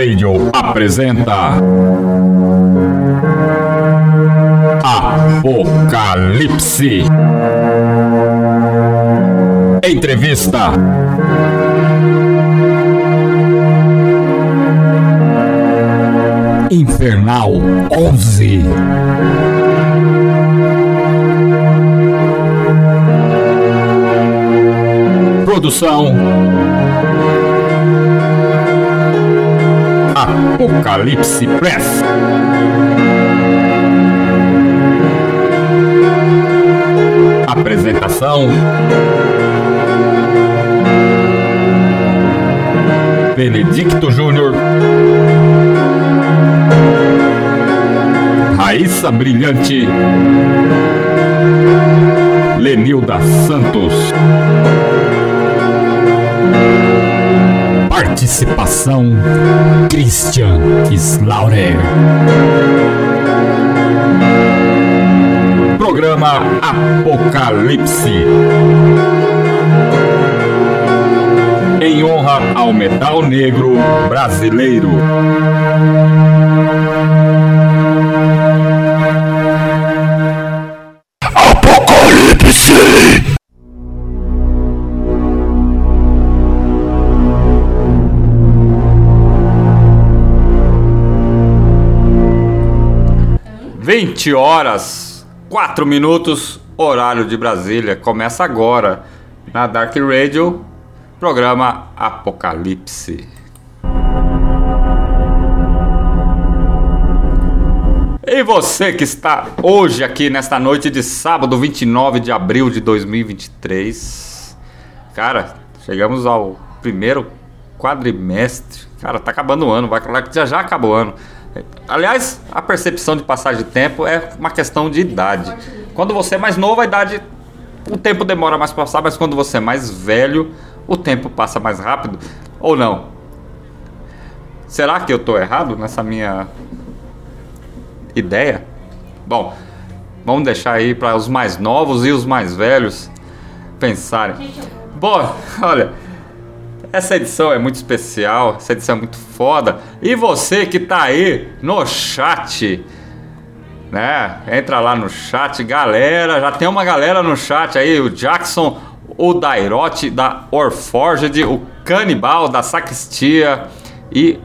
Radio apresenta Apocalipse. Entrevista. Infernal 11. Produção Apocalipse Press. Apresentação Benedicto Júnior. Raíssa Brilhante. Lenilda Santos Participação Christian Slaughter. Programa Apocalipse. Em honra ao metal negro brasileiro. 20 horas, 4 minutos, horário de Brasília. Começa agora na Dark Radio, programa Apocalipse. E você que está hoje aqui nesta noite de sábado, 29 de abril de 2023. Cara, chegamos ao primeiro quadrimestre. Cara, tá acabando o ano, vai que já já acabou o ano. Aliás, a percepção de passagem de tempo é uma questão de idade. Quando você é mais novo, a idade o tempo demora mais para passar, mas quando você é mais velho, o tempo passa mais rápido ou não? Será que eu tô errado nessa minha ideia? Bom, vamos deixar aí para os mais novos e os mais velhos pensarem. Bom, olha, essa edição é muito especial, essa edição é muito foda. E você que tá aí no chat, né? Entra lá no chat, galera. Já tem uma galera no chat aí, o Jackson, o Dairote da Orforged, o Canibal da Sacristia e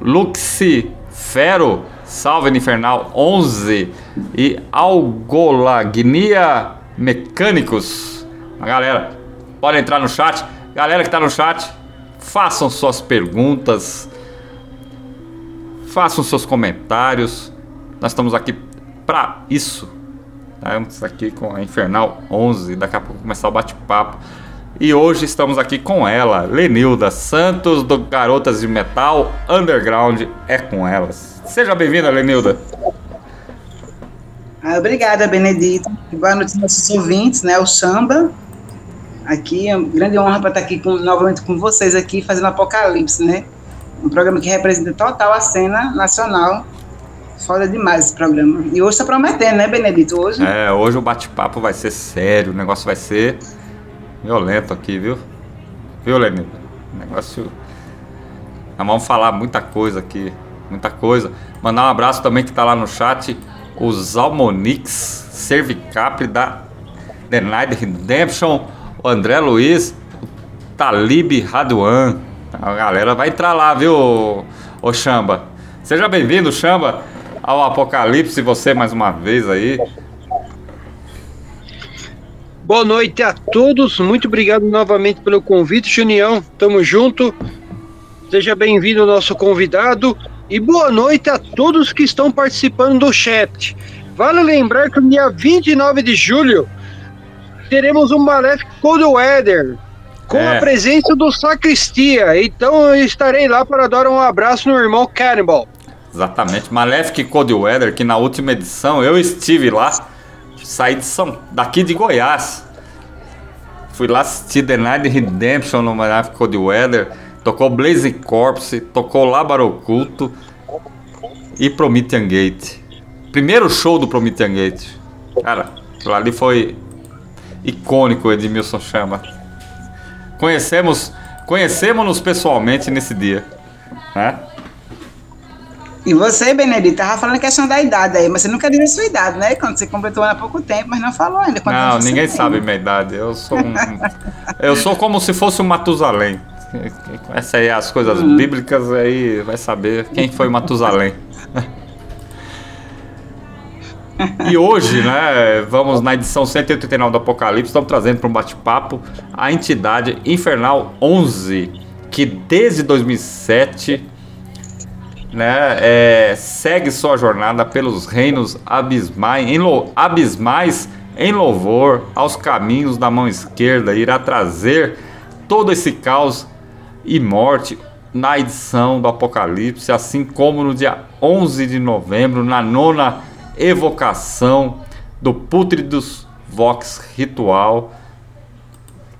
Luxifero, Salve Infernal 11 e Algolagnia Mecânicos. A galera, pode entrar no chat. Galera que tá no chat, façam suas perguntas, façam seus comentários. Nós estamos aqui para isso. Estamos aqui com a Infernal 11. Daqui a pouco começar o bate-papo. E hoje estamos aqui com ela, Lenilda Santos, do Garotas de Metal Underground. É com elas. Seja bem-vinda, Lenilda. Ah, obrigada, Benedito. Boa noite aos nossos ouvintes, né? O Samba. Aqui, é uma grande honra para estar aqui com, novamente com vocês aqui, fazendo Apocalipse, né? Um programa que representa total a cena nacional. Foda demais esse programa. E hoje está prometendo, né, Benedito? Hoje. É, hoje o bate-papo vai ser sério, o negócio vai ser violento aqui, viu? Viu, Lenilda? Negócio. Nós vamos falar muita coisa aqui, muita coisa. Mandar um abraço também que está lá no chat, o Zalmonix Servicapri da The Night Redemption, André Luiz, o Talib Raduan. A galera vai entrar lá, viu, ô Chamba? Seja bem-vindo, Chamba, ao Apocalipse, você mais uma vez aí. Boa noite a todos, muito obrigado novamente pelo convite, Junião. Tamo junto. Seja bem-vindo nosso convidado e boa noite a todos que estão participando do chat. Vale lembrar que no dia 29 de julho teremos um Malefic Cold Weather com É. a presença do Sacristia. Então eu estarei lá para dar um abraço no irmão Cannibal. Exatamente, Malefic Cold Weather, que na última edição eu estive lá, saí de São, daqui de Goiás. Fui lá assistir The Night Redemption no Malefic Cold Weather, tocou Blaze Corpse, tocou Lábaro Oculto e Promethean Gate. Primeiro show do Promethean Gate. Cara, aquilo ali foi icônico, Edmilson Chama. Conhecemos, conhecemos-nos pessoalmente nesse dia, né? E você, Benedito, tava falando a questão da idade aí, mas você nunca disse a sua idade, né? Quando você completou há pouco tempo, mas não falou ainda. Não, ninguém tem. sabe minha idade. Eu sou um, eu sou como se fosse um Matusalém. Essa aí as coisas bíblicas aí vai saber quem foi Matusalém. E hoje, né, vamos na edição 189 do Apocalipse, estamos trazendo para um bate-papo a entidade Infernal 11, que desde 2007 né, é, segue sua jornada pelos reinos abismais em, lou- abismais em louvor aos caminhos da mão esquerda, irá trazer todo esse caos e morte na edição do Apocalipse, assim como no dia 11 de novembro, na nona evocação do Pútridos Vox Ritual.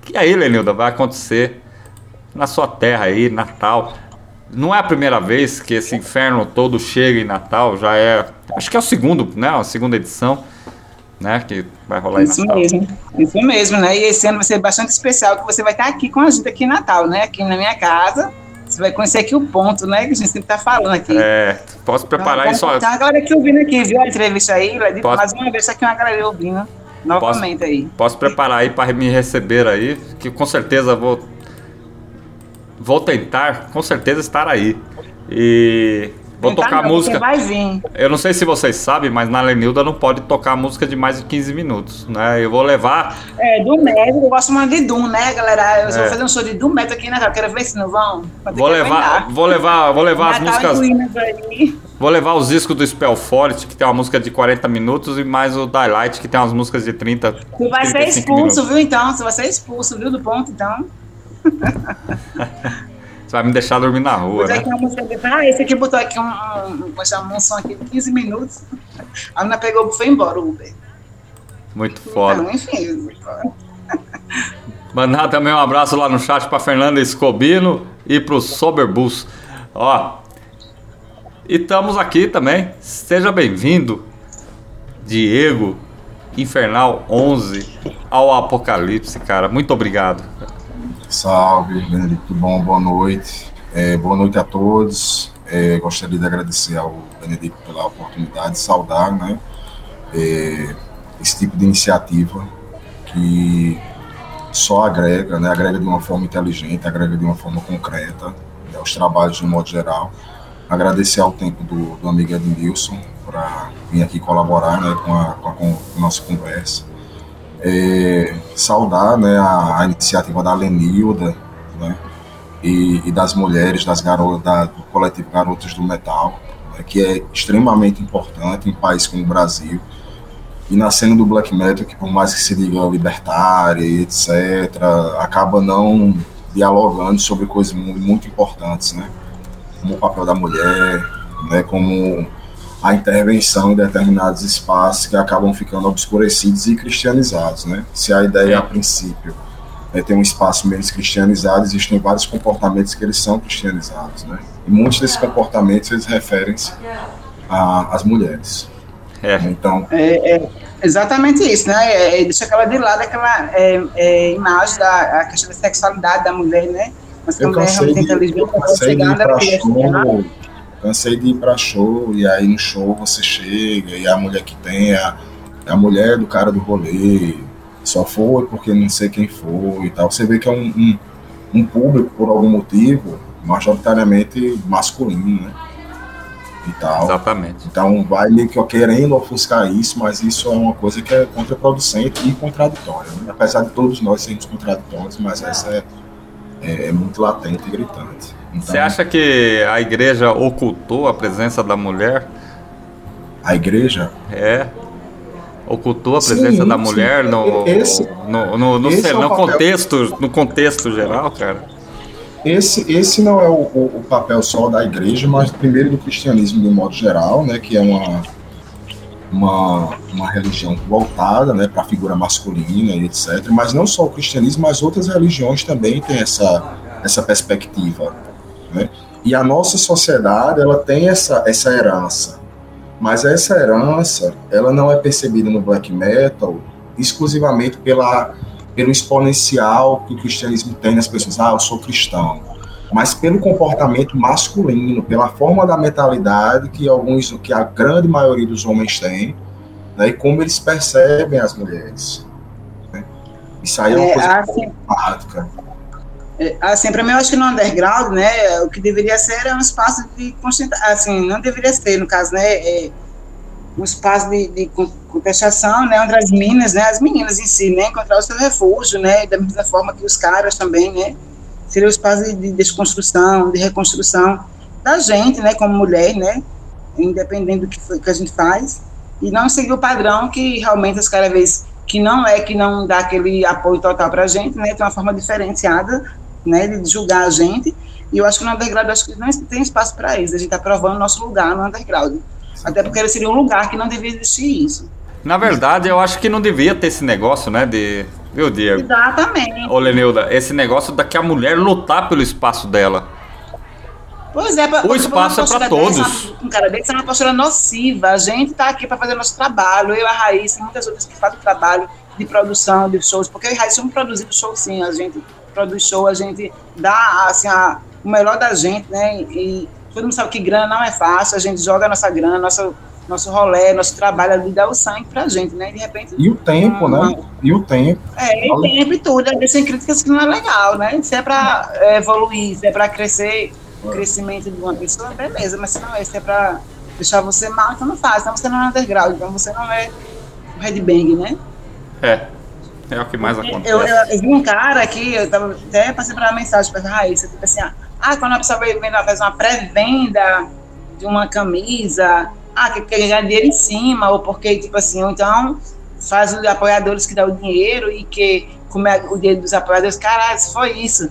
Que aí, Lenilda, vai acontecer na sua terra aí, Natal. Não é a primeira vez que esse inferno todo chega em Natal, já é. Acho que é o segundo, né? A segunda edição, né? Que vai rolar em Isso Natal. mesmo, isso mesmo, né? E esse ano vai ser bastante especial, que você vai estar aqui com a gente aqui em Natal, né? Aqui na minha casa. Você vai conhecer aqui o ponto, né? Que a gente sempre tá falando aqui. É, posso preparar então, isso. Tem uma galera aqui ouvindo aqui, viu a entrevista aí, Ledito? Posso- Mais uma vez, tá aqui uma galera ouvindo novamente aí. Posso preparar aí para me receber aí, que com certeza vou vou tentar, com certeza estar aí. E vou Tentar tocar não, música. Vai vir. Eu não sei se vocês sabem, mas na Lenilda não pode tocar música de mais de 15 minutos, né? Eu vou levar É, do médio, eu gosto muito de Doom, né, galera? Eu É. vou fazer um show de Doom Metal aqui na Natal. Quero ver se não vão. Vou levar, vou levar, vou levar as músicas, vou levar os discos do Spell Forest, que tem uma música de 40 minutos e mais o Daylight que tem umas músicas de 30 Tu vai ser 35 expulso, minutos. viu, então? Você vai ser expulso, viu, do ponto, então. Vai me deixar dormir na rua, né? uma música. Ah, esse aqui botou aqui um, um, chamar um som aqui de 15 minutos. A menina pegou e foi embora, o Uber. Muito foda. Então, enfim. Mandar também um abraço lá no chat pra Fernanda Escobino e pro Soberbus. Ó. E estamos aqui também. Seja bem-vindo, Diego Infernal 11, ao Apocalipse, cara. Muito obrigado. Salve, Benedito, tudo bom? Boa noite. É, boa noite a todos. É, gostaria de agradecer ao Benedito pela oportunidade, saudar né, é, esse tipo de iniciativa que só agrega, né, agrega de uma forma inteligente, agrega de uma forma concreta né, os trabalhos de um modo geral. Agradecer ao tempo do, do amigo Edmilson para vir aqui colaborar né, com, a, com, a, com a nossa conversa é, saudar né, a, a iniciativa da Lenilda né, e, e das mulheres, das garotas, da, do coletivo Garotas do Metal, né, que é extremamente importante em país como o Brasil, E na cena do black metal, que por mais que se diga libertária etc., acaba não dialogando sobre coisas muito importantes, né? Como o papel da mulher, né? Como a intervenção em determinados espaços que acabam ficando obscurecidos e cristianizados, né? Se a ideia, a princípio, é ter um espaço menos cristianizado, existem vários comportamentos que eles são cristianizados, né? E muitos desses comportamentos eles referem-se às mulheres. É. Então. É, é, exatamente isso, né? É, é deixa aquela de lado aquela é, é, imagem da a questão da sexualidade da mulher, né? Mas mulher realmente inteligente, eu cansei de ir para show, cansei de ir para show, e aí no show você chega, e a mulher que tem é a mulher do cara do rolê, só foi porque não sei quem foi e tal. Você vê que é um, um, um público, por algum motivo, majoritariamente masculino, né? e tal. Exatamente. Então vai meio que querendo ofuscar isso, mas isso é uma coisa que é contraproducente e contraditória. Né? Apesar de todos nós sermos contraditórios, mas essa é, é, é muito latente e gritante. Então, Você acha que a igreja ocultou a presença da mulher? A igreja? É. Ocultou a presença sim, da mulher sim. no, esse, no, no, no, no, no contexto, no contexto geral, cara? esse, esse não é o, o, o, papel só da igreja, mas primeiro do cristianismo de um modo geral, né, que é uma, uma, uma religião voltada né, para a figura masculina e etc. Mas não só o cristianismo, mas outras religiões também têm essa, essa perspectiva. Né? E a nossa sociedade ela tem essa, essa herança, mas essa herança ela não é percebida no black metal exclusivamente pela pelo exponencial que o cristianismo tem nas pessoas. Ah, eu sou cristão. Mas pelo comportamento masculino, pela forma da mentalidade que alguns, que a grande maioria dos homens tem, né, e como eles percebem as mulheres. Né? Isso aí é uma é, coisa assim, prática. É, assim, para mim, eu acho que no underground, né, o que deveria ser é um espaço de assim, não deveria ser, no caso, né, é, um espaço de, de contestação, né, onde as meninas, né, as meninas em si, né, encontrar o seu refúgio, né, da mesma forma que os caras também, né, seria um espaço de, de desconstrução, de reconstrução da gente, né, como mulher, né, independente do que, foi, que a gente faz, e não seguir o padrão que realmente as vez que não é que não dá aquele apoio total para a gente, né, tem uma forma diferenciada, né, de julgar a gente, e eu acho que no underground acho que não tem espaço para isso, a gente está provando nosso lugar no underground. Até porque seria um lugar que não devia existir isso. Na verdade, eu acho que não devia ter esse negócio, né? De. Viu, Diego? Exatamente. Ô, Lenilda, esse negócio da que a mulher lutar pelo espaço dela. Pois é, o espaço é para todos. Um cara desse é uma postura nociva. A gente está aqui para fazer nosso trabalho. Eu, a Raíssa e muitas outras que fazem trabalho de produção de shows. Porque eu e a Raíssa estamos produzindo show sim. A gente produz show, a gente dá assim, a, o melhor da gente, né? E todo mundo sabe que grana não é fácil. A gente joga nossa grana, nossa nosso rolê, nosso trabalho ali dá o sangue pra gente, né? De repente. E o tempo, uma, né? E o tempo. É, e o tempo e tudo. Às vezes tem críticas que não é legal, né? Se é pra é, evoluir, se é pra crescer, o crescimento de uma pessoa, beleza, mas se não é, se é pra deixar você mal, então não faz. Então você não é underground, então você não é o headbang, né? É. É o que mais acontece. Eu, eu, eu vi um cara aqui, eu tava, até passei pra uma mensagem pra Raíssa, tipo assim, ah, quando a pessoa vai fazer uma pré-venda de uma camisa, ah, que quer ganhar dinheiro em cima, ou porque, tipo assim, ou então faz os apoiadores que dão o dinheiro e que comer o dinheiro dos apoiadores. Caralho, se foi isso.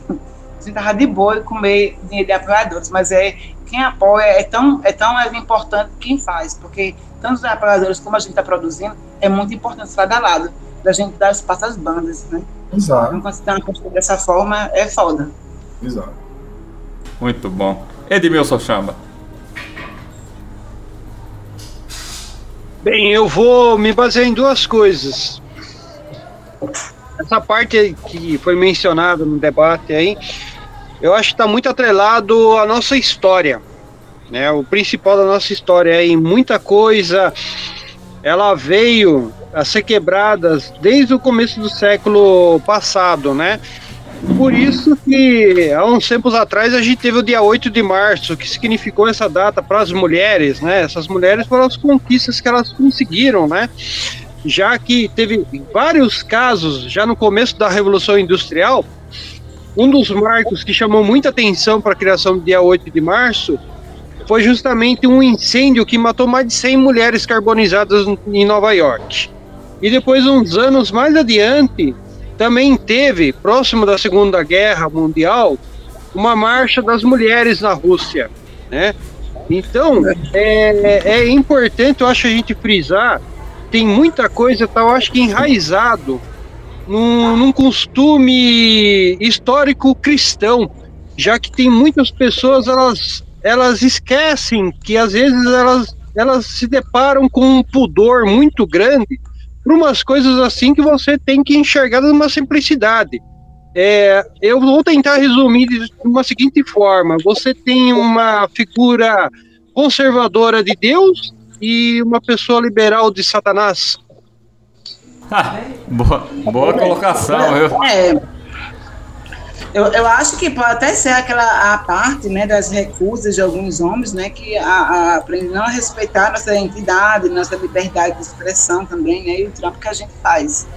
Você tava de boa comer dinheiro de apoiadores, mas é quem apoia é tão, é tão é importante quem faz, porque tanto os apoiadores como a gente está produzindo, é muito importante cada lado, da gente dar espaço às bandas, né? Exato. Então, quando você está uma dessa forma, é foda. Exato. Muito bom. Edmilson Chamba. Bem, eu vou me basear em duas coisas. Essa parte que foi mencionada no debate aí, eu acho que está muito atrelado à nossa história. Né? O principal da nossa história aí, muita coisa, ela veio a ser quebrada desde o começo do século passado, né? Por isso que há uns tempos atrás a gente teve o dia 8 de março, que significou essa data para as mulheres, né? Essas mulheres foram as conquistas que elas conseguiram, né? Já que teve vários casos já no começo da Revolução Industrial, um dos marcos que chamou muita atenção para a criação do dia 8 de março foi justamente um incêndio que matou mais de 100 mulheres carbonizadas em Nova York. E depois, uns anos mais adiante, também teve, próximo da Segunda Guerra Mundial, uma marcha das mulheres na Rússia, né? Então, é, é importante, eu acho, a gente frisar, tem muita coisa, tá, eu acho que enraizado num, num costume histórico cristão, já que tem muitas pessoas, elas, elas esquecem que às vezes elas, elas se deparam com um pudor muito grande por umas coisas assim que você tem que enxergar numa simplicidade. É, eu vou tentar resumir de uma seguinte forma: você tem uma figura conservadora de Deus e uma pessoa liberal de Satanás. boa, boa colocação, viu? É, eu, eu acho que pode até ser aquela a parte né, das recusas de alguns homens, né, que a, a, não respeitar nossa identidade, nossa liberdade de expressão também, né, e o trampo que a gente faz.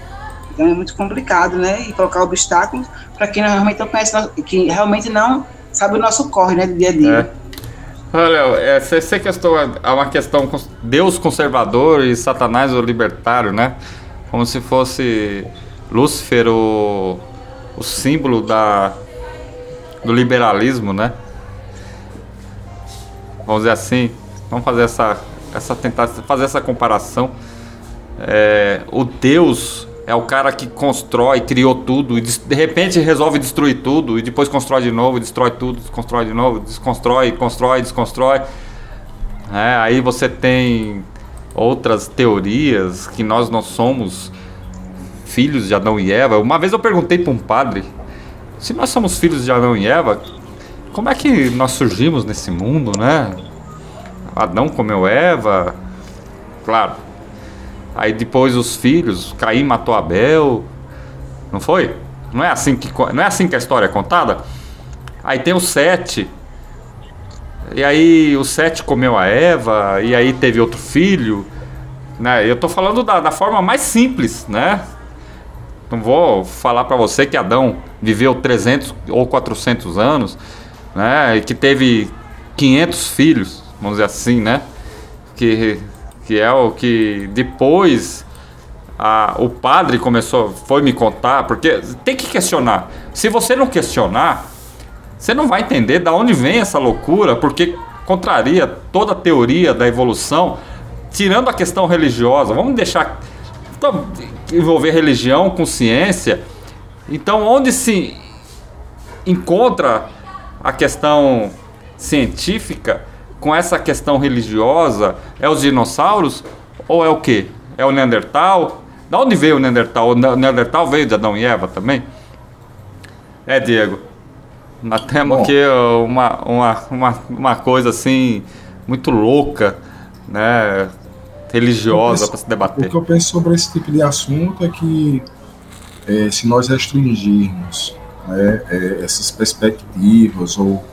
Então é muito complicado, né, e colocar obstáculos para quem realmente não conhece, que realmente não sabe o nosso corre, né, do dia a dia. É. Olha, é, você questão é uma questão Deus conservador e Satanás o libertário, né? Como se fosse Lúcifer o o símbolo da, do liberalismo, né? Vamos dizer assim, vamos fazer essa, essa tentar fazer essa comparação. É, o Deus é o cara que constrói, criou tudo e de repente resolve destruir tudo e depois constrói de novo, destrói tudo, desconstrói de novo, desconstrói, constrói, desconstrói. É, aí você tem outras teorias que nós não somos filhos de Adão e Eva. Uma vez eu perguntei para um padre: se nós somos filhos de Adão e Eva, como é que nós surgimos nesse mundo, né? Adão comeu Eva, claro. Aí depois os filhos, Caim matou Abel, não foi? Não é assim que não é assim que a história é contada. Aí tem o Sete. E aí o Sete comeu a Eva e aí teve outro filho, né? Eu tô falando da, da forma mais simples, né? Não vou falar para você que Adão viveu 300 ou 400 anos, né? E que teve 500 filhos, vamos dizer assim, né? Que, que é o que depois a, o padre começou, foi me contar, porque tem que questionar. Se você não questionar, você não vai entender da onde vem essa loucura, porque contraria toda a teoria da evolução, tirando a questão religiosa. Vamos deixar então, envolver religião com ciência. Então, onde se encontra a questão científica com essa questão religiosa? É os dinossauros ou é o que? É o Neandertal? Da onde veio o Neandertal? O Neandertal veio de Adão e Eva também? É, Diego. Nós temos aqui uma, uma, uma, uma coisa assim muito louca, né? Religiosa para se debater. O que eu penso sobre esse tipo de assunto é que é, se nós restringirmos né, é, essas perspectivas ou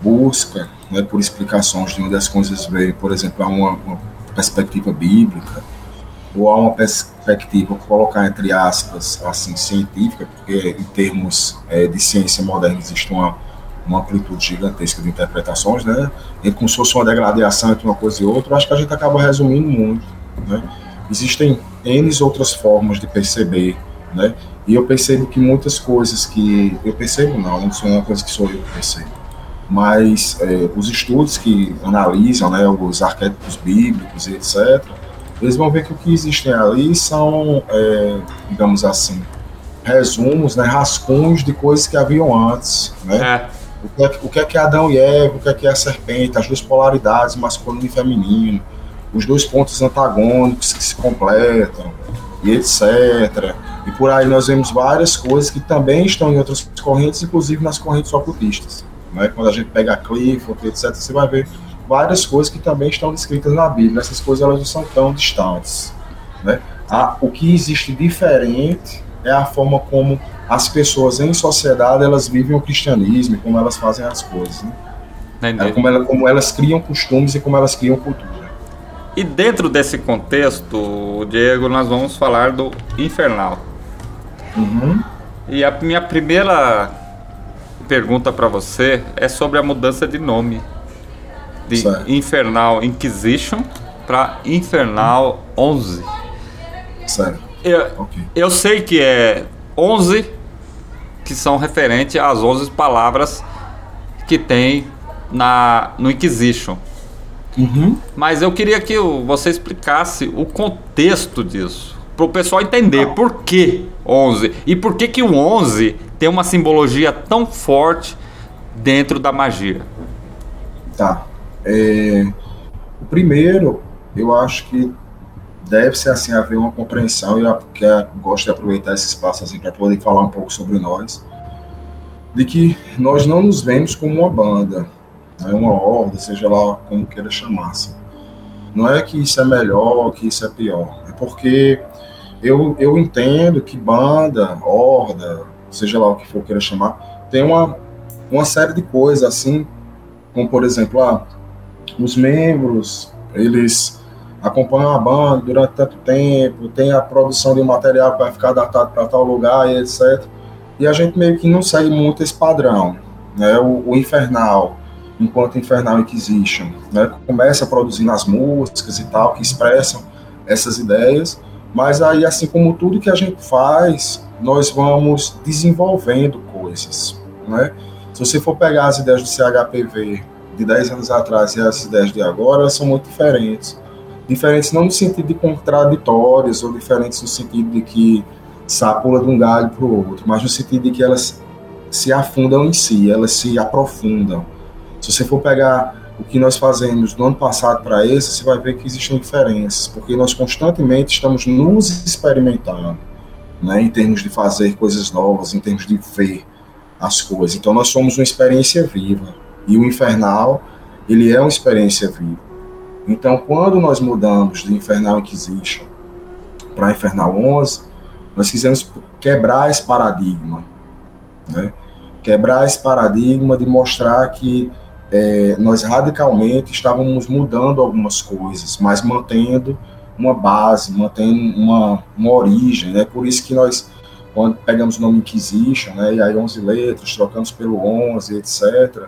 busca né, por explicações de onde as coisas vêm, por exemplo, a uma, uma perspectiva bíblica ou a uma perspectiva, colocar entre aspas, assim, científica, porque em termos é, de ciência moderna existe uma uma amplitude gigantesca de interpretações, né? E como se fosse uma degradação entre uma coisa e outra, acho que a gente acaba resumindo muito, né? Existem N outras formas de perceber, né? E eu percebo que muitas coisas que... Eu percebo não, não sou uma coisa que sou eu que percebo. Mas é, os estudos que analisam né, os arquétipos bíblicos e etc., eles vão ver que o que existem ali são, é, digamos assim, resumos, né, rascunhos de coisas que haviam antes, né? É. O que, é, o que é que é Adão e Eva, o que é que é a serpente, as duas polaridades, masculino e feminino, os dois pontos antagônicos que se completam, e etc. E por aí nós vemos várias coisas que também estão em outras correntes, inclusive nas correntes ocultistas. Né? Quando a gente pega a Clifford, etc., você vai ver várias coisas que também estão descritas na Bíblia. Essas coisas elas não são tão distantes. Né? Ah, o que existe diferente é a forma como as pessoas em sociedade elas vivem o cristianismo como elas fazem as coisas. Né? É como, ela, como elas criam costumes e como elas criam cultura. E dentro desse contexto, Diego, nós vamos falar do infernal. Uhum. E a minha primeira pergunta para você é sobre a mudança de nome de certo. Infernal Inquisition para Infernal 11. Certo. Eu, Ok. eu sei que é 11 que são referentes às 11 palavras que tem na, no Inquisition. Uhum. Mas eu queria que você explicasse o contexto disso. Para o pessoal entender por que 11. E por que, que o 11 tem uma simbologia tão forte dentro da magia. Tá. É, o primeiro, eu acho que deve ser assim haver uma compreensão e eu gosto de aproveitar esse espaço assim para poder falar um pouco sobre nós, de que nós não nos vemos como uma banda, né, uma horda, seja lá como queira chamar. assim. Não é que isso é melhor que isso é pior, é porque eu, eu entendo que banda, horda, seja lá o que for queira chamar, tem uma, uma série de coisas assim, como por exemplo, ah, os membros, eles acompanham a banda durante tanto tempo, tem a produção de um material que vai ficar datado para tal lugar e etc. E a gente meio que não segue muito esse padrão, né? O, o Infernal, enquanto Infernal Inquisition, né? Começa produzindo as músicas e tal, que expressam essas ideias, mas aí, assim como tudo que a gente faz, nós vamos desenvolvendo coisas, né? Se você for pegar as ideias do CHPV de 10 anos atrás e as ideias de agora, elas são muito diferentes. Diferentes não no sentido de contraditórios, ou diferentes no sentido de que sabe, pula de um galho para o outro, mas no sentido de que elas se afundam em si, elas se aprofundam. Se você for pegar o que nós fazemos do ano passado para esse, você vai ver que existem diferenças, porque nós constantemente estamos nos experimentando, né, em termos de fazer coisas novas, em termos de ver as coisas. Então nós somos uma experiência viva. E o Infernal, ele é uma experiência viva. Então quando nós mudamos de Infernal Inquisition para Infernal 11, nós quisemos quebrar esse paradigma, né? Quebrar esse paradigma de mostrar que é, nós radicalmente estávamos mudando algumas coisas, mas mantendo uma base, mantendo uma, uma origem, né? Por isso que nós quando pegamos o nome Inquisition, né, e aí 11 letras, trocamos pelo 11, etc.,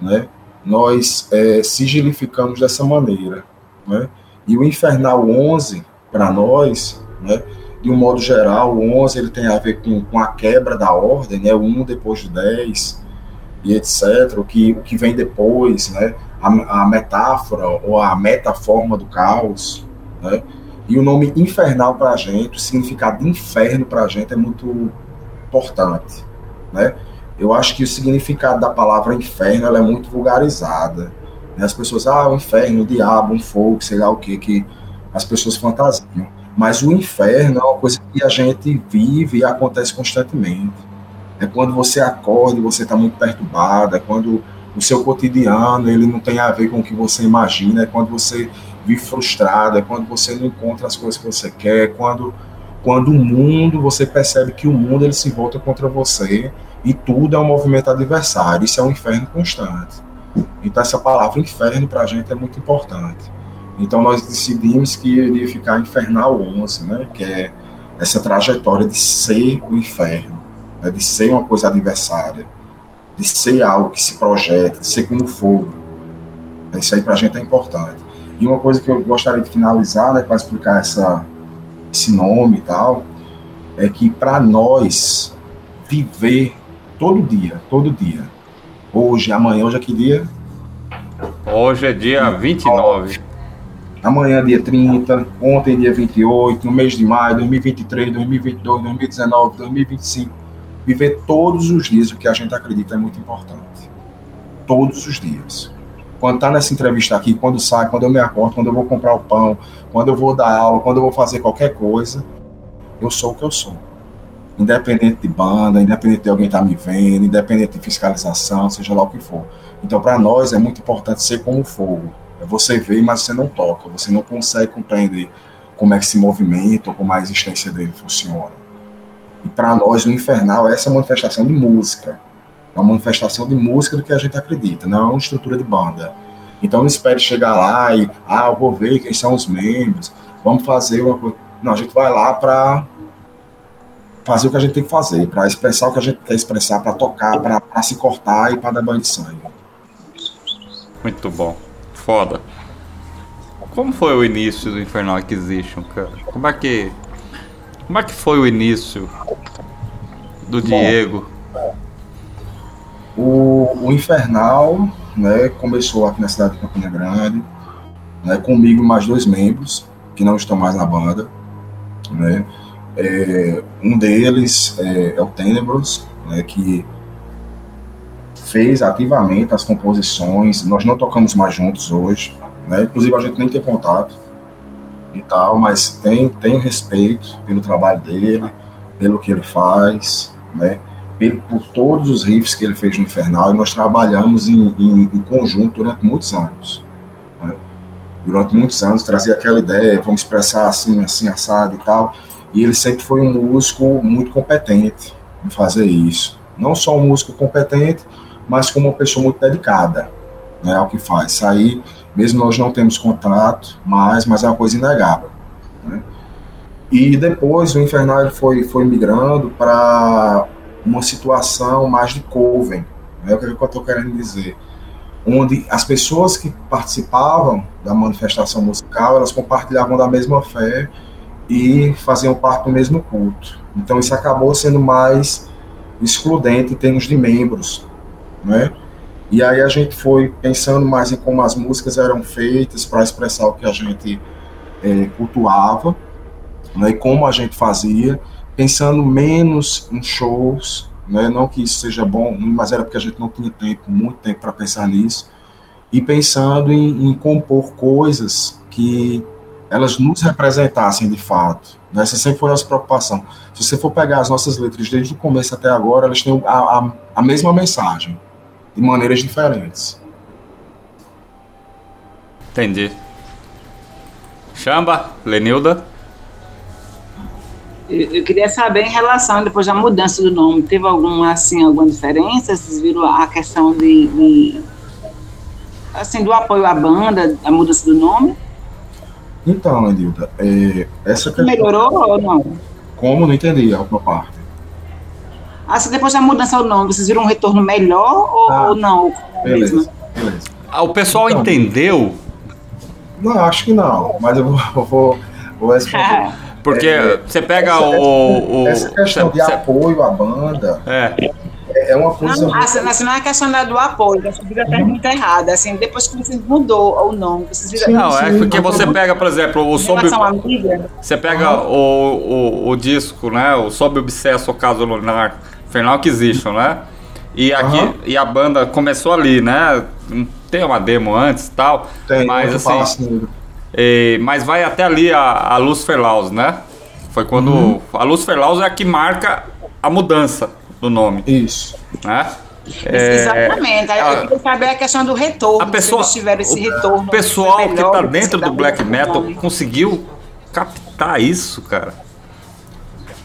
né, nós é, sigilificamos dessa maneira. Né, e o Infernal 11, para nós, né, de um modo geral, o 11 ele tem a ver com, com a quebra da ordem, né, o 1 depois do 10, e etc., o que, o que vem depois, né, a, a metáfora ou a metaforma do caos, né, e o nome infernal para a gente, o significado de inferno para a gente é muito importante, né? Eu acho que o significado da palavra inferno ela é muito vulgarizada. Né? As pessoas, ah, o inferno, o diabo, um fogo, sei lá o que, que as pessoas fantasiam. Mas o inferno é uma coisa que a gente vive e acontece constantemente. É quando você acorda e você está muito perturbado, é quando o seu cotidiano ele não tem a ver com o que você imagina, é quando você vive frustrado, é quando você não encontra as coisas que você quer, é quando quando o mundo, você percebe que o mundo ele se volta contra você e tudo é um movimento adversário, isso é um inferno constante. Então essa palavra inferno para a gente é muito importante. Então nós decidimos que iria ficar infernal 11, né, que é essa trajetória de ser o inferno, né, de ser uma coisa adversária, de ser algo que se projeta, de ser como fogo. Isso aí para a gente é importante. E uma coisa que eu gostaria de finalizar, né, para explicar essa, esse nome e tal, é que para nós viver todo dia, todo dia, hoje, amanhã, hoje é que dia? Hoje é dia 29. Amanhã, dia 30, ontem, dia 28, no mês de maio, 2023, 2022, 2019, 2025. Viver todos os dias o que a gente acredita é muito importante. Todos os dias. Quando tá nessa entrevista aqui, quando sai, quando eu me acordo, quando eu vou comprar o pão, quando eu vou dar aula, quando eu vou fazer qualquer coisa, eu sou o que eu sou. Independente de banda, independente de alguém estar me vendo, independente de fiscalização, seja lá o que for. Então, para nós, é muito importante ser como fogo. É você ver, mas você não toca, você não consegue compreender como é que se movimenta como a existência dele funciona. E para nós, o infernal é essa manifestação de música. É uma manifestação de música do que a gente acredita, não é uma estrutura de banda. Então não espere chegar lá e, ah, eu vou ver quem são os membros, vamos fazer uma coisa. Não, a gente vai lá para fazer o que a gente tem que fazer, para expressar o que a gente quer expressar, para tocar, para se cortar e para dar banho de sangue. Muito bom. Foda. Como foi o início do Infernal Acquisition, cara? Como é que Como é que foi o início do Diego? O, o Infernal né, começou aqui na cidade de Campina Grande, né, comigo mais dois membros que não estão mais na banda. Né? É, um deles é, é o Tenebros, né, que fez ativamente as composições. Nós não tocamos mais juntos hoje, né? Inclusive a gente nem tem contato e tal, mas tem tem respeito pelo trabalho dele, pelo que ele faz, né? Por todos os riffs que ele fez no Infernal, e nós trabalhamos em, em, em conjunto durante muitos anos. Né? Durante muitos anos, trazia aquela ideia, vamos expressar assim, assim, assado e tal. E ele sempre foi um músico muito competente em fazer isso. Não só um músico competente, mas como uma pessoa muito dedicada né, ao que faz. Aí, mesmo nós não temos contrato, mas, mas é uma coisa inegável. Né? E depois o Infernal foi, foi migrando para uma situação mais de coven, né, o que, é eu estou querendo dizer? Onde as pessoas que participavam da manifestação musical, elas compartilhavam da mesma fé e faziam parte do mesmo culto. Então isso acabou sendo mais excludente em termos de membros, né? E aí a gente foi pensando mais em como as músicas eram feitas para expressar o que a gente é, cultuava, né? E como a gente fazia, pensando menos em shows, né? Não que isso seja bom, mas era porque a gente não tinha tempo, muito tempo para pensar nisso, e pensando em, em compor coisas que elas nos representassem de fato. Né? Essa sempre foi a nossa preocupação. Se você for pegar as nossas letras desde o começo até agora, elas têm a, a, a mesma mensagem de maneiras diferentes. Entendi. Chamba, Lenilda. Eu, eu, queria saber em relação, depois da mudança do nome, teve alguma, assim, alguma diferença? Vocês viram a questão de, de assim, do apoio à banda, a mudança do nome? Então, Lenilda, é, essa questão... Melhorou ou não? Como? Não entendi a última parte. Ah, se depois da mudança do nome, vocês viram um retorno melhor ou, ah, ou não? Beleza, beleza. Ah, o pessoal então, entendeu? Não, acho que não, mas eu vou, vou, vou responder. Porque é, você pega essa, o, o, Essa questão de apoio à banda. É é uma coisa. Não, assim, assim, não é questão do apoio, essa vida está muito errada. Assim, depois que você mudou o nome, vocês viram. Não, é porque você pega, por exemplo, o Sob. Você pega o, o, o disco, né? O Sob Obsesso, o caso lunar, Fernal Acquisition, né? E aqui uhum. e a banda começou ali, né? Tem uma demo antes e tal. Tem, mas assim. E, mas vai até ali a, a Luz Ferlaus, né? Foi quando. Uhum. A Luz Ferlaus é a que marca a mudança do nome. Isso. Né? É, Exatamente. Aí eu queria saber a questão do retorno. A pessoa, se tiveram esse retorno. O pessoal que está dentro do black metal conseguiu captar isso, cara.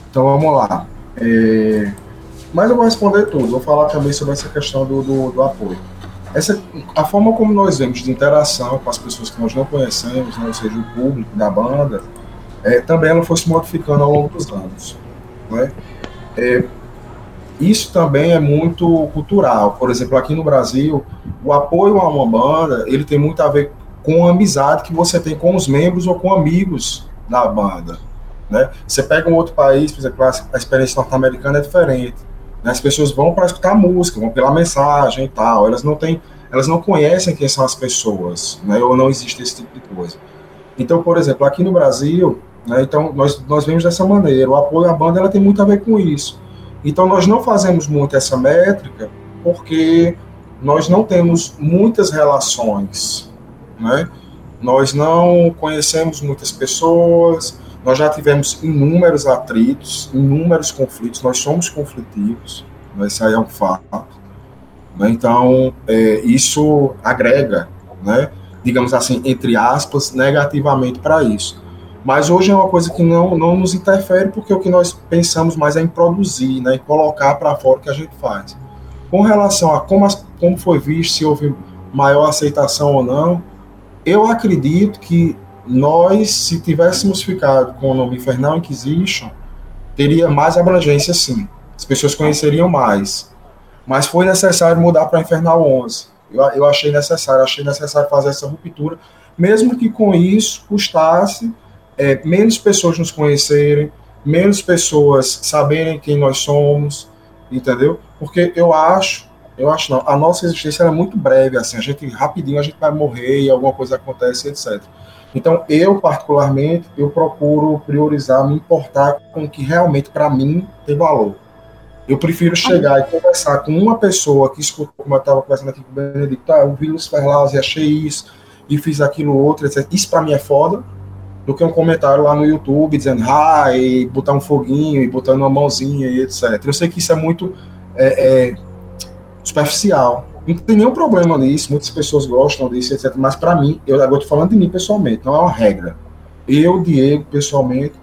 Então vamos lá. É... Mas eu vou responder tudo. Vou falar também sobre essa questão do, do, do apoio. Essa, a forma como nós vemos de interação com as pessoas que nós não conhecemos, né, ou seja, o público da banda, é, também ela foi se modificando ao longo dos anos. Né? É, isso também é muito cultural. Por exemplo, aqui no Brasil, o apoio a uma banda, ele tem muito a ver com a amizade que você tem com os membros ou com amigos da banda. Né? Você pega um outro país, por exemplo, a experiência norte-americana é diferente. Né? As pessoas vão para escutar música, vão pela mensagem e tal. Elas não têm, elas não conhecem quem são as pessoas, né? ou não existe esse tipo de coisa. Então, por exemplo, aqui no Brasil, né, então nós, nós vemos dessa maneira. O apoio à banda ela tem muito a ver com isso. Então, nós não fazemos muito essa métrica porque nós não temos muitas relações, né? Nós não conhecemos muitas pessoas, nós já tivemos inúmeros atritos, inúmeros conflitos, nós somos conflitivos, né? isso aí é um fato. Né? Então, é, isso agrega, né? digamos assim, entre aspas, negativamente para isso. Mas hoje é uma coisa que não, não nos interfere, porque o que nós pensamos mais é em produzir, né, em colocar para fora o que a gente faz. Com relação a como, as, como foi visto, se houve maior aceitação ou não, eu acredito que nós, se tivéssemos ficado com o nome Infernal Inquisition, teria mais abrangência sim. As pessoas conheceriam mais. Mas foi necessário mudar para Infernal 11. Eu, eu achei necessário, achei necessário fazer essa ruptura, mesmo que com isso custasse é, menos pessoas nos conhecerem, menos pessoas saberem quem nós somos, entendeu? Porque eu acho, eu acho não, a nossa existência é muito breve, assim, a gente rapidinho a gente vai morrer e alguma coisa acontece, etc. Então, eu particularmente, eu procuro priorizar, me importar com o que realmente para mim tem valor. Eu prefiro chegar e conversar com uma pessoa que escutou, como eu estava conversando aqui com o Benedito, ah, eu vi Lucifer Laus e achei isso, e fiz aquilo outro, etc. Isso para mim é foda, do que um comentário lá no YouTube dizendo, ah, e botar um foguinho, e botando uma mãozinha, e etc. Eu sei que isso é muito é, é, superficial. Não tem nenhum problema nisso, muitas pessoas gostam disso, etc. Mas para mim, eu agora estou falando de mim pessoalmente, não é uma regra. Eu, Diego, pessoalmente,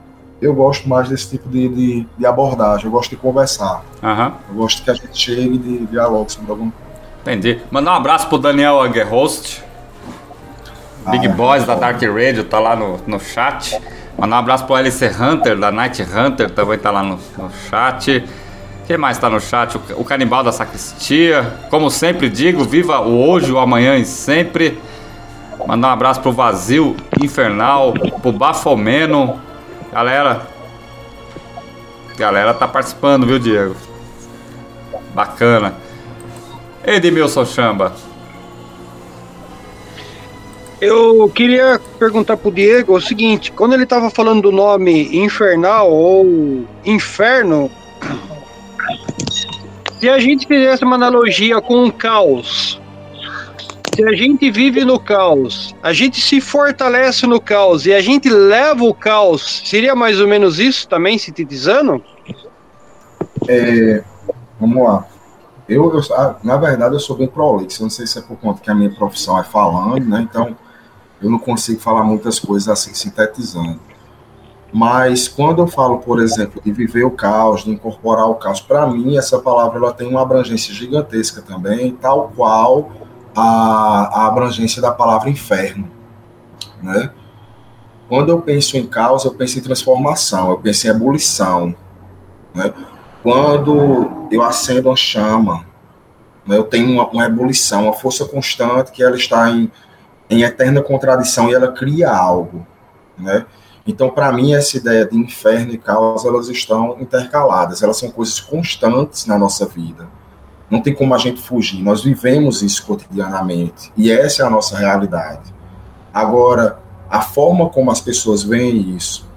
eu gosto mais desse tipo de, de, de abordagem, eu gosto de conversar. Uhum. Eu gosto que a gente chegue de diálogo sobre algum. Entendi. Mandar um abraço pro Daniel Angerhost, Big ah, Boys é, da Dark Radio, tá lá no, no chat. Mandar um abraço pro LC Hunter, da Night Hunter, também tá lá no, no chat. Quem mais tá no chat? O, Canibal da Sacristia. Como sempre digo, viva o hoje, o amanhã e sempre. Mandar um abraço pro Vazio Infernal, pro Bafomeno, Galera, galera tá participando, viu, Diego? Bacana. Edmilson Chamba. Eu queria perguntar pro Diego o seguinte: quando ele tava falando do nome infernal ou inferno, se a gente fizesse uma analogia com o caos, se a gente vive no caos, a gente se fortalece no caos e a gente leva o caos, seria mais ou menos isso também, sintetizando? É, vamos lá. Eu, eu, ah, na verdade, eu sou bem prolixo. Não sei se é por conta que a minha profissão é falando, né? Então, eu não consigo falar muitas coisas assim, sintetizando. Mas quando eu falo, por exemplo, de viver o caos, de incorporar o caos, para mim essa palavra ela tem uma abrangência gigantesca também, tal qual a, a abrangência da palavra inferno, né? Quando eu penso em caos, eu penso em transformação, eu penso em ebulição, né? Quando eu acendo uma chama, né, eu tenho uma, uma ebulição, uma força constante que ela está em, em eterna contradição e ela cria algo, né? Então, para mim, essa ideia de inferno e caos, elas estão intercaladas, elas são coisas constantes na nossa vida. Não tem como a gente fugir. Nós vivemos isso cotidianamente. E essa é a nossa realidade. Agora, a forma como as pessoas veem isso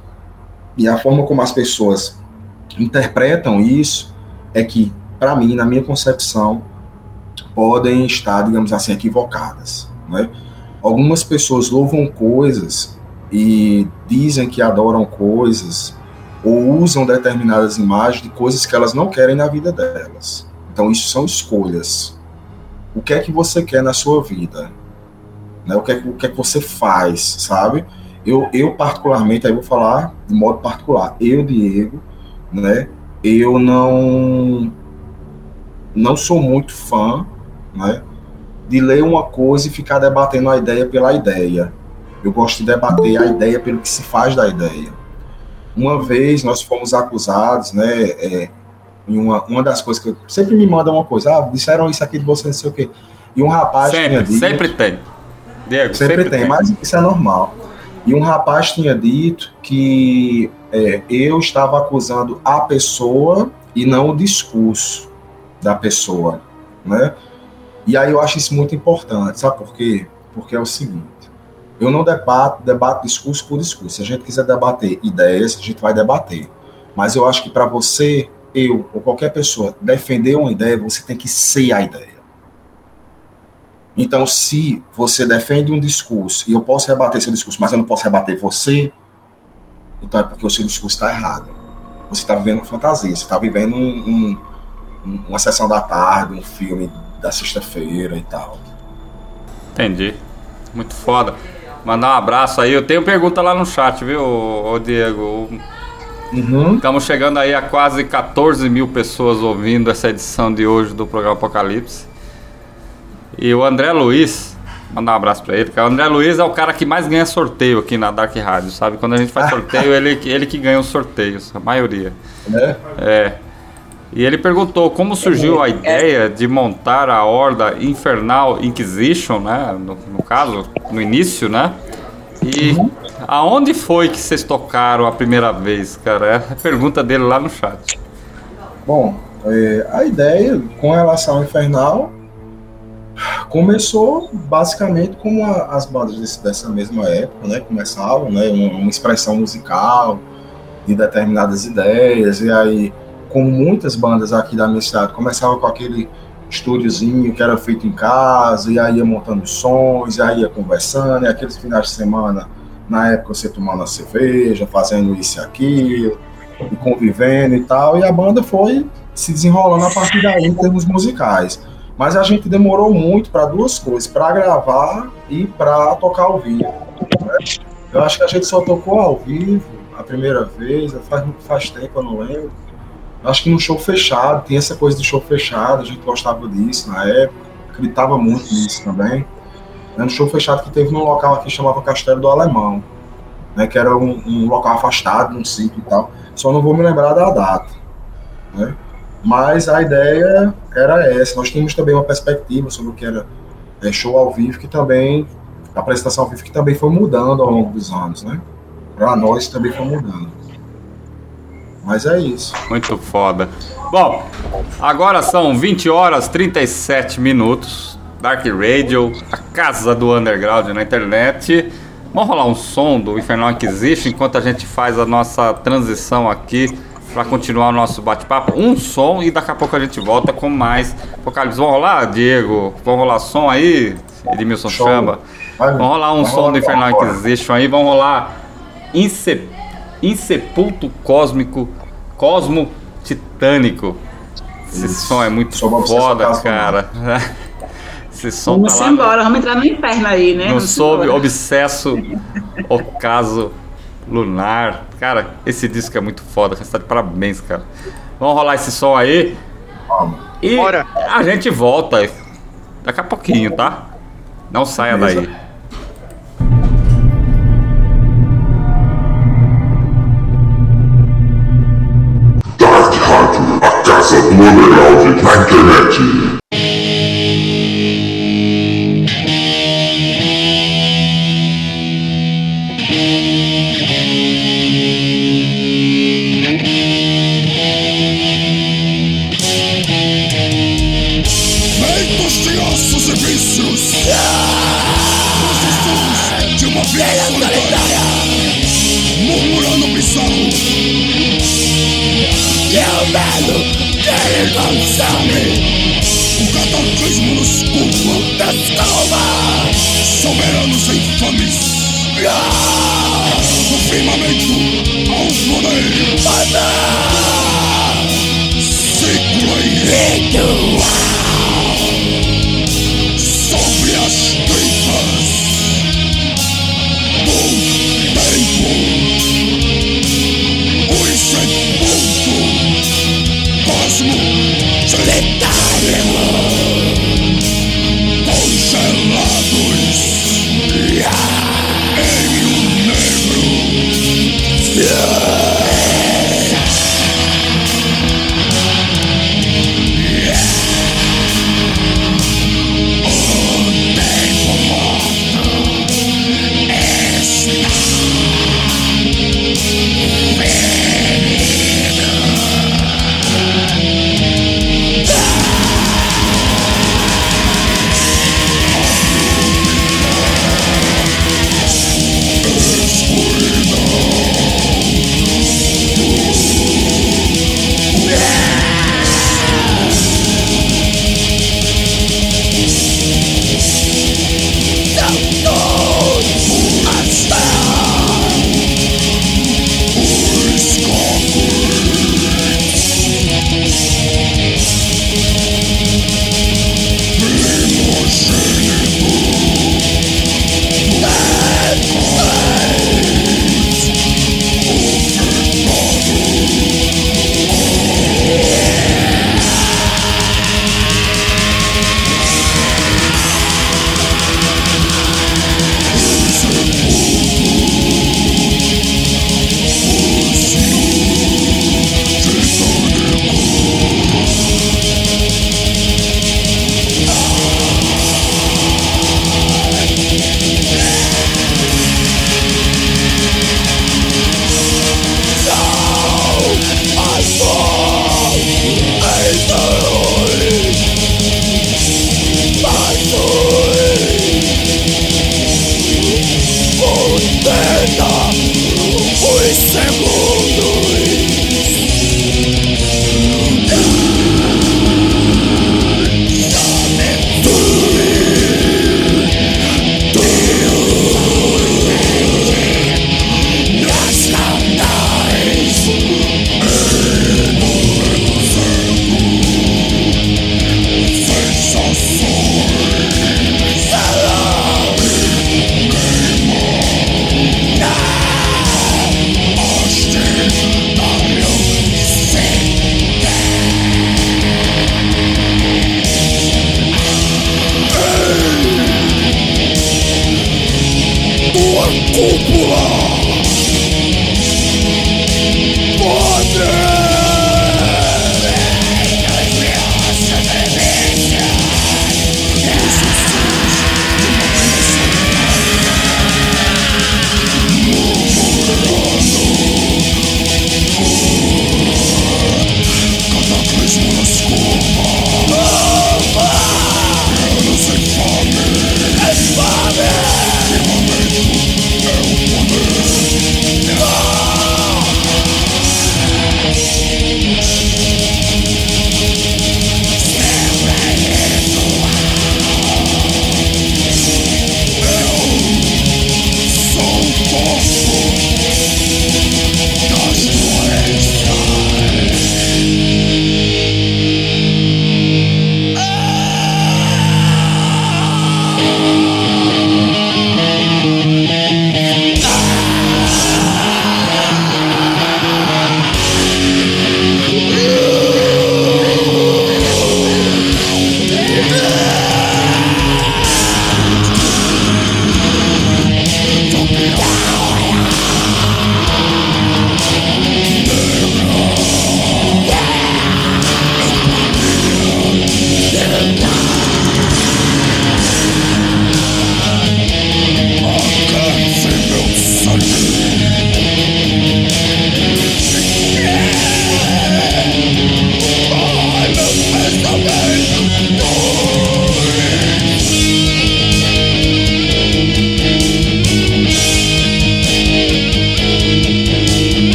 e a forma como as pessoas interpretam isso é que, para mim, na minha concepção, podem estar, digamos assim, equivocadas. Né? Algumas pessoas louvam coisas e dizem que adoram coisas ou usam determinadas imagens de coisas que elas não querem na vida delas. Então, isso são escolhas. O que é que você quer na sua vida? Né? O, que é, o que é que você faz, sabe? Eu, eu, particularmente, aí vou falar de modo particular. Eu, Diego, né? Eu não, não sou muito fã, né? De ler uma coisa e ficar debatendo a ideia pela ideia. Eu gosto de debater a ideia pelo que se faz da ideia. Uma vez nós fomos acusados, né? É, e uma, uma das coisas que eu sempre me manda uma coisa, ah, disseram isso aqui de você, não sei o quê. E um rapaz sempre, tinha dito. Sempre tem. Diego, sempre, sempre tem, tem, mas isso é normal. E um rapaz tinha dito que é, eu estava acusando a pessoa e não o discurso da pessoa, né? E aí eu acho isso muito importante, sabe por quê? Porque é o seguinte, eu não debato, debato discurso por discurso. Se a gente quiser debater ideias, a gente vai debater. Mas eu acho que para você eu ou qualquer pessoa defender uma ideia, você tem que ser a ideia. Então, se você defende um discurso e eu posso rebater seu discurso, mas eu não posso rebater você, então é porque o seu discurso está errado. Você está vivendo fantasia, você está vivendo um, um, uma sessão da tarde, um filme da sexta-feira e tal. Entendi. Muito foda. Mandar um abraço aí. Eu tenho pergunta lá no chat, viu, ô Diego? Uhum. Estamos chegando aí a quase 14 mil pessoas ouvindo essa edição de hoje do programa Apocalipse. E o André Luiz, mandar um abraço para ele, porque o André Luiz é o cara que mais ganha sorteio aqui na Dark Rádio, sabe? Quando a gente faz sorteio, ele, ele que ganha os sorteios, a maioria. É? É. E ele perguntou como surgiu a ideia de montar a Horda Infernal Inquisition, né? No, no caso, no início, né? E uhum. aonde foi que vocês tocaram a primeira vez, cara? É a pergunta dele lá no chat. Bom, é, a ideia com relação ao Infernal começou basicamente como a, as bandas desse, dessa mesma época, né? Começavam, né? Uma, uma, expressão musical de determinadas ideias, e aí, como muitas bandas aqui da minha cidade, começavam com aquele estúdiozinho que era feito em casa, e aí ia montando sons, e aí ia conversando, e aqueles finais de semana, na época você tomando a cerveja, fazendo isso e aquilo, e convivendo e tal, e a banda foi se desenrolando a partir daí em termos musicais. Mas a gente demorou muito para duas coisas, para gravar e para tocar ao vivo. Né? Eu acho que a gente só tocou ao vivo a primeira vez, faz, faz tempo, eu não lembro. Acho que no show fechado, tem essa coisa de show fechado, a gente gostava disso na época, acreditava muito nisso também. Né? No show fechado que teve num local aqui que chamava Castelo do Alemão, né? que era um, um local afastado, num sítio e tal. Só não vou me lembrar da data. Né? Mas a ideia era essa. Nós tínhamos também uma perspectiva sobre o que era é, show ao vivo, que também, a apresentação ao vivo, que também foi mudando ao longo dos anos, né? Para nós também foi mudando. Mas é isso. Muito foda. Bom, agora são 20 horas 37 minutos. Dark Radio, a casa do underground na internet. Vamos rolar um som do Infernal Inquisition enquanto a gente faz a nossa transição aqui para continuar o nosso bate-papo. Um som e daqui a pouco a gente volta com mais Apocalipse. Vamos rolar, Diego? Vamos rolar som aí? Edmilson Show. Chamba. Vamos rolar um som do Infernal Inquisition aí. Vamos rolar Inse... Insepulto Cósmico, Cosmo Titânico. Esse Isso. som é muito foda, cara. Esse som vamos tá embora, vamos entrar no inferno aí, né? Não soube, obsesso, ocaso Lunar. Cara, esse disco é muito foda. Você está de parabéns, cara. Vamos rolar esse som aí. E Bora. a gente volta daqui a pouquinho, tá? Não saia Beleza. daí. Internet.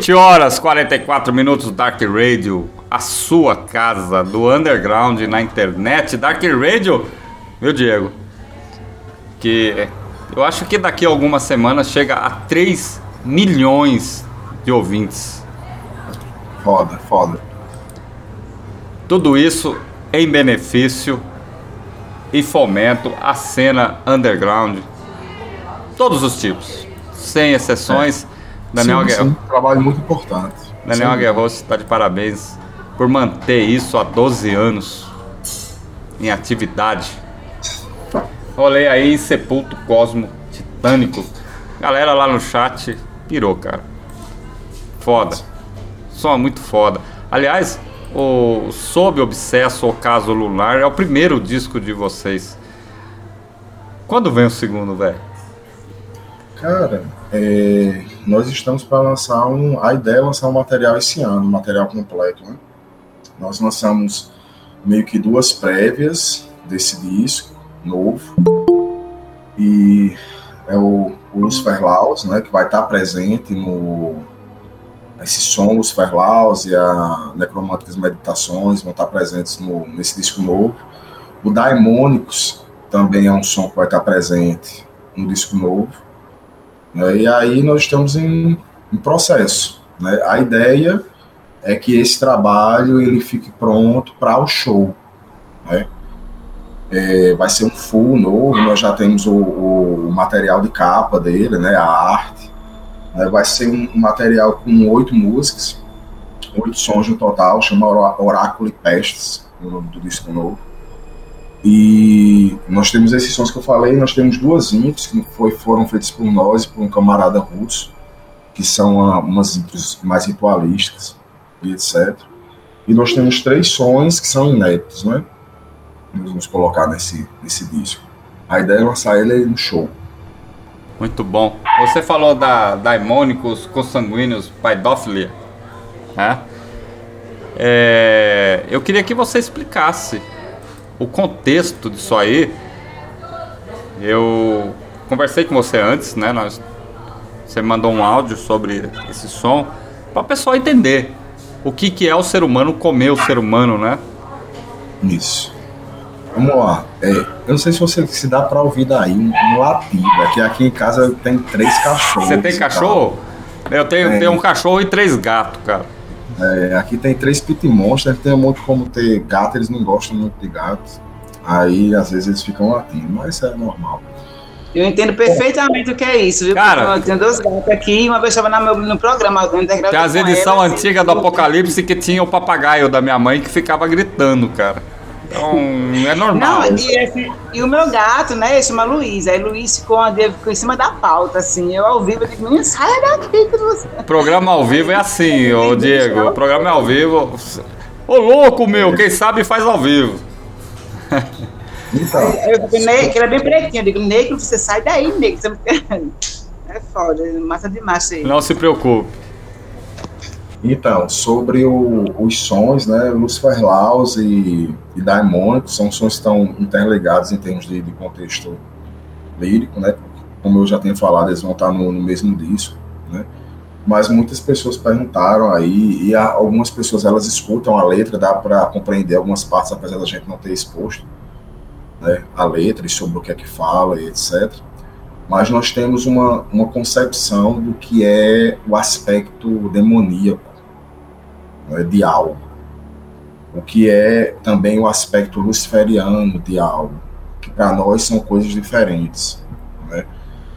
20 horas 44 minutos Dark Radio, a sua casa do underground na internet. Dark Radio, meu Diego, que eu acho que daqui a algumas semanas chega a 3 milhões de ouvintes. Foda, foda. Tudo isso em benefício e fomento à cena underground, todos os tipos, sem exceções. É. Daniel sim, Guerra. sim, trabalho muito importante. Daniel. Aguerroso está de parabéns por manter isso há 12 anos em atividade. Rolei aí Sepulto Cosmo Titânico. Galera lá no chat pirou, cara. Foda. Som muito foda. Aliás, o Sob Obsesso ou Caso Lunar é o primeiro disco de vocês. Quando vem o segundo, velho? Cara, é, nós estamos para lançar um. A ideia é lançar um material esse ano, um material completo. Né? Nós lançamos meio que duas prévias desse disco novo. E é o, o Lucifer Laus, né, que vai estar presente no. Esse som Lucifer Laus e a Necromânticas Meditações vão estar presentes no, nesse disco novo. O Daimônicos também é um som que vai estar presente no disco novo. Né, e aí nós estamos em, em processo. Né? A ideia é que esse trabalho ele fique pronto para o show. Né? É, vai ser um full novo, nós já temos o, o, material de capa dele, né, a arte. Né? Vai ser um, material com oito músicas, oito sons no total, chama Oráculo e Pestes, o nome do disco novo. E nós temos esses sons que eu falei, nós temos duas intros que foi, foram feitas por nós e por um camarada russo, que são uma, umas intros mais ritualísticas e etc. E nós temos três sons que são inéditos, né? Vamos colocar nesse, nesse disco. A ideia é lançar ele no show. Muito bom. Você falou da Daimônicos Consanguíneos Paidophilia, né? É, eu queria que você explicasse o contexto disso aí. Eu conversei com você antes, né? Nós, você mandou um áudio sobre esse som para o pessoal entender o que, que é o ser humano comer o ser humano, né? Isso. Vamos lá. É, eu não sei se você se dá para ouvir daí um, um latido. Aqui, aqui em casa tem três cachorros. Você tem cachorro? Eu tenho, tenho um cachorro e três gatos, cara. É, aqui tem três pit monsters, tem muito como ter gato, eles não gostam muito de gatos. Aí às vezes eles ficam latindo, mas isso é normal. Eu entendo perfeitamente o que é isso, viu? Cara, eu tenho dois gatos aqui e uma vez estava no, no programa. Tem as edições antigas do Apocalipse que tinha o papagaio da minha mãe que ficava gritando, cara. Então, é normal. Não, e, esse, e, o meu gato, né, ele chama Luiz. Aí Luiz ficou, ficou em cima da pauta, assim. Eu ao vivo, eu digo, menino, saia daqui. Você... Programa ao vivo é assim, ô Diego. O programa é ao vivo. Ô louco, meu, quem sabe faz ao vivo. Então. Eu que era bem pretinho. Eu digo, Ney, você sai daí, Ney. É foda, massa demais isso aí. Não se preocupe. Então, sobre o, os sons, né, Lucifer Laus e, e são sons que estão interligados em termos de, de, contexto lírico, né, como eu já tenho falado, eles vão estar no, no mesmo disco, né, mas muitas pessoas perguntaram aí, e algumas pessoas elas escutam a letra, dá para compreender algumas partes, apesar da gente não ter exposto né, a letra e sobre o que é que fala e etc mas nós temos uma, uma concepção do que é o aspecto demoníaco né, de algo, o que é também o aspecto luciferiano de algo, que para nós são coisas diferentes. Né?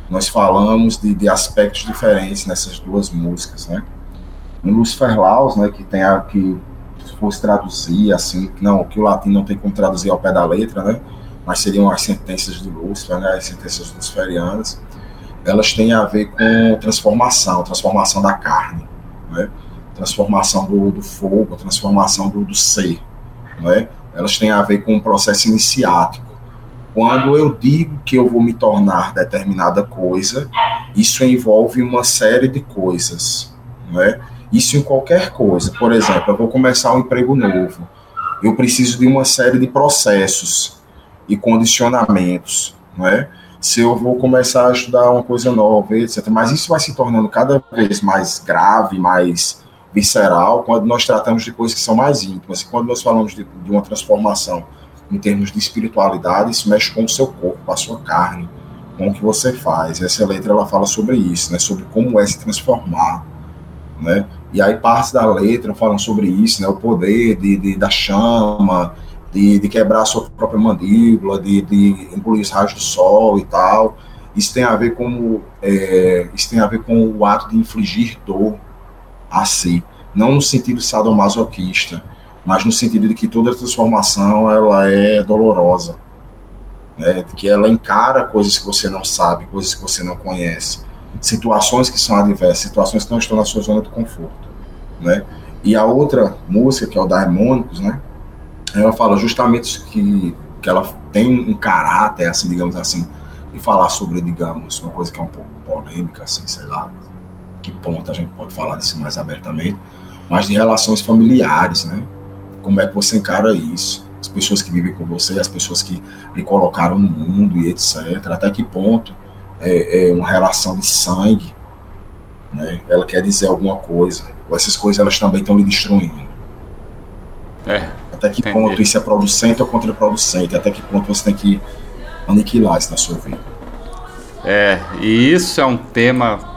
Nós falamos de, de aspectos diferentes nessas duas músicas. Né? No Lucifer Laus, né, que tem a que se fosse traduzir assim, não, que o latim não tem como traduzir ao pé da letra, né? mas seriam as sentenças de Lúcifer, né, as sentenças luciferianas, elas têm a ver com transformação, transformação da carne. Né? Transformação do, do fogo, transformação do, do ser, é? Elas têm a ver com um processo iniciático. Quando eu digo que eu vou me tornar determinada coisa, isso envolve uma série de coisas, não é? Isso em qualquer coisa. Por exemplo, eu vou começar um emprego novo. Eu preciso de uma série de processos e condicionamentos, não é? Se eu vou começar a estudar uma coisa nova, etc. Mas isso vai se tornando cada vez mais grave, mais visceral, quando nós tratamos de coisas que são mais íntimas. Quando nós falamos de, de uma transformação em termos de espiritualidade, isso mexe com o seu corpo, com a sua carne, com o que você faz. Essa letra ela fala sobre isso, né? Sobre como é se transformar, né? E aí partes da letra falam sobre isso, né? O poder de, de da chama, de, de, quebrar a sua própria mandíbula, de, de engolir os raios do sol e tal. Isso tem a ver com é, isso tem a ver com o ato de infligir dor a si, não no sentido sadomasoquista, mas no sentido de que toda transformação ela é dolorosa, né? que ela encara coisas que você não sabe, coisas que você não conhece, situações que são adversas, situações que não estão na sua zona de conforto, né? E a outra música, que é o Daimônicos, né? Ela fala justamente que, que ela tem um caráter, assim, digamos assim, e falar sobre, digamos, uma coisa que é um pouco polêmica, assim, sei lá, que ponto a gente pode falar disso mais abertamente, mas de relações familiares, né? Como é que você encara isso? As pessoas que vivem com você, as pessoas que lhe colocaram no mundo e etc. Até que ponto é, é uma relação de sangue, né? Ela quer dizer alguma coisa. Ou essas coisas elas também estão lhe destruindo. É. Até que entendi. ponto isso é producente ou contraproducente? Até que ponto você tem que aniquilar isso na sua vida? É, e isso é um tema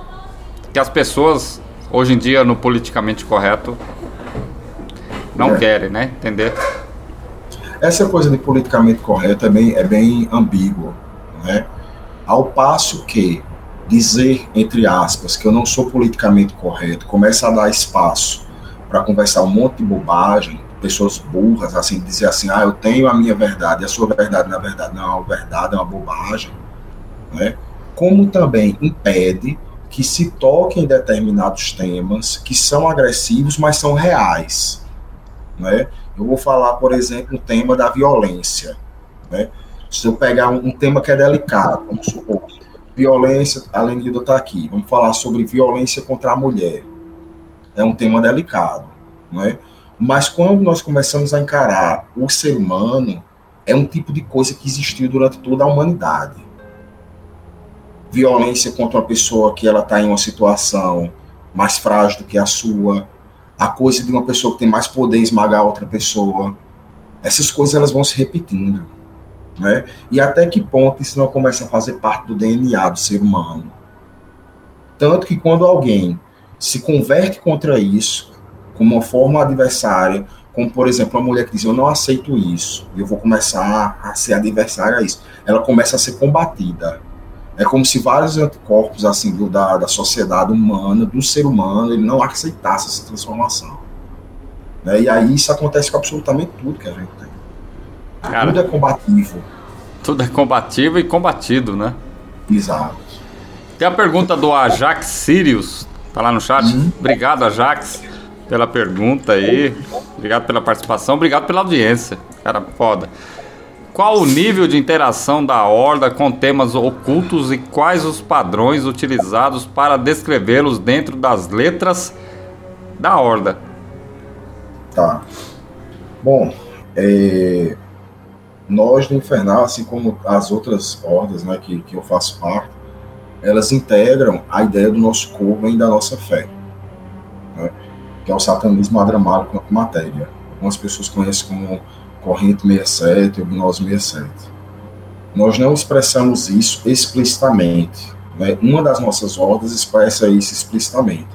que as pessoas, hoje em dia, no politicamente correto, não É. querem, né? Entender? Essa coisa de politicamente correto é bem, é bem ambígua, né? Ao passo que dizer, entre aspas, que eu não sou politicamente correto, começa a dar espaço para conversar um monte de bobagem, pessoas burras, assim, dizer assim, ah, eu tenho a minha verdade, a sua verdade, na verdade, não é uma verdade, é uma bobagem, né? Como também impede que se toque em determinados temas que são agressivos, mas são reais, né? Eu vou falar, por exemplo, o tema da violência. Né? Se eu pegar um, um tema que é delicado, vamos supor, violência, além de eu estar aqui, vamos falar sobre violência contra a mulher. É um tema delicado. Né? Mas quando nós começamos a encarar o ser humano, é um tipo de coisa que existiu durante toda a humanidade. Violência contra uma pessoa que ela está em uma situação mais frágil do que a sua, a coisa de uma pessoa que tem mais poder esmagar outra pessoa. Essas coisas elas vão se repetindo. Né? E até que ponto isso não começa a fazer parte do DNA do ser humano? Tanto que quando alguém se converte contra isso, como uma forma adversária, como por exemplo a mulher que diz eu não aceito isso, eu vou começar a ser adversária a isso, ela começa a ser combatida. É como se vários anticorpos assim do, da, da sociedade humana, do ser humano, ele não aceitasse essa transformação. Né? E aí isso acontece com absolutamente tudo que a gente tem. Cara. Tudo é combativo. Tudo é combativo e combatido, né? Exato. Tem a pergunta do Ajax Sirius, tá lá no chat. Uhum. Obrigado, Ajax, pela pergunta aí. Obrigado pela participação, obrigado pela audiência. Cara, foda. Qual o nível de interação da Horda com temas ocultos e quais os padrões utilizados para descrevê-los dentro das letras da Horda? Tá. Bom, é, nós do Infernal, assim como as outras hordas né, que, que eu faço parte, elas integram a ideia do nosso corpo e da nossa fé, né, que é o satanismo adramático quanto matéria. Algumas pessoas conhecem como corrente 67 ou gnose 67. Nós não expressamos isso explicitamente. Né? Uma das nossas hordas expressa isso explicitamente.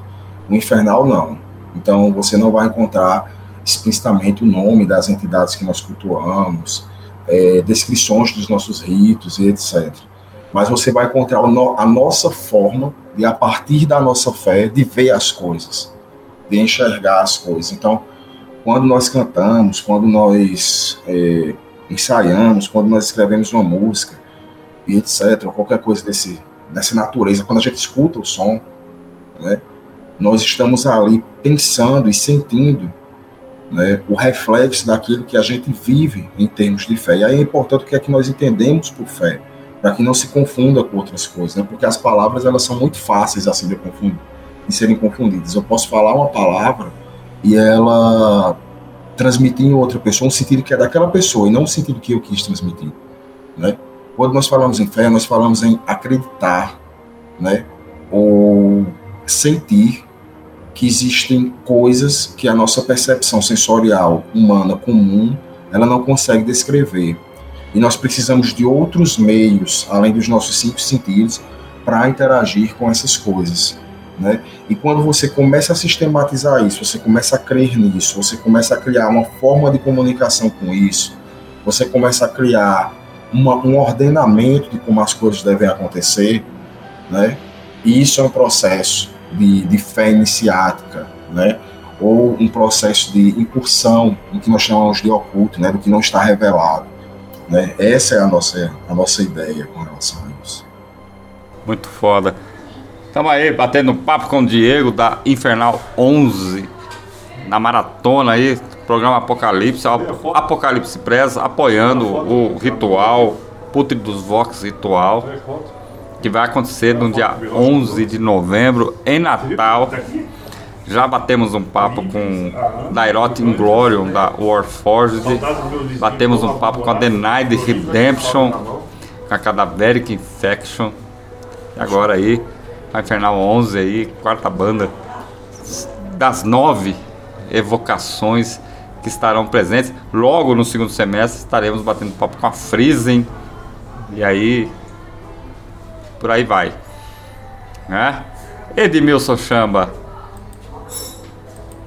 O Infernal não. Então você não vai encontrar explicitamente o nome das entidades que nós cultuamos, é, descrições dos nossos ritos e etc. Mas você vai encontrar a nossa forma de, a partir da nossa fé, de ver as coisas, de enxergar as coisas. Então, quando nós cantamos, quando nós é, ensaiamos, quando nós escrevemos uma música e etc., qualquer coisa desse, dessa natureza, quando a gente escuta o som, né, nós estamos ali pensando e sentindo né, o reflexo daquilo que a gente vive em termos de fé. E aí é importante o que é que nós entendemos por fé, para que não se confunda com outras coisas, né, porque as palavras elas são muito fáceis assim de, confundir, de serem confundidas. Eu posso falar uma palavra e ela transmitir em outra pessoa um sentido que é daquela pessoa e não um sentido que eu quis transmitir. Né? Quando nós falamos em fé, nós falamos em acreditar, né? ou sentir que existem coisas que a nossa percepção sensorial humana comum ela não consegue descrever. E nós precisamos de outros meios, além dos nossos cinco sentidos, para interagir com essas coisas. Né? E quando você começa a sistematizar isso, você começa a crer nisso, você começa a criar uma forma de comunicação com isso, você começa a criar uma, um ordenamento de como as coisas devem acontecer, né? E isso é um processo de, de fé iniciática, né? Ou um processo de incursão, em que nós chamamos de oculto, né? Do que não está revelado, né? Essa é a nossa, a nossa ideia com relação a isso. Muito foda. Tamo aí batendo papo com o Diego da Infernal 11. na maratona aí, programa Apocalipse, Apocalipse Press, apoiando o ritual, Putre dos Vox Ritual, que vai acontecer no dia 11 de novembro, em Natal. Já batemos um papo com Dairot Inglorium da Warforged. Batemos um papo com a Denied Redemption, com a Cadaveric Infection. E agora aí, a Infernal 11 aí, quarta banda das nove evocações que estarão presentes. Logo no segundo semestre estaremos batendo papo com a Friesen. E aí, por aí vai. Né? Edmilson Chamba,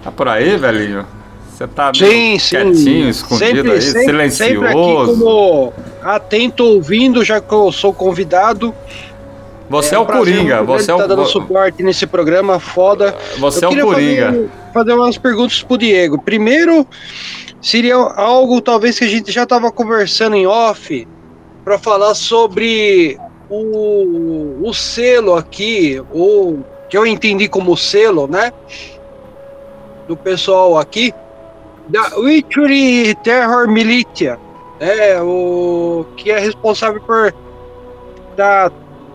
Tá por aí, velhinho? Você tá sim, sim. quietinho, escondido sempre, aí, sempre, silencioso. Sempre aqui como atento ouvindo, já que eu sou convidado. Você é, é o Coringa, você é o tá dando suporte nesse programa foda. Você eu é o Coringa. Fazer, fazer umas perguntas pro Diego. Primeiro, seria algo talvez que a gente já estava conversando em off para falar sobre o, o selo aqui, o que eu entendi como selo, né? do pessoal aqui da Witchery Terror Militia, é o que é responsável por tá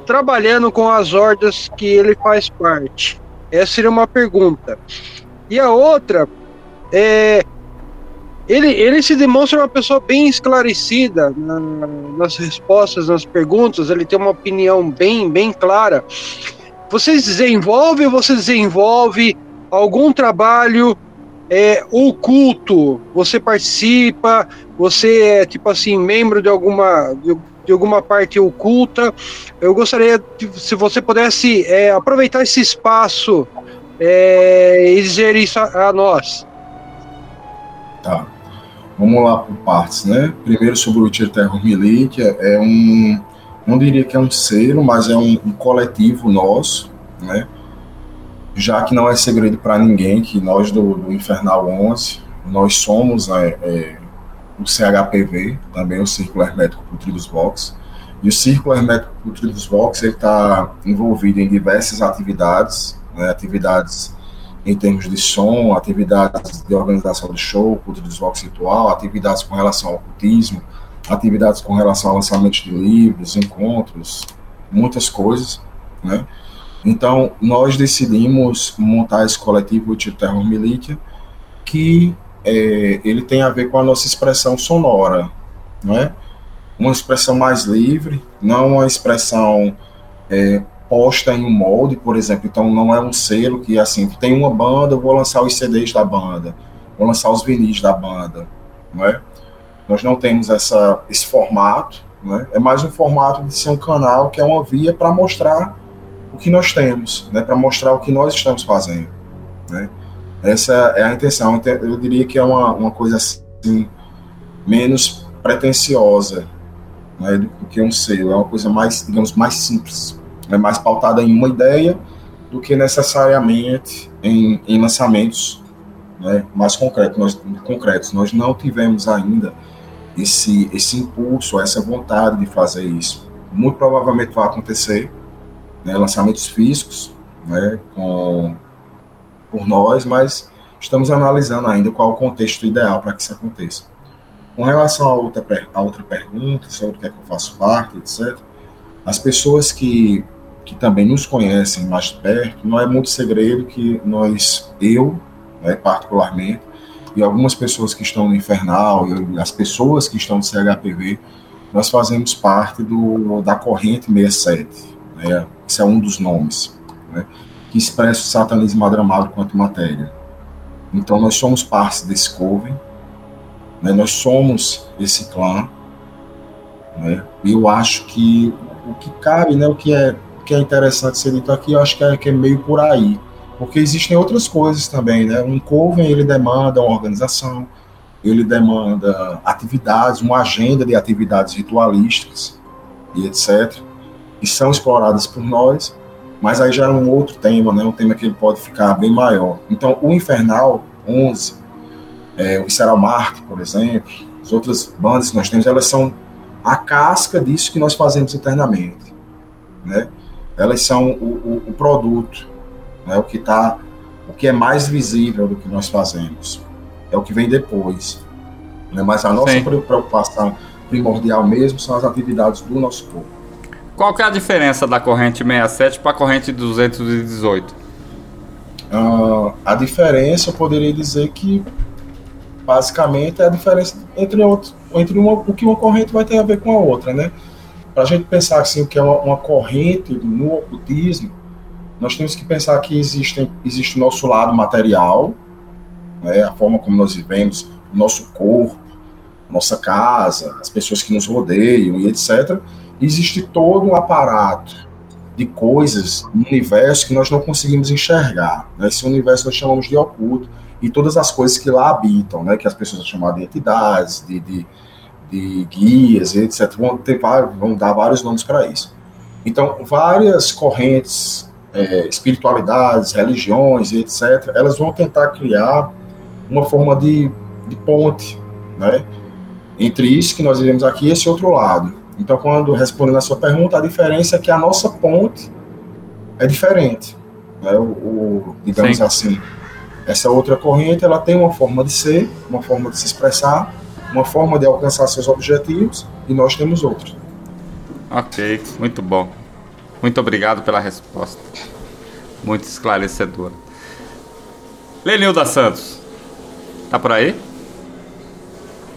trabalhando com as hordas que ele faz parte. Essa seria uma pergunta. E a outra é ele, ele se demonstra uma pessoa bem esclarecida na, nas respostas, nas perguntas, ele tem uma opinião bem, bem clara. Você desenvolve você desenvolve algum trabalho é, oculto, você participa, você é tipo assim, membro de alguma, de, de alguma parte oculta. Eu gostaria de, se você pudesse é, aproveitar esse espaço é, e dizer isso a, a, nós. Tá. Vamos lá por partes, né? Primeiro sobre o Witcher Terror Militia, é um, não diria que é um selo, mas é um, um coletivo nosso, né? já que não é segredo para ninguém que nós do, do, Infernal 11, nós somos é, é, o CHPV, também o Círculo Hermético Putridos Vox, e o Círculo Hermético Putridos Vox está envolvido em diversas atividades, né, atividades em termos de som, atividades de organização de show, Putridos Vox Ritual, atividades com relação ao ocultismo, atividades com relação ao lançamento de livros, encontros, muitas coisas, né? Então, nós decidimos montar esse coletivo de Terror Militia, que é, ele tem a ver com a nossa expressão sonora, não é? Uma expressão mais livre, não uma expressão é, posta em um molde, por exemplo. Então, não é um selo que, assim, tem uma banda, eu vou lançar os CDs da banda, vou lançar os vinis da banda, não é? Nós não temos essa, esse formato, não é? É mais um formato de ser um canal que é uma via para mostrar o que nós temos, né, para mostrar o que nós estamos fazendo. Né? Essa é a intenção. Então, eu diria que é uma, uma coisa assim, menos pretensiosa né, do que um selo. É uma coisa mais, digamos, mais simples. É mais pautada em uma ideia do que necessariamente em, em lançamentos né, mais concretos. Nós, concretos. Nós não tivemos ainda esse, esse impulso, essa vontade de fazer isso. Muito provavelmente vai acontecer, né, lançamentos físicos né, com, por nós, mas estamos analisando ainda qual o contexto ideal para que isso aconteça. Com relação a outra, a outra pergunta, sobre o que é que eu faço parte, etc., as pessoas que, que também nos conhecem mais de perto, não é muito segredo que nós, eu, né, particularmente, e algumas pessoas que estão no Infernal, e as pessoas que estão no CHPV, nós fazemos parte do, da corrente 67, né? Esse é um dos nomes, né? Que expressa o satanismo adramado quanto matéria. Então nós somos parte desse coven, né? nós somos esse clã, né? Eu acho que o que cabe, né? O que é, o que é interessante ser dito aqui, eu acho que é, que é meio por aí, porque existem outras coisas também, né? Um coven ele demanda uma organização, ele demanda atividades, uma agenda de atividades ritualísticas e etc que são exploradas por nós, mas aí já é um outro tema, né? Um tema que ele pode ficar bem maior. Então, o Infernal 11, é, o Visceral Marte, por exemplo, as outras bandas que nós temos, elas são a casca disso que nós fazemos internamente, né? Elas são o, o, o produto, né? O que está o que é mais visível do que nós fazemos. É o que vem depois. Né? Mas a nossa Sim. preocupação primordial mesmo são as atividades do nosso corpo. Qual que é a diferença da corrente 67 para a corrente 218? Uh, a diferença, eu poderia dizer que basicamente é a diferença entre, outro, entre uma, o que uma corrente vai ter a ver com a outra, né? Para a gente pensar assim, o que é uma, uma, corrente no ocultismo, nós temos que pensar que existe, existe o nosso lado material, né, a forma como nós vivemos, o nosso corpo, nossa casa, as pessoas que nos rodeiam e etc. Existe todo um aparato de coisas no universo que nós não conseguimos enxergar. Né? Esse universo nós chamamos de oculto e todas as coisas que lá habitam, né? que as pessoas chamam de entidades, de, de, de guias, etc. Vão, ter, vão dar vários nomes para isso. Então, várias correntes, é, espiritualidades, religiões, etc., elas vão tentar criar uma forma de, de ponte, né? Entre isso que nós vivemos aqui e esse outro lado. Então, quando respondendo a sua pergunta, a diferença é que a nossa ponte é diferente. Né? O, o digamos Sim. assim, essa outra corrente ela tem uma forma de ser, uma forma de se expressar, uma forma de alcançar seus objetivos e nós temos outros. Ok, muito bom. Muito obrigado pela resposta. Muito esclarecedora. Lenilda Santos, tá por aí?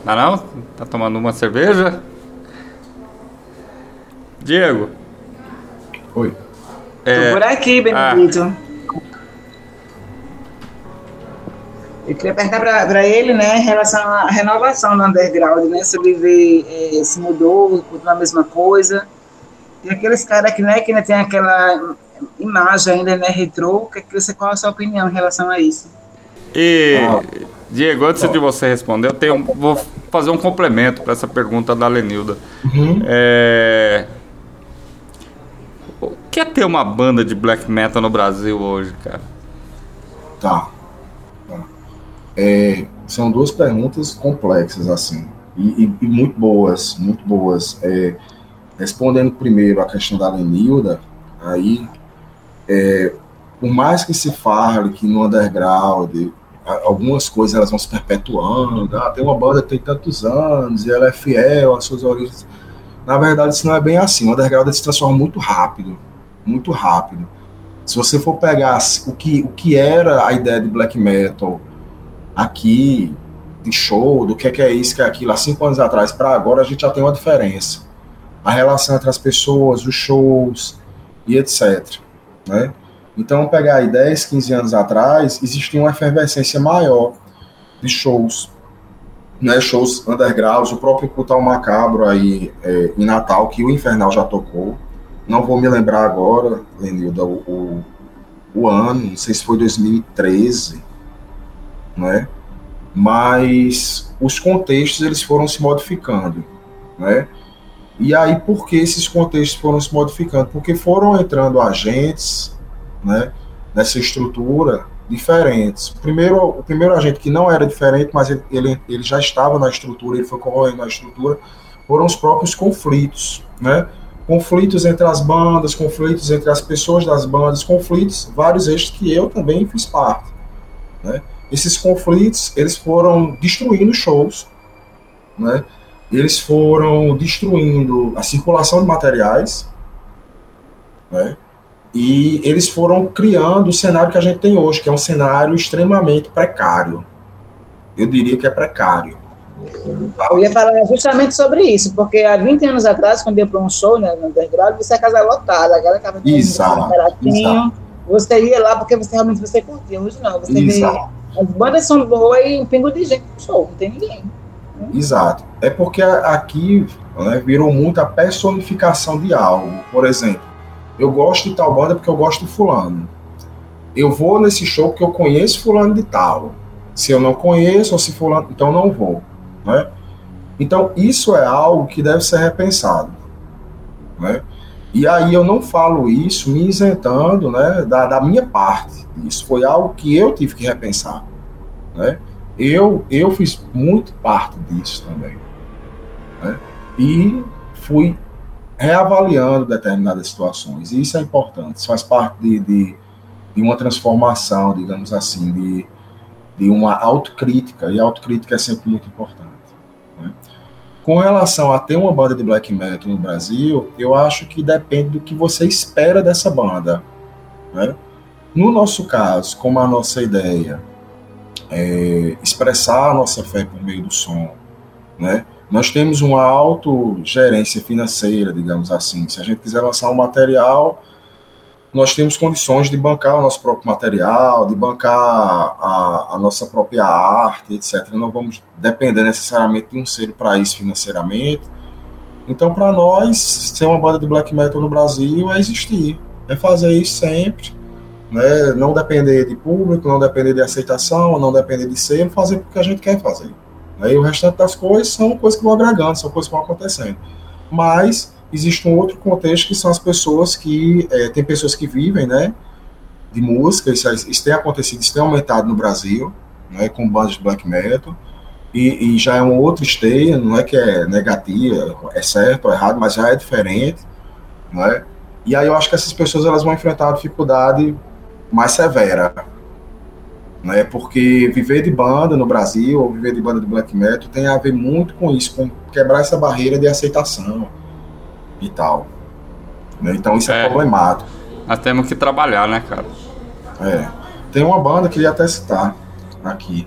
Não, não? Tá tomando uma cerveja? Diego. Oi. É... Tô por aqui, Benedito. Ah. Eu queria perguntar para ele, né, em relação à renovação no underground, né, se ele vê, é, se mudou, continua a mesma coisa. E aqueles caras que, né, que ainda tem aquela imagem ainda, né, retrô, que, que você, qual a sua opinião em relação a isso? E, Diego, antes de você responder, eu tenho, vou fazer um complemento para essa pergunta da Lenilda. Uhum. É, o que é ter uma banda de black metal no Brasil hoje, cara? Tá. tá. É, são duas perguntas complexas, assim, e, e, e muito boas, muito boas. É, respondendo primeiro a questão da Lenilda, aí, é, por mais que se fale que no underground algumas coisas elas vão se perpetuando, ah, tem uma banda que tem tantos anos e ela é fiel às suas origens. Na verdade, isso não é bem assim. O underground se transforma muito rápido muito rápido. Se você for pegar o que, o que era a ideia de black metal aqui, de show, do que é, que é isso, que é aquilo, há cinco anos atrás para agora, a gente já tem uma diferença. A relação entre as pessoas, os shows e etc. Né? Então, pegar aí 10, 15 anos atrás, existia uma efervescência maior de shows. Né, shows underground, o próprio Cultal Macabro aí é, em Natal, que o Infernal já tocou, não vou me lembrar agora, Lenilda, o, o, o ano, não sei se foi 2013, né? Mas os contextos eles foram se modificando, né? E aí por que esses contextos foram se modificando? Porque foram entrando agentes, né? Nessa estrutura diferentes. O primeiro, o primeiro agente que não era diferente, mas ele, ele, já estava na estrutura, ele foi corroendo na estrutura, foram os próprios conflitos, né? Conflitos entre as bandas, conflitos entre as pessoas das bandas, conflitos, vários estes que eu também fiz parte. Né? Esses conflitos, eles foram destruindo shows, né? eles foram destruindo a circulação de materiais, né? e eles foram criando o cenário que a gente tem hoje, que é um cenário extremamente precário. Eu diria que é precário. Eu ia falar justamente sobre isso, porque há 20 anos atrás, quando eu ia para um show né, no underground, você é casa lotada, aquela casa exato, exato. você ia lá porque você realmente você curtia. Hoje não, você exato. vê. As bandas são boas e um pingo de gente no show, não tem ninguém. Exato. É porque aqui né, virou muita personificação de algo. Por exemplo, eu gosto de tal banda porque eu gosto de fulano. Eu vou nesse show porque eu conheço fulano de tal. Se eu não conheço, ou se fulano, então não vou. Né? Então, isso é algo que deve ser repensado. Né? E aí eu não falo isso me isentando né, da, da minha parte. Isso foi algo que eu tive que repensar. Né? Eu, eu fiz muito parte disso também. Né? E fui reavaliando determinadas situações. E isso é importante. Isso faz parte de, de, de uma transformação, digamos assim, de, de uma autocrítica, e a autocrítica é sempre muito importante. Com relação a ter uma banda de black metal no Brasil, eu acho que depende do que você espera dessa banda. Né? No nosso caso, como a nossa ideia é expressar a nossa fé por meio do som, né? nós temos uma autogerência financeira, digamos assim. Se a gente quiser lançar um material, nós temos condições de bancar o nosso próprio material, de bancar a, a nossa própria arte, etc. Não vamos depender necessariamente de um selo para isso financeiramente. Então, para nós, ser uma banda de black metal no Brasil é existir, é fazer isso sempre, né? não depender de público, não depender de aceitação, não depender de selo, fazer porque a gente quer fazer. Né? E o restante das coisas são coisas que vão agregando, são coisas que vão acontecendo. Mas existe um outro contexto que são as pessoas que é, tem pessoas que vivem, né, de música. Isso, isso tem acontecido, isso tem aumentado no Brasil, né, com bandas de black metal. E, e, já é um outro esteio, não é que é negativa, é certo ou errado, mas já é diferente, né? E aí eu acho que essas pessoas elas vão enfrentar uma dificuldade mais severa, né? Porque viver de banda no Brasil ou viver de banda de black metal tem a ver muito com isso, com quebrar essa barreira de aceitação e tal. Né? Então isso é, é problemático. Nós temos que trabalhar, né, cara? É. Tem uma banda que eu ia até citar aqui.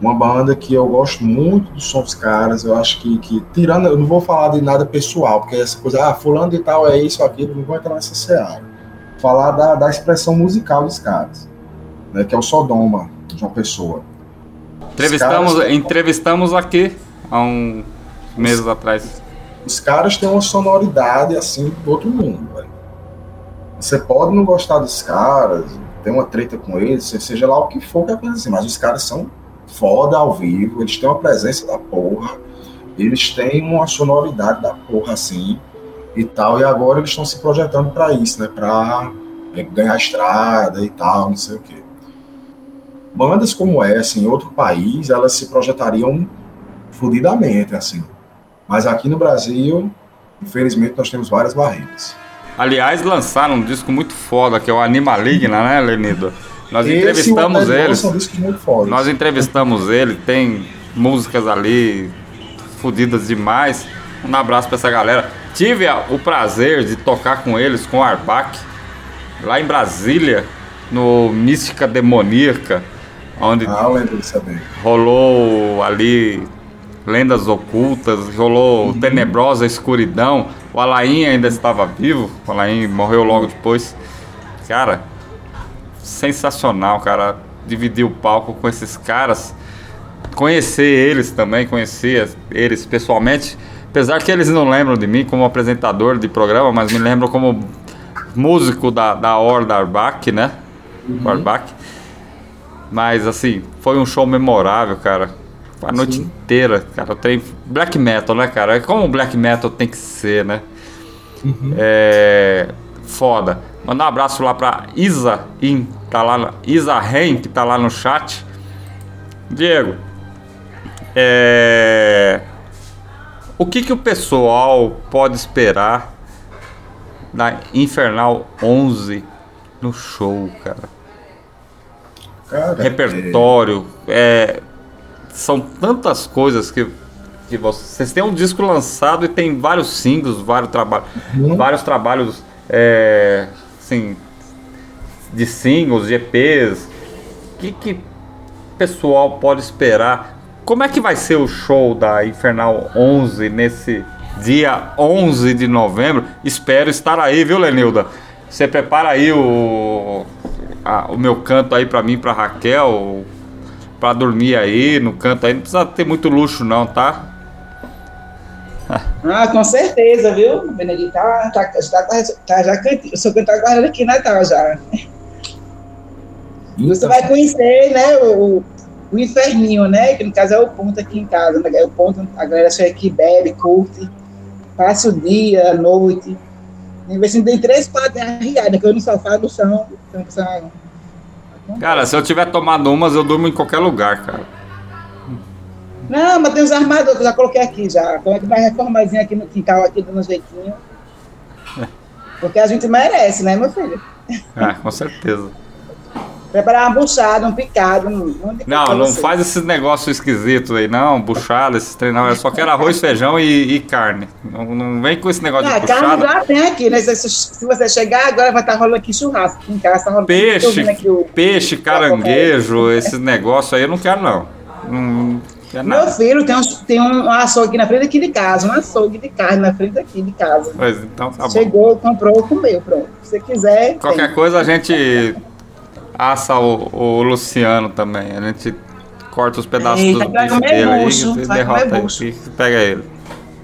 Uma banda que eu gosto muito do som dos caras. Eu acho que, que, tirando, eu não vou falar de nada pessoal, porque essa coisa, ah, fulano e tal é isso, aquilo, não vou entrar nessa seara. Falar da, da expressão musical dos caras, né, que é o Sodoma, de uma pessoa. Entrevistamos, caras, entrevistamos aqui há um meses atrás. Os caras têm uma sonoridade assim do outro mundo, velho. Você pode não gostar dos caras, ter uma treta com eles, seja lá o que for que aconteça, mas os caras são foda ao vivo, eles têm uma presença da porra, eles têm uma sonoridade da porra assim e tal, e agora eles estão se projetando para isso, né? Pra é, ganhar estrada e tal, não sei o quê. Bandas como essa em outro país, elas se projetariam fudidamente, assim. Mas aqui no Brasil, infelizmente, nós temos várias barreiras. Aliás, lançaram um disco muito foda, que é o Animaligna, né, Lenido? Nós Esse entrevistamos ele. Nós entrevistamos ele, tem músicas ali fodidas demais. Um abraço para essa galera. Tive o prazer de tocar com eles, com o Arbac, lá em Brasília, no Mística Demoníaca, onde ah, rolou ali lendas ocultas, rolou uhum. tenebrosa escuridão. O Alain ainda estava vivo, o Alain morreu logo depois. Cara, sensacional, cara. Dividir o palco com esses caras, conhecer eles também, conhecer eles pessoalmente. Apesar que eles não lembram de mim como apresentador de programa, mas me lembram como músico da, da Horda Arbach, né? Uhum. Arbach. Mas assim, foi um show memorável, cara a noite Sim. inteira, cara. Tem black metal, né, cara? É como black metal tem que ser, né? Uhum. É. Foda. Mandar um abraço lá pra Isa In, tá lá, Isa Ren, que tá lá no chat. Diego, é... o que, que o pessoal pode esperar da Infernal 11 no show, cara? cara Repertório, é... é são tantas coisas que, que vocês têm um disco lançado e tem vários singles, vários, traba uhum. vários trabalhos é, assim, de singles, de EPs. O que, que pessoal pode esperar? Como é que vai ser o show da Infernal 11 nesse dia 11 de novembro? Espero estar aí, viu, Lenilda? Você prepara aí o, a, o meu canto aí para mim, para Raquel, pra dormir aí no canto aí. Não precisa ter muito luxo, não, tá? Ah, com certeza, viu? Benedito tá, tá, tá, tá já cantando. O seu canto tá guardando aqui Natal né, já. Você vai conhecer, né, o, o inferninho, né? Que no caso é o ponto aqui em casa, né? É o ponto, a galera chega aqui, bebe, curte, passa o dia, a noite. Em de tem três, quatro arriadas, que eu no sofá do chão, então, Cara, se eu tiver tomado umas, eu durmo em qualquer lugar, cara. Não, mas tem os armadores que eu já coloquei aqui já. Como é que vai reformazinho aqui no quintal, aqui dando um jeitinho. Porque a gente merece, né, meu filho? Ah, com certeza. Preparar uma buchada, um picado. Um, um não, não você. faz esses negócios esquisitos aí, não. Buchada, esses treinos. Eu só quero arroz, feijão e, e carne. Não, não, vem com esse negócio de buchada. Carne já tem aqui, né? Se, se, você chegar agora, vai estar tá rolando aqui churrasco. Aqui em casa tá rolando Peixe, o... peixe, caranguejo, esses negócios aí eu não quero, não. Não quero Meu filho tem um, tem um açougue aqui na frente aqui de casa, um açougue de carne na frente aqui de casa. Pois então tá Chegou, bom. comprou, comeu, pronto. Se você quiser. Qualquer tem. coisa a gente assa o, o, Luciano também. A gente corta os pedaços Eita, do bife dele aí e derrota aí, pega ele.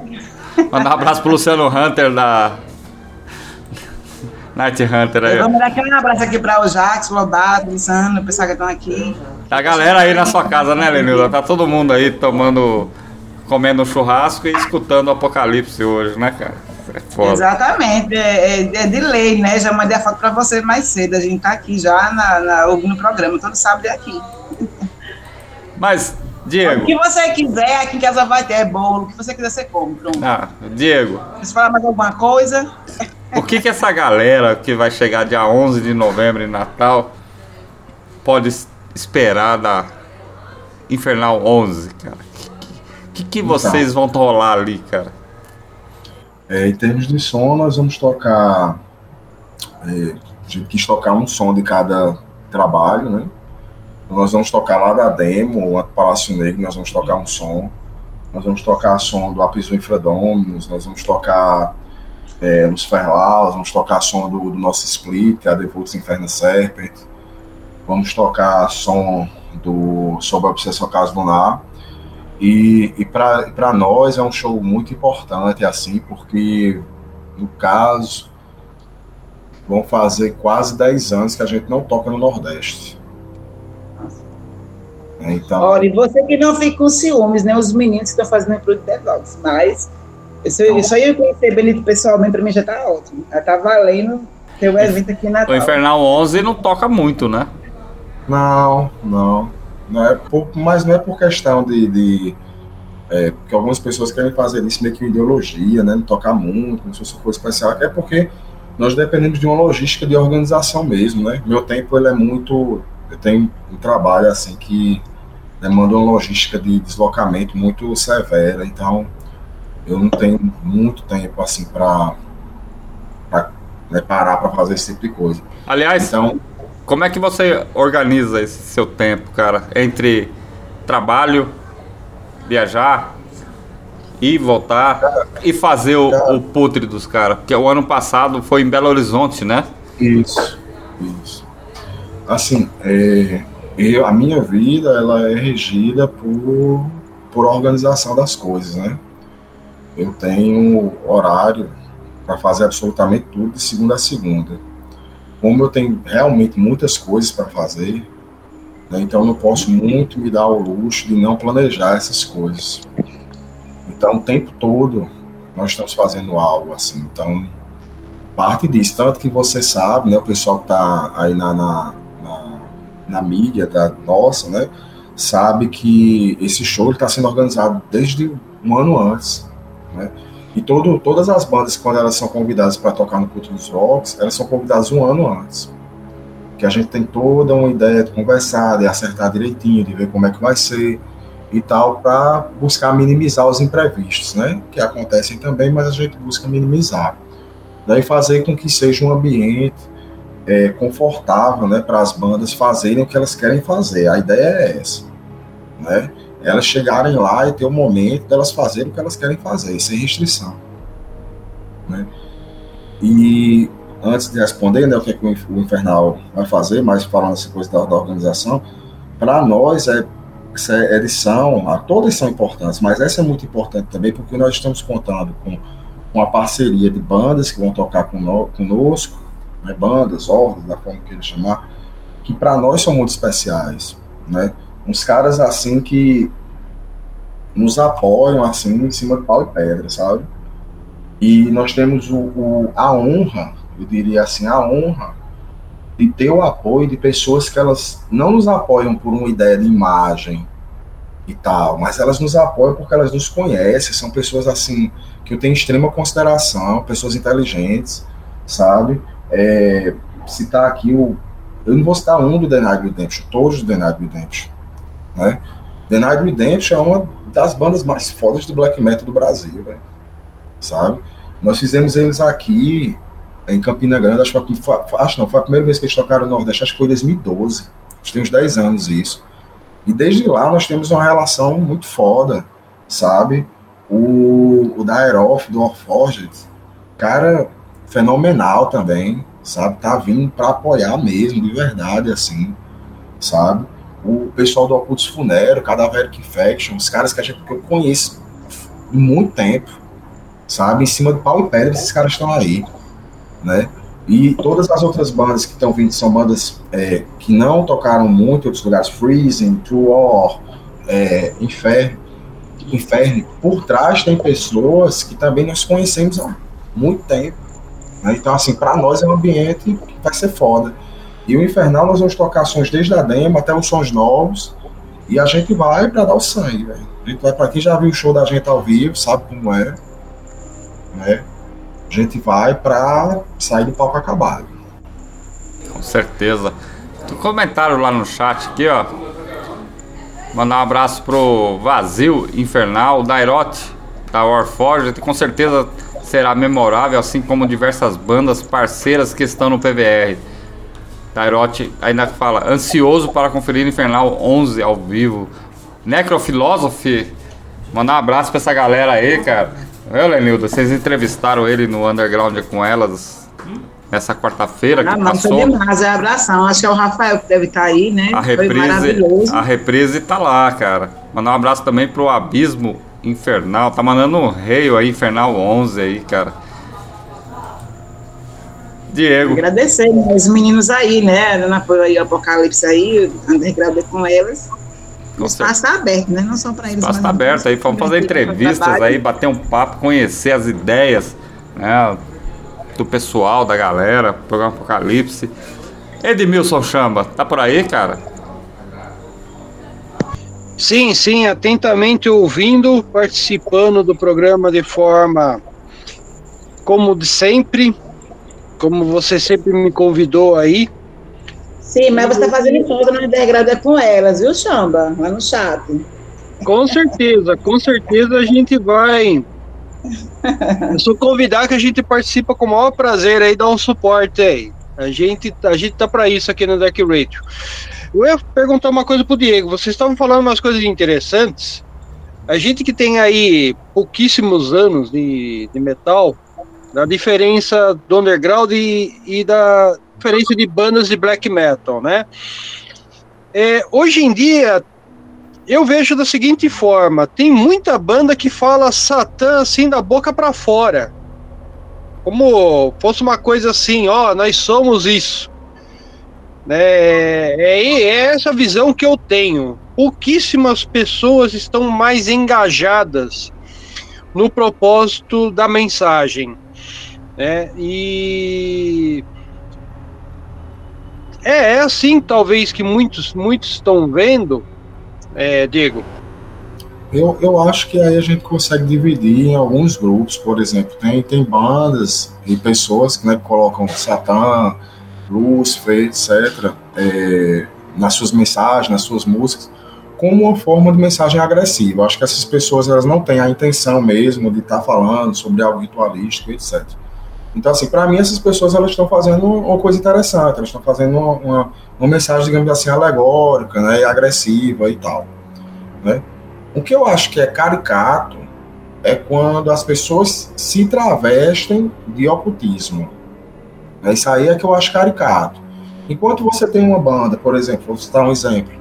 Manda um abraço pro Luciano Hunter da. Night Hunter aí. Vamos dar aquele abraço aqui para o Jax, o Lobato, Luciano, o pessoal que estão aqui. A galera aí na sua casa, né, Lenilda? Tá todo mundo aí tomando, comendo um churrasco e escutando o apocalipse hoje, né, cara? É Exatamente, é, é, é, de lei, né? Já mandei a foto para você mais cedo. A gente tá aqui já na, na, ouvindo o programa, todo sábado é aqui. Mas, Diego. O que você quiser, aqui em casa vai ter é bolo. O que você quiser, você come. Pronto. Ah, Diego. Você falar mais alguma coisa? O que, que essa galera que vai chegar dia 11 de novembro em Natal pode esperar da Infernal 11, cara? O que, que, que vocês então. vão rolar ali, cara? É, em termos de som, nós vamos tocar. É, a gente quis tocar um som de cada trabalho, né? Nós vamos tocar lá da demo, o Palácio Negro, nós vamos tocar um som. Nós vamos tocar som do Apiso Infradominus, nós vamos tocar é, Ferlaus, vamos tocar som do, do nosso split, a Devolts Inferno Serpent. Vamos tocar som do Sobre a Obsessão Caso Lunar e, e para nós é um show muito importante, assim, porque, no caso, vão fazer quase 10 anos que a gente não toca no Nordeste. Então... Olha, e você que não fica com ciúmes, né? Os meninos que estão fazendo pro Devox, mas isso, isso aí eu conhecer Benito pessoalmente, para mim já tá ótimo. Já tá valendo ter o um evento aqui na O Infernal 11 não toca muito, né? Não, não. Não é por, mas não é por questão de. de é, porque algumas pessoas querem fazer isso meio que ideologia, né? Não tocar muito, como se fosse coisa especial, é porque nós dependemos de uma logística de organização mesmo, né? Meu tempo ele é muito. Eu tenho um trabalho assim que demanda uma logística de deslocamento muito severa, então eu não tenho muito tempo assim para né, parar para fazer esse tipo de coisa. Aliás, então, como é que você organiza esse seu tempo, cara? Entre trabalho, viajar, ir voltar e fazer o, o putre dos caras? Porque o ano passado foi em Belo Horizonte, né? Isso, isso. Assim, é, eu, a minha vida ela é regida por, por organização das coisas, né? Eu tenho horário para fazer absolutamente tudo de segunda a segunda como eu tenho realmente muitas coisas para fazer, né, então não posso muito me dar o luxo de não planejar essas coisas. Então, o tempo todo nós estamos fazendo algo assim. Então, parte disso, tanto que você sabe, né, o pessoal que está aí na, na, na, na, mídia da nossa, né, sabe que esse show está sendo organizado desde um ano antes, né? E todo, todas as bandas, quando elas são convidadas para tocar no Culto dos Rocks, elas são convidadas um ano antes. Que a gente tem toda uma ideia de conversar, de acertar direitinho, de ver como é que vai ser e tal, para buscar minimizar os imprevistos, né? Que acontecem também, mas a gente busca minimizar. Daí fazer com que seja um ambiente é, confortável, né, para as bandas fazerem o que elas querem fazer. A ideia é essa, né? Elas chegarem lá e ter o um momento delas fazerem o que elas querem fazer, sem restrição. Né? E antes de responder né, o que, é que o Infernal vai fazer, mas falando essa coisa da, da organização, para nós é, essa edição, a, todas são importantes, mas essa é muito importante também porque nós estamos contando com uma parceria de bandas que vão tocar conosco, né, bandas, ordens, da forma que ele chamar, que para nós são muito especiais, né? Uns caras assim que nos apoiam assim em cima de pau e pedra, sabe? E nós temos o, o, a honra, eu diria assim, a honra de ter o apoio de pessoas que elas não nos apoiam por uma ideia de imagem e tal, mas elas nos apoiam porque elas nos conhecem, são pessoas assim que eu tenho extrema consideração, pessoas inteligentes, sabe? É, citar aqui o Eu não vou citar um do Night Redemption, todos do Night Redemption. Né? The Night Redemption é uma das bandas mais fodas do black metal do Brasil, sabe? Nós fizemos eles aqui em Campina Grande, acho que foi, acho não, foi a primeira vez que eles tocaram no Nordeste, acho que foi em 2012. Acho tem uns 10 anos isso. E desde lá nós temos uma relação muito foda, sabe? O, o da do Warforged, cara, fenomenal também, sabe? Tá vindo para apoiar mesmo, de verdade, assim, sabe? O pessoal do Ocultus Funero, Cadaveric Infection, os caras que, a gente, que eu conheço há muito tempo, sabe? Em cima do pau e pedra, esses caras estão aí, né? E todas as outras bandas que estão vindo são bandas é, que não tocaram muito em outros lugares, Freezing, True War, é, Inferno, Inferno. Por trás tem pessoas que também nós conhecemos há muito tempo. Né? Então, assim, para nós é um ambiente que vai ser foda. E o Infernal nós vamos tocar sons desde a demo até os sons novos. E a gente vai para dar o sangue, velho. A gente vai para quem já viu o show da gente ao vivo, sabe como é. Né? A gente vai para sair do palco acabado. Com certeza. Um comentário lá no chat aqui, ó. Mandar um abraço pro Vazio Infernal, Dairote, da Warforged, com certeza será memorável, assim como diversas bandas parceiras que estão no PVR. Dairote ainda fala, ansioso para conferir Infernal 11 ao vivo. Necrofilosophy, mandar um abraço pra essa galera aí, cara. Eu, Lenildo, vocês entrevistaram ele no Underground com elas nessa quarta-feira que não, passou. Não, foi demais, é abração. Acho que é o Rafael que deve estar tá aí, né? A reprise, a reprise tá lá, cara. Mandar um abraço também pro Abismo Infernal. Tá mandando um rei aí, Infernal 11 aí, cara. Diego. Agradecer né, os meninos aí, né? Dando apoio aí Apocalipse aí, Underground com elas. O espaço está aberto, né? Não só para eles. O espaço está aberto aí, vamos fazer entrevistas aí, bater um papo, conhecer as ideias né, do pessoal, da galera, programa Apocalipse. Edmilson Chamba, tá por aí, cara? Sim, sim, atentamente ouvindo, participando do programa de forma como de sempre, como você sempre me convidou aí. Sim, mas você está fazendo foto no Underground é com elas, viu, Chamba? Lá no chat. Com certeza, com certeza a gente vai. Eu sou convidar que a gente participa com o maior prazer aí, dar um suporte aí. A gente, a gente tá para isso aqui no Deck Radio. Eu ia perguntar uma coisa pro Diego. Vocês estavam falando umas coisas interessantes. A gente que tem aí pouquíssimos anos de, de metal, da diferença do underground e, e da, diferença de bandas de black metal, né? É, hoje em dia, eu vejo da seguinte forma: tem muita banda que fala Satã assim da boca para fora, como fosse uma coisa assim, ó, nós somos isso. É, é, é essa visão que eu tenho. Pouquíssimas pessoas estão mais engajadas no propósito da mensagem. Né? E é, é assim, talvez, que muitos, muitos estão vendo, é, Diego. Eu, eu acho que aí a gente consegue dividir em alguns grupos, por exemplo, tem, tem bandas e pessoas que né, colocam Satã, Lúcifer, etc., é, nas suas mensagens, nas suas músicas, como uma forma de mensagem agressiva. Acho que essas pessoas elas não têm a intenção mesmo de estar tá falando sobre algo ritualístico, etc. Então, assim, para mim, essas pessoas elas estão fazendo uma coisa interessante, elas estão fazendo uma, uma, uma, mensagem, digamos assim, alegórica, né, agressiva e tal. Né? O que eu acho que é caricato é quando as pessoas se travestem de ocultismo. É isso aí é que eu acho caricato. Enquanto você tem uma banda, por exemplo, vou citar um exemplo,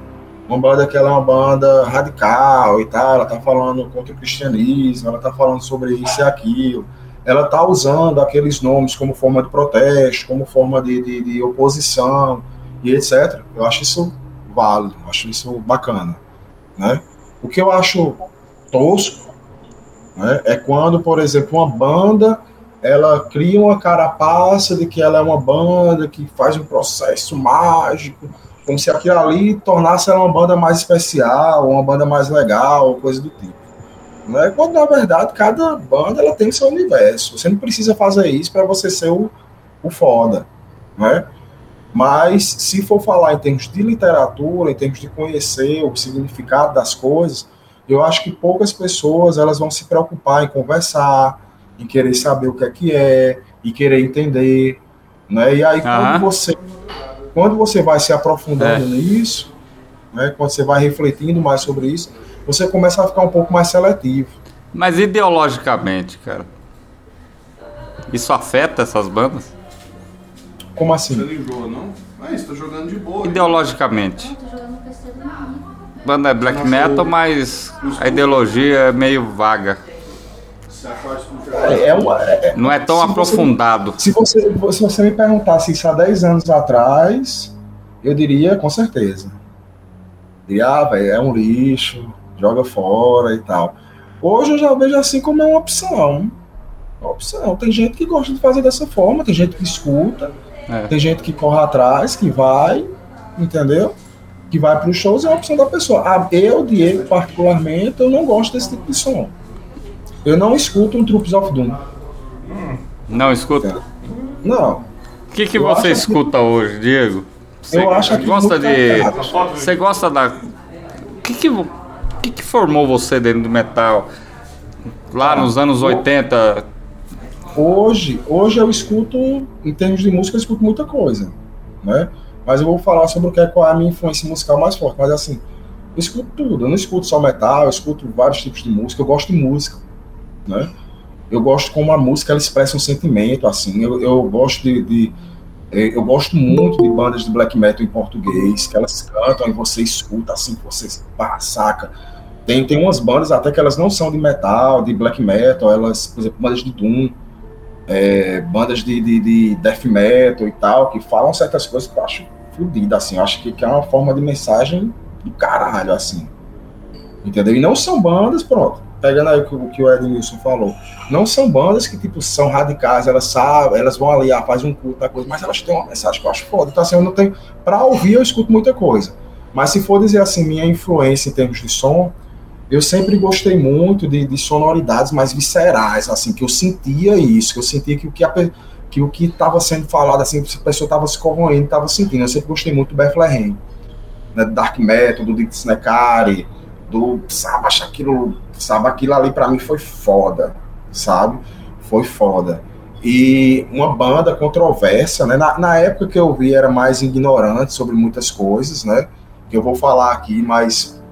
uma banda que ela é uma banda radical e tal, ela está falando contra o cristianismo, ela está falando sobre isso e aquilo, ela está usando aqueles nomes como forma de protesto, como forma de, de, de, oposição e etc. Eu acho isso válido, acho isso bacana. Né? O que eu acho tosco né, é quando, por exemplo, uma banda ela cria uma carapaça de que ela é uma banda que faz um processo mágico, como se aquilo ali tornasse ela uma banda mais especial, uma banda mais legal, coisa do tipo. Né? Quando na verdade cada banda ela tem seu universo. Você não precisa fazer isso para você ser o, o foda. Né? Mas se for falar em termos de literatura, em termos de conhecer o significado das coisas, eu acho que poucas pessoas elas vão se preocupar em conversar, em querer saber o que é que é, e querer entender, né? E aí quando você quando você vai se aprofundando é. nisso, né? Quando você vai refletindo mais sobre isso, você começa a ficar um pouco mais seletivo. Mas ideologicamente, cara, isso afeta essas bandas? Como assim? Você não enjoa, não? Ah, isso, tá jogando de boa. Ideologicamente. Banda é black metal, mas a ideologia é meio vaga. É uma, é, não é tão se aprofundado. Você, se, você, se você me perguntasse isso há 10 anos atrás, eu diria com certeza. Diria, ah, véio, é um lixo, joga fora e tal. Hoje eu já vejo assim como é uma opção. Uma opção. Tem gente que gosta de fazer dessa forma, tem gente que escuta, é. Tem gente que corre atrás, que vai, entendeu? Que vai para os shows, é a opção da pessoa. Ah, eu, Diego, particularmente, eu não gosto desse tipo de som. Eu não escuto um Troops of Doom. Não escuta? Não. O que, que você escuta que... hoje, Diego? Você eu acho que gosta de. Você gosta da. O que que, que que formou você dentro do metal? Lá nos anos 80, Hoje, hoje eu escuto, em termos de música, eu escuto muita coisa, né? Mas eu vou falar sobre o que é qual é a minha influência musical mais forte. Mas assim, eu escuto tudo. Eu não escuto só metal, eu escuto vários tipos de música. Eu gosto de música, né? Eu gosto como a música ela expressa um sentimento, assim. Eu, eu gosto de, de é, eu gosto muito de bandas de black metal em português, que elas cantam e você escuta assim, que você pá, saca. Tem, tem umas bandas até que elas não são de metal, de black metal, elas, por exemplo, bandas de Doom, é, bandas de, de, de, death metal e tal, que falam certas coisas que eu acho fodida, assim, eu acho que, que é uma forma de mensagem do caralho, assim. Entendeu? E não são bandas, pronto, pegando aí o que, o que o Edmilson falou, não são bandas que, tipo, são radicais, elas sabem, elas vão ali, ah, fazem um culto, coisa, mas elas têm uma mensagem que eu acho foda. Então, assim, eu não tenho. Pra ouvir, eu escuto muita coisa. Mas se for dizer assim, minha influência em termos de som, eu sempre gostei muito de, de, sonoridades mais viscerais, assim, que eu sentia isso, que eu sentia que o que a, que o que estava sendo falado, assim, a pessoa estava se corroendo, estava sentindo. Eu sempre gostei muito do Bethlehem, né, do Dark Metal, do Dick Snecari, do, sabe, aquilo, sabe, aquilo ali para mim foi foda, sabe? Foi foda. E uma banda controversa, né? Na, na época que eu vi era mais ignorante sobre muitas coisas, né? Que eu vou falar aqui, mas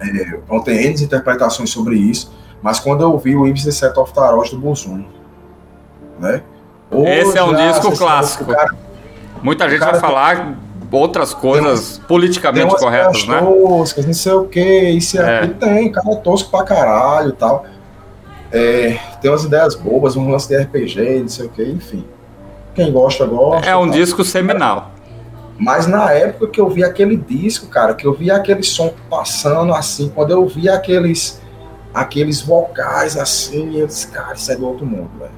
é, vão ter N interpretações sobre isso, mas quando eu vi o Ibis The Set of Tarot do Bozum, né? Esse é um disco clássico. Cara, Muita gente vai falar outras coisas tem, politicamente tem corretas, né? Toscas, não sei o que, isso é. tem, cara é tosco pra caralho e tal. É, tem umas ideias bobas, um lance de RPG, não sei o que, enfim. Quem gosta, gosta. É um tal. disco seminal. Mas na época que eu vi aquele disco, cara, que eu vi aquele som passando assim, quando eu vi aqueles aqueles vocais assim, eu disse, cara, isso é do outro mundo, velho.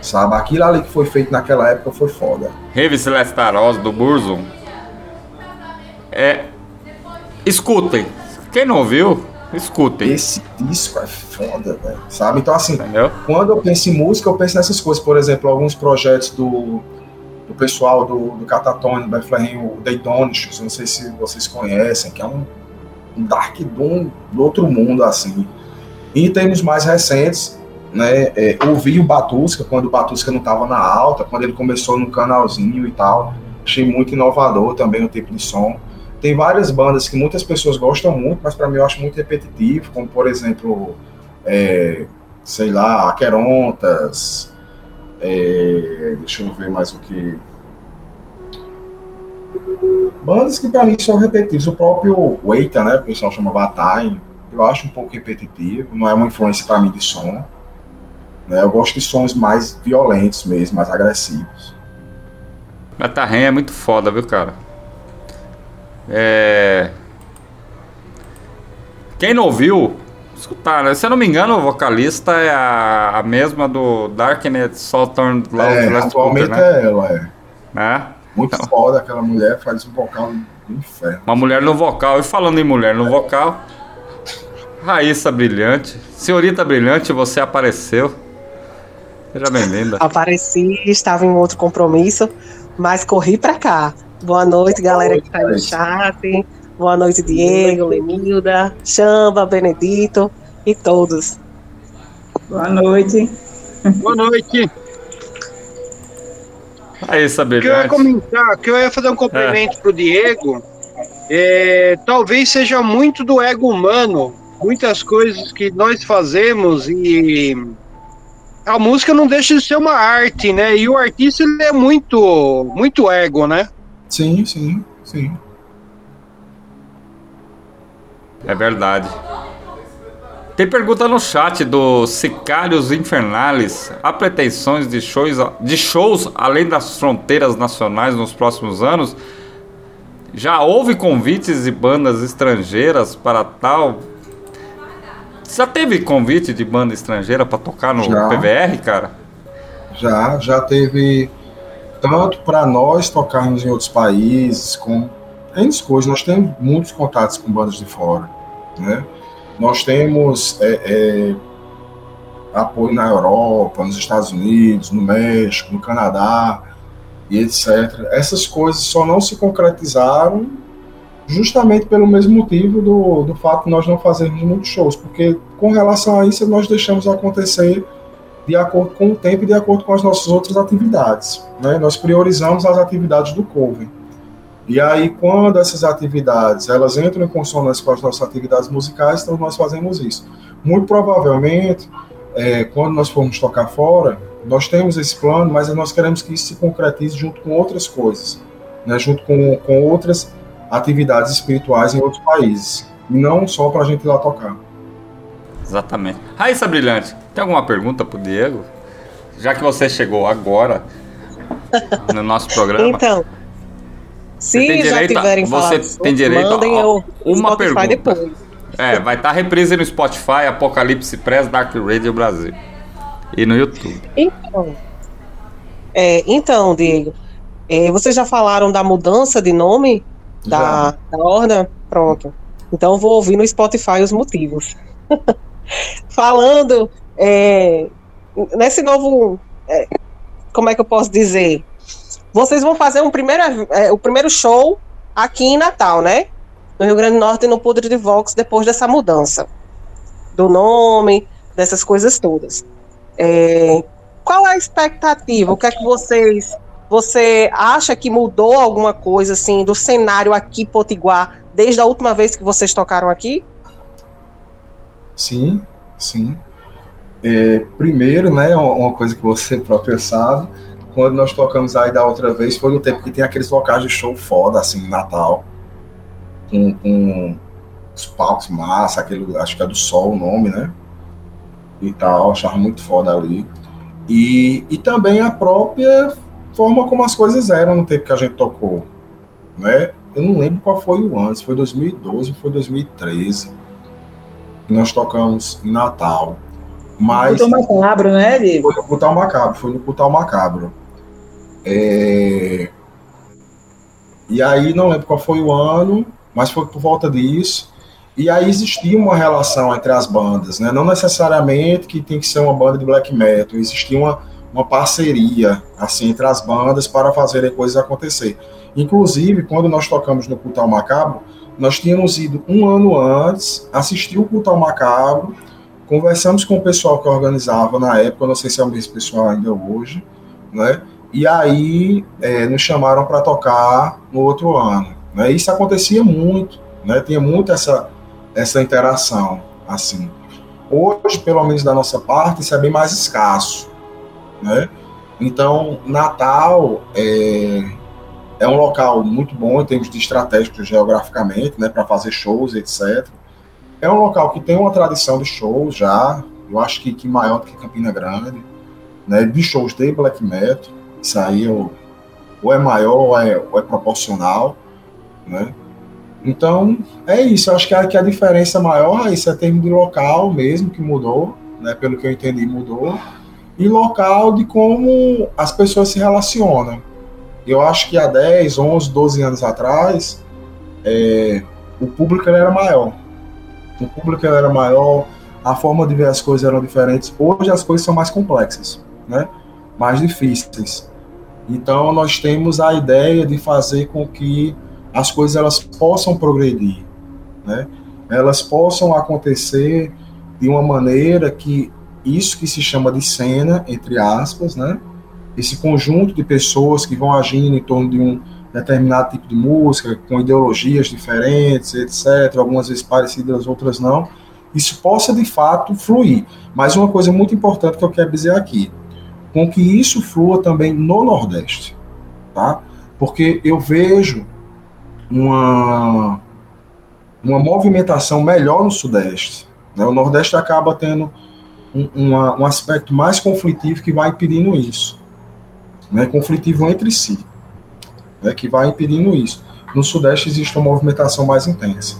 Sabe, aquilo ali que foi feito naquela época foi foda. Rave Celestarosa do Burzum. É. Escutem. Quem não ouviu, escutem. Esse disco é foda, velho. Sabe? Então, assim, Entendeu? quando eu penso em música, eu penso nessas coisas. Por exemplo, alguns projetos do do pessoal do, do Catatone, do Bethlehem, o Daytonics, não sei se vocês conhecem, que é um, um Dark Doom do outro mundo, assim. E em termos mais recentes, né, é, ouvi o Batusca, quando o Batusca não estava na alta, quando ele começou no canalzinho e tal, achei muito inovador também o tipo de som. Tem várias bandas que muitas pessoas gostam muito, mas para mim eu acho muito repetitivo, como por exemplo, é, sei lá, Aquerontas, é, deixa eu ver mais o que. Bandas que para mim são repetitivas. O próprio Waiter, né? O pessoal chama Batai. Eu acho um pouco repetitivo. Não é uma influência para mim de som. Né? Eu gosto de sons mais violentos mesmo, mais agressivos. Batarren é muito foda, viu, cara? É... Quem não ouviu, escutar, né? Se eu não me engano, o vocalista é a, a mesma do Darknet Southern Loud é, atualmente né? é ela, é. Né? Muito então. foda aquela mulher, faz um vocal do inferno. Uma mulher no vocal. E falando em mulher no é. vocal, Raíssa Brilhante. Senhorita Brilhante, você apareceu. Seja bem-vinda. Apareci, estava em outro compromisso, mas corri para cá. Boa noite, galera que está aí no chat. Boa noite, Diego, Lenilda, Chamba, Benedito e todos. Boa noite. Boa noite. Aí, que eu ia comentar, que eu ia fazer um complemento pro Diego, é, talvez seja muito do ego humano, muitas coisas que nós fazemos e a música não deixa de ser uma arte, né? E o artista ele é muito, muito ego, né? Sim, sim, sim. É verdade. Tem pergunta no chat do Sicários Infernales. Há pretensões de shows, de shows além das fronteiras nacionais nos próximos anos? Já houve convites de bandas estrangeiras para tal? Já teve convite de banda estrangeira para tocar no Já. PVR, cara? Já, já teve tanto para nós tocarmos em outros países, com N coisas. Nós temos muitos contatos com bandas de fora, né? Nós temos é, é, apoio na Europa, nos Estados Unidos, no México, no Canadá e etc. Essas coisas só não se concretizaram justamente pelo mesmo motivo do, do fato de nós não fazermos muitos shows, porque com relação a isso nós deixamos acontecer de acordo com o tempo e de acordo com as nossas outras atividades. Né? Nós priorizamos as atividades do cover. E aí, quando essas atividades elas entram em consonância com as nossas atividades musicais, então nós fazemos isso. Muito provavelmente, é, quando nós formos tocar fora, nós temos esse plano, mas nós queremos que isso se concretize junto com outras coisas, né? junto com, com outras atividades espirituais em outros países, e não só para a gente ir lá tocar. Exatamente. Raíssa Brilhante, tem alguma pergunta pro Diego? Já que você chegou agora no nosso programa. Então, se já a- tiverem você falado tem direito a- mandem eu uma Spotify pergunta. depois. É, vai estar reprise no Spotify, Apocalipse Press, Dark Radio Brasil. E no YouTube. Então, é, então Diego, é, vocês já falaram da mudança de nome da, da ordem? Pronto. Então vou ouvir no Spotify os motivos. Falando é, nesse novo, é, como é que eu posso dizer? Vocês vão fazer um primeiro, é, o primeiro show aqui em Natal, né? No Rio Grande do Norte, no Podre de Vox, depois dessa mudança do nome, dessas coisas todas. É, qual é a expectativa? O que é que vocês. Você acha que mudou alguma coisa assim do cenário aqui Potiguar desde a última vez que vocês tocaram aqui? Sim, sim. É, primeiro, né, uma coisa que você próprio sabe, quando nós tocamos aí da outra vez, foi no tempo que tem aqueles locais de show foda, assim, Natal, com, com os palcos massa, aquele, acho que é do Sol o nome, né, e tal, achava muito foda ali. E, e também a própria forma como as coisas eram no tempo que a gente tocou, né, eu não lembro qual foi o ano, se foi 2012 ou foi 2013 que nós tocamos em Natal. Mas Botou macabro, né, Diego? foi no Putal Macabro, foi no Putal Macabro. É, E aí não lembro qual foi o ano, mas foi por volta disso. E aí existia uma relação entre as bandas, né? Não necessariamente que tem que ser uma banda de black metal, existia uma, uma parceria assim entre as bandas para fazerem coisas acontecer. Inclusive, quando nós tocamos no Putal Macabro, nós tínhamos ido um ano antes, assistir o Putal Macabro, conversamos com o pessoal que organizava na época, não sei se é o mesmo pessoal ainda hoje, né? E aí é, nos chamaram para tocar no outro ano. Né? Isso acontecia muito, né? Tinha muito essa, essa interação, assim. Hoje, pelo menos da nossa parte, isso é bem mais escasso, né? Então, Natal é, é um local muito bom em termos de estratégico geograficamente, né? Para fazer shows, etc. É um local que tem uma tradição de shows já, eu acho que, que maior do que Campina Grande, né? De shows de black metal. Isso aí ou, ou é maior ou é, ou é proporcional, né? Então, é isso. Eu acho que a, que a diferença maior é isso, é termo de local mesmo que mudou, né? Pelo que eu entendi, mudou. E local de como as pessoas se relacionam. Eu acho que há 10, 11, 12 anos atrás, é, o público era maior. O público era maior, a forma de ver as coisas eram diferentes. Hoje as coisas são mais complexas, né? mais difíceis. Então nós temos a ideia de fazer com que as coisas elas possam progredir, né? Elas possam acontecer de uma maneira que isso que se chama de cena, entre aspas, né? Esse conjunto de pessoas que vão agindo em torno de um determinado tipo de música, com ideologias diferentes, etc., algumas vezes parecidas, outras não, isso possa de fato fluir. Mas uma coisa muito importante que eu quero dizer aqui, com que isso flua também no Nordeste, tá? Porque eu vejo uma, uma movimentação melhor no Sudeste. Né? O Nordeste acaba tendo um, uma, um aspecto mais conflitivo que vai impedindo isso. Né? Conflitivo entre si, né? que vai impedindo isso. No Sudeste existe uma movimentação mais intensa.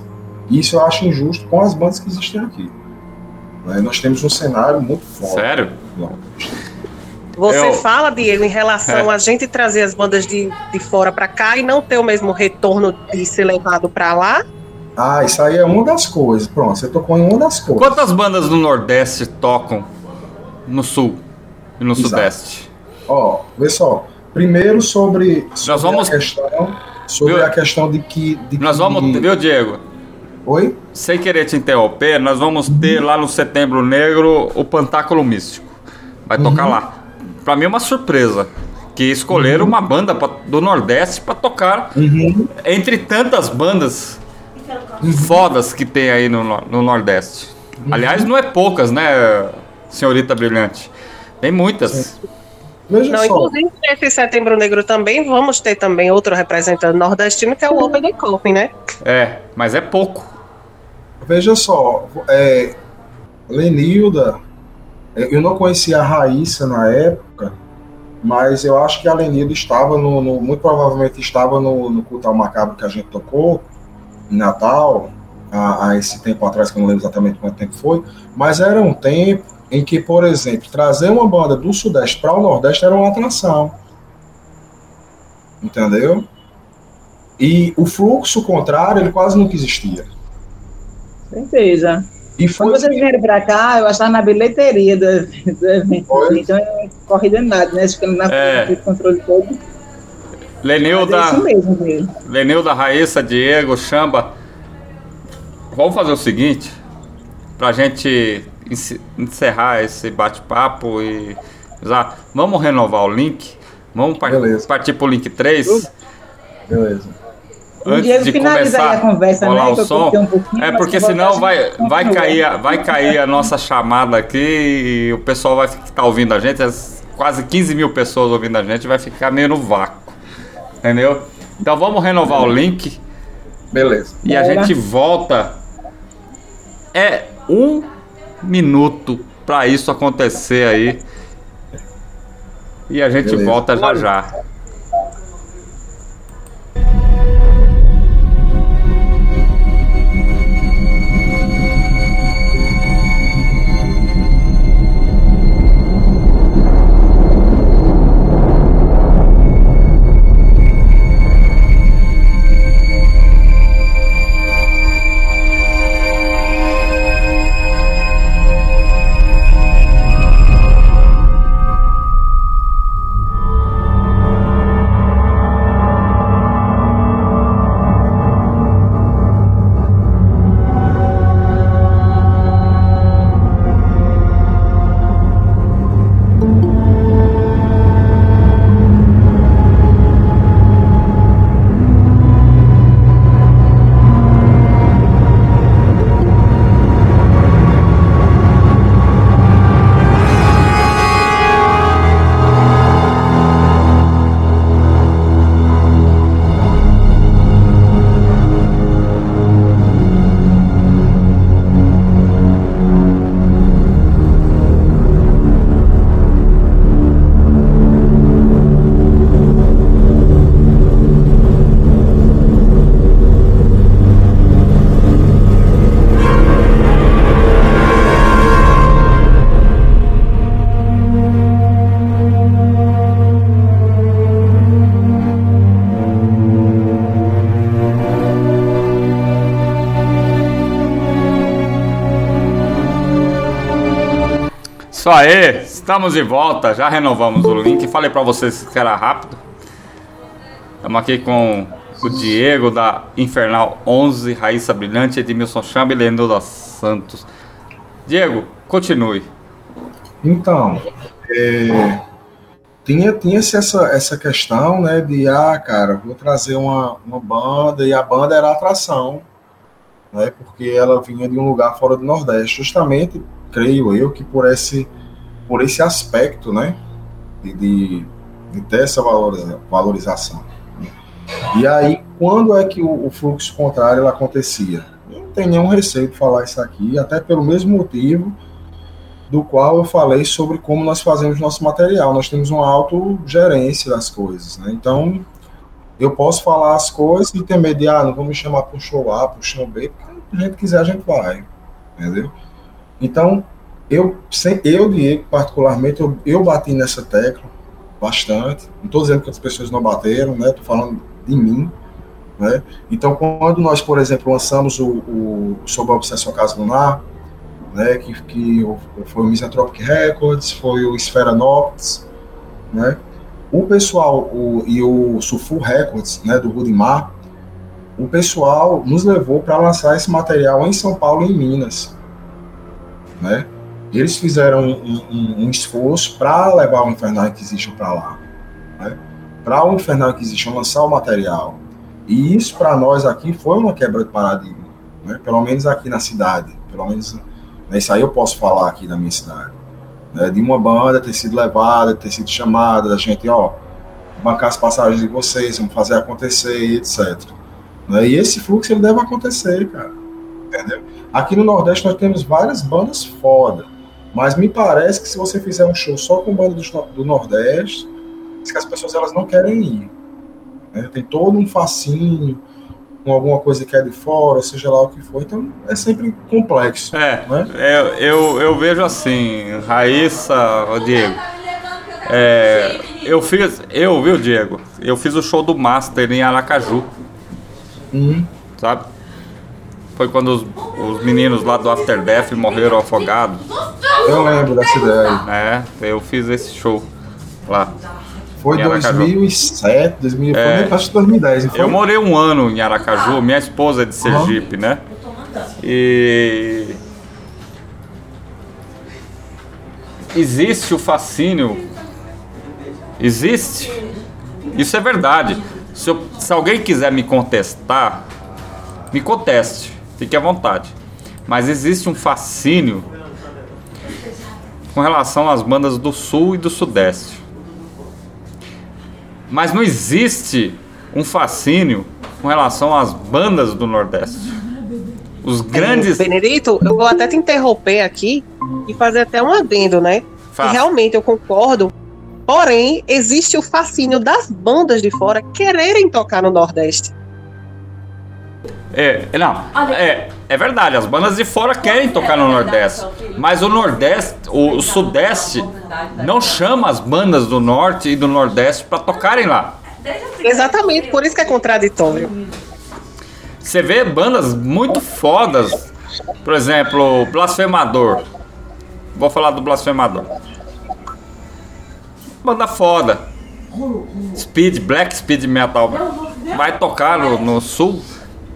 Isso eu acho injusto com as bandas que existem aqui. Né? Nós temos um cenário muito forte. Sério? Você Eu- fala, Diego, em relação É. a gente trazer as bandas de, de fora para cá e não ter o mesmo retorno de ser levado para lá? Ah, isso aí é uma das coisas. Pronto, você tocou em uma das coisas. Quantas bandas do Nordeste tocam no Sul e no Exato. Sudeste? Ó, vê só. Primeiro sobre, sobre vamos- a questão, sobre Viu? a questão de que, de Nós que- vamos, viu, Diego? Oi? Sem querer te interromper, nós vamos ter lá no Setembro Negro o Pantáculo Místico. Vai tocar lá. Pra mim é uma surpresa. Que escolheram uma banda pra- do Nordeste pra tocar entre tantas bandas fodas que tem aí no, no- no Nordeste. Aliás, não é poucas, né, senhorita brilhante? Tem muitas. Veja Não, só. inclusive nesse Setembro Negro também vamos ter também outro representante nordestino que é o Open the Coffin, né? É, mas é pouco. Veja só, é, Lenilda, é, eu não conhecia a Raíssa na época, mas eu acho que a Lenilda estava no, no- muito provavelmente estava no, no culto ao macabro que a gente tocou em Natal, há esse tempo atrás, que eu não lembro exatamente quanto tempo foi, mas era um tempo em que, por exemplo, trazer uma banda do Sudeste para o Nordeste era uma atração. Entendeu? E o fluxo contrário, ele quase nunca existia. Certeza. E foi Quando vocês vieram pra cá, eu estava na bilheteria do, do evento. Foi? Então é corrida nada, né? Ficando na É. frente do controle todo. Mas é Lenilda, isso mesmo, mesmo. Lenilda, Raíssa, Diego, Chamba. Vamos fazer o seguinte, pra gente ence- encerrar esse bate-papo e já vamos renovar o link. Vamos Beleza. partir pro link 3. Beleza. O Antes Diego de finaliza aí começar a conversa, rolar né? o som. um É porque senão vai, vai, cair, a- vai cair a nossa chamada aqui e o pessoal vai estar ouvindo a gente, as quase 15 mil pessoas ouvindo a gente, vai ficar meio no vácuo. Entendeu? Então vamos renovar o link Beleza. e a gente volta. É um minuto para isso acontecer aí. E a gente Beleza. volta já já. Aí, estamos de volta. Já renovamos o link. Falei pra vocês que era rápido. Estamos aqui com o Diego da Infernal 11, Raíssa Brilhante, Edmilson Chamba e Leandro Santos. Diego, continue. Então, é, tinha, tinha essa, essa questão, né, de, ah, cara, vou trazer uma, uma banda, e a banda era atração, né, porque ela vinha de um lugar fora do Nordeste, justamente, creio eu, que por esse, por esse aspecto, né, de, de, de ter essa valoriza, valorização. E aí, quando é que o, o fluxo contrário acontecia? Não tem nenhum receio de falar isso aqui, até pelo mesmo motivo do qual eu falei sobre como nós fazemos nosso material. Nós temos uma autogerência das coisas, né? Então, eu posso falar as coisas e ter medo de, ah, não vamos me chamar para o show A, para o show B, porque a gente quiser, a gente vai, entendeu? Então, eu, eu Diego, particularmente, eu, eu bati nessa tecla bastante. Não estou dizendo que as pessoas não bateram, né? Estou falando de mim, né? Então, quando nós, por exemplo, lançamos o, o a obsessão Casa Lunar, né, que, que foi o Misanthropic Records, foi o Esfera Noctis, né, o pessoal o, e o Sulfur Records, né, do Rudimar, o pessoal nos levou para lançar esse material em São Paulo e em Minas, né, eles fizeram um, um, um esforço para levar o Infernal Inquisition para lá, né, para o Infernal Inquisition lançar o material, e isso para nós aqui foi uma quebra de paradigma, né, pelo menos aqui na cidade, pelo menos né, isso aí eu posso falar aqui da minha cidade. Né, de uma banda ter sido levada, ter sido chamada, da gente, ó, bancar as passagens de vocês, vamos fazer acontecer e etc. Né, e esse fluxo ele deve acontecer, cara. Entendeu? Aqui no Nordeste nós temos várias bandas foda. Mas me parece que se você fizer um show só com banda do, do Nordeste, as pessoas elas não querem ir. Né? Tem todo um fascínio, com alguma coisa que é de fora, seja lá o que for. Então é sempre complexo. É, né? eu, eu, eu vejo assim, Raíssa, Diego. É, eu fiz, eu, viu, Diego? Eu fiz o show do Master em Aracaju. Uhum. Sabe? Foi quando os, os meninos lá do After Death morreram afogados. Eu lembro dessa ideia. É, eu fiz esse show lá. Foi Em Aracaju. 2007, 2000, É. foi, acho que 2010. não foi? Eu morei um ano em Aracaju, minha esposa é de Sergipe, né? E existe o fascínio, existe. Isso é verdade. Se, eu- se alguém quiser me contestar, me conteste, fique à vontade. Mas existe um fascínio com relação às bandas do Sul e do Sudeste. Mas não existe um fascínio com relação às bandas do Nordeste. Os grandes. Benedito, eu vou até te interromper aqui e fazer até um adendo, né? Realmente eu concordo. Porém, existe o fascínio das bandas de fora quererem tocar no Nordeste. É, não, é, é verdade, as bandas de fora querem tocar no Nordeste. Mas o Nordeste, o, o Sudeste, não chama as bandas do Norte e do Nordeste para tocarem lá. Exatamente, por isso que é contraditório. Você vê bandas muito fodas, por exemplo, Blasfemador. Vou falar do Blasfemador. Banda foda. Speed, Black Speed Metal. Vai tocar no, no Sul,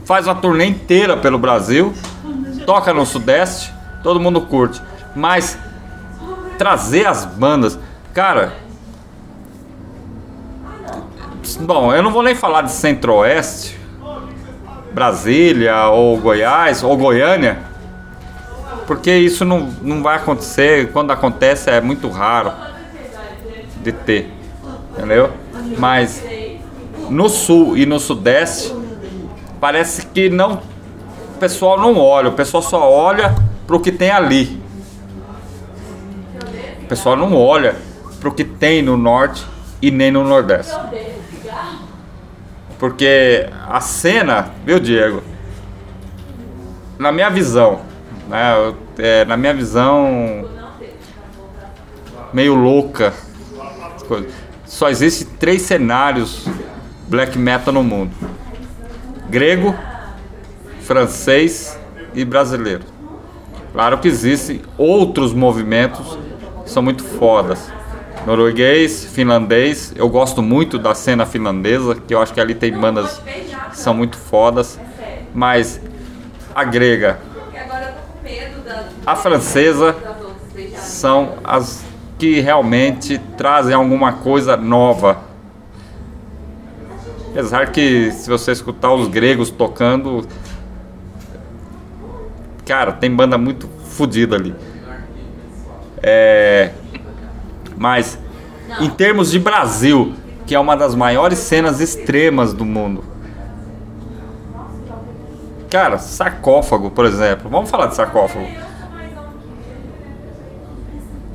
faz uma turnê inteira pelo Brasil, toca no Sudeste, todo mundo curte. Mas trazer as bandas, cara. Bom, eu não vou nem falar de Centro-Oeste, Brasília ou Goiás ou Goiânia, porque isso não, não vai acontecer. Quando acontece é muito raro de ter, entendeu? Mas no sul e no sudeste parece que não, o pessoal não olha, o pessoal só olha pro que tem ali. O pessoal não olha pro que tem no norte e nem no nordeste. Porque a cena, viu, Diego? Na minha visão, né? eu- é, na minha visão meio louca, só existem três cenários black metal no mundo: grego, francês e brasileiro. Claro que existem outros movimentos são muito fodas. Norueguês, finlandês, eu gosto muito da cena finlandesa, que eu acho que ali tem bandas que são muito fodas. Mas a grega, a francesa são as que realmente trazem alguma coisa nova. Apesar que se você escutar os gregos tocando, cara, tem banda muito fodida ali. É, mas em termos de Brasil, que é uma das maiores cenas extremas do mundo. Cara, sarcófago, por exemplo. Vamos falar de sarcófago.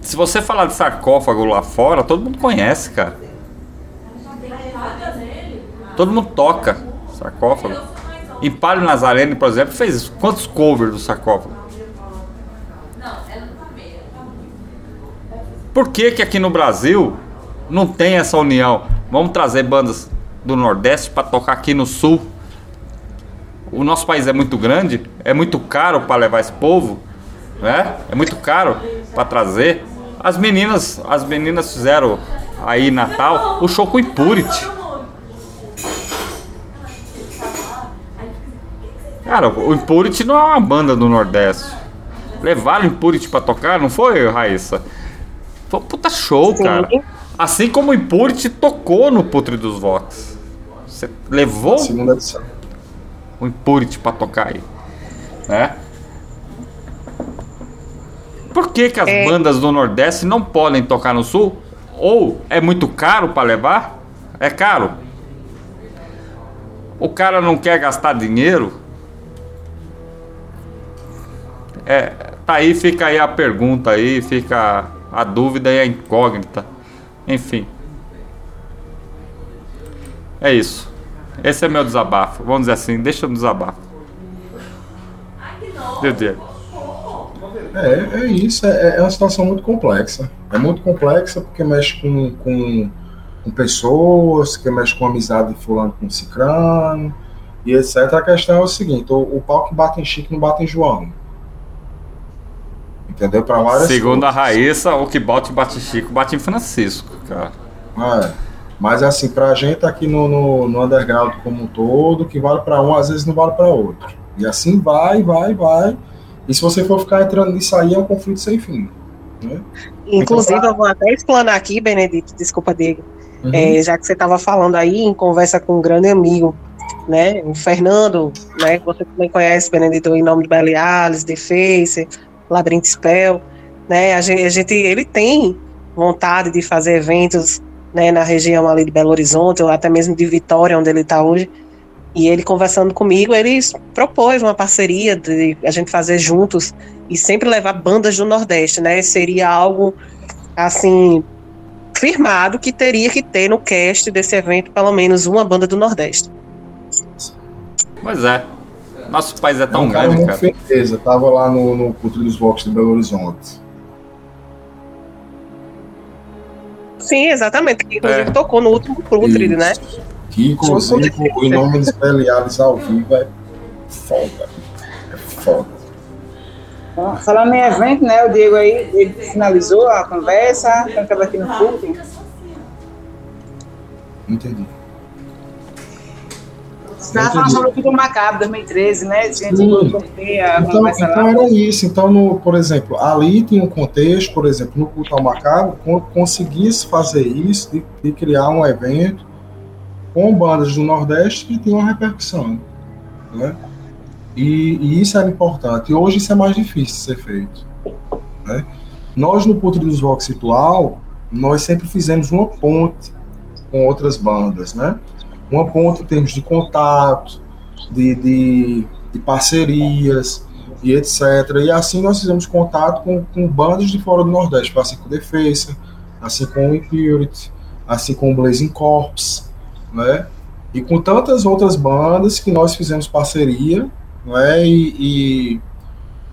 Se você falar de sarcófago lá fora, todo mundo conhece, cara. Todo mundo toca sarcófago. Empalho Nazarene, por exemplo, fez quantos covers do sarcófago? Por que, que aqui no Brasil não tem essa união? Vamos trazer bandas do Nordeste para tocar aqui no Sul. O nosso país é muito grande, é muito caro para levar esse povo, né? É muito caro para trazer. As meninas, as meninas fizeram aí Natal o show com Impurity. Cara, o Impurity não é uma banda do Nordeste. Levaram o Impurity pra tocar, não foi, Raíssa? Foi um puta show, Sim. cara. Assim como o Impurity tocou no Putre dos Vox. Você levou Segunda edição. o Impurity pra tocar aí. Né? Por que, que as É. bandas do Nordeste não podem tocar no Sul? Ou é muito caro pra levar? É caro? O cara não quer gastar dinheiro? É, tá aí, fica aí a pergunta aí, fica a dúvida e a incógnita. Enfim. É isso. Esse é meu desabafo. Vamos dizer assim, deixa eu desabafo. Meu Deus. É, é isso, é, é uma situação muito complexa. É muito complexa porque mexe com, com, com pessoas, que mexe com amizade de fulano com cicrano, e etc. A questão é o seguinte, o, o pau que bate em Chico não bate em João. Entendeu? Para várias Segundo a coisas. Raíssa, o que bate bate Chico, bate em Francisco, cara. É. Mas assim, pra gente aqui no, no, no underground como um todo, que vale para um, às vezes não vale para outro. E assim vai, vai, vai. E se você for ficar entrando nisso aí, é um conflito sem fim. Né? Inclusive, eu vou até explanar aqui, Benedito, desculpa, Diego. Uhum. É, já que você estava falando aí em conversa com um grande amigo, né, o Fernando, né, que você também conhece, Benedito, em nome de Alice, The Face, Labyrinth Spell, né, a gente, a gente, ele tem vontade de fazer eventos, né, na região ali de Belo Horizonte, ou até mesmo de Vitória, onde ele está hoje, e ele conversando comigo, ele propôs uma parceria de a gente fazer juntos e sempre levar bandas do Nordeste, né, seria algo, assim, firmado que teria que ter no cast desse evento pelo menos uma banda do Nordeste. Pois é. Nosso país é tão cara grande, cara. firmeza. Tava lá no, no Cultura dos Vox de Belo Horizonte. Sim, exatamente. Que inclusive É. tocou no último Prutride, né? Que inclusive o nome dos Beliares ao vivo é foda. É foda. Então, Falando em evento, né? O Diego aí, ele finalizou a conversa, então estava aqui no culto. Entendi. Estava falando sobre o Culto Macabro 2013, né? Gente Então, então era isso. Então, no, por exemplo, ali tem um contexto, por exemplo, no Culto ao Macabro, con- conseguisse fazer isso, de, de criar um evento com bandas do Nordeste que tem uma repercussão. Né? E, e isso era importante. E hoje isso é mais difícil de ser feito. né? Nós, no Putre dos Vox Ritual, nós sempre fizemos uma ponte com outras bandas, né? Uma ponte em termos de contato, de, de, de parcerias e etc. E assim nós fizemos contato com, com bandas de fora do Nordeste, assim com Defesa, assim com o Impurity, assim com o Blazing Corps, né? E com tantas outras bandas que nós fizemos parceria, né? E, e,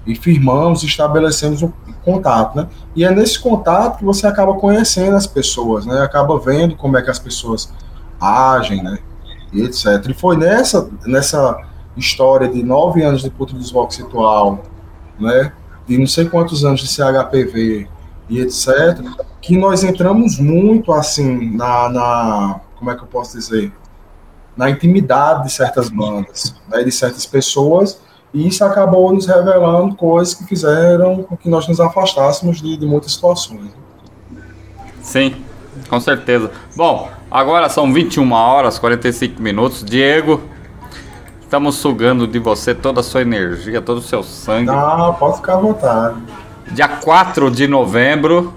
e firmamos, estabelecemos um contato, né? E é nesse contato que você acaba conhecendo as pessoas, né? Acaba vendo como é que as pessoas agem, né? E etc. E foi nessa, nessa história de nove anos de Puto dos Vox Ritual, né? De não sei quantos anos de CHPV, e etc., que nós entramos muito assim na, na como é que eu posso dizer? Na intimidade de certas bandas, né, de certas pessoas, e isso acabou nos revelando coisas que fizeram com que nós nos afastássemos de, de muitas situações. Sim, com certeza. Bom, agora são 21 horas 45 minutos. Diego, estamos sugando de você toda a sua energia, todo o seu sangue. Não, pode ficar à vontade. Dia 4 de novembro,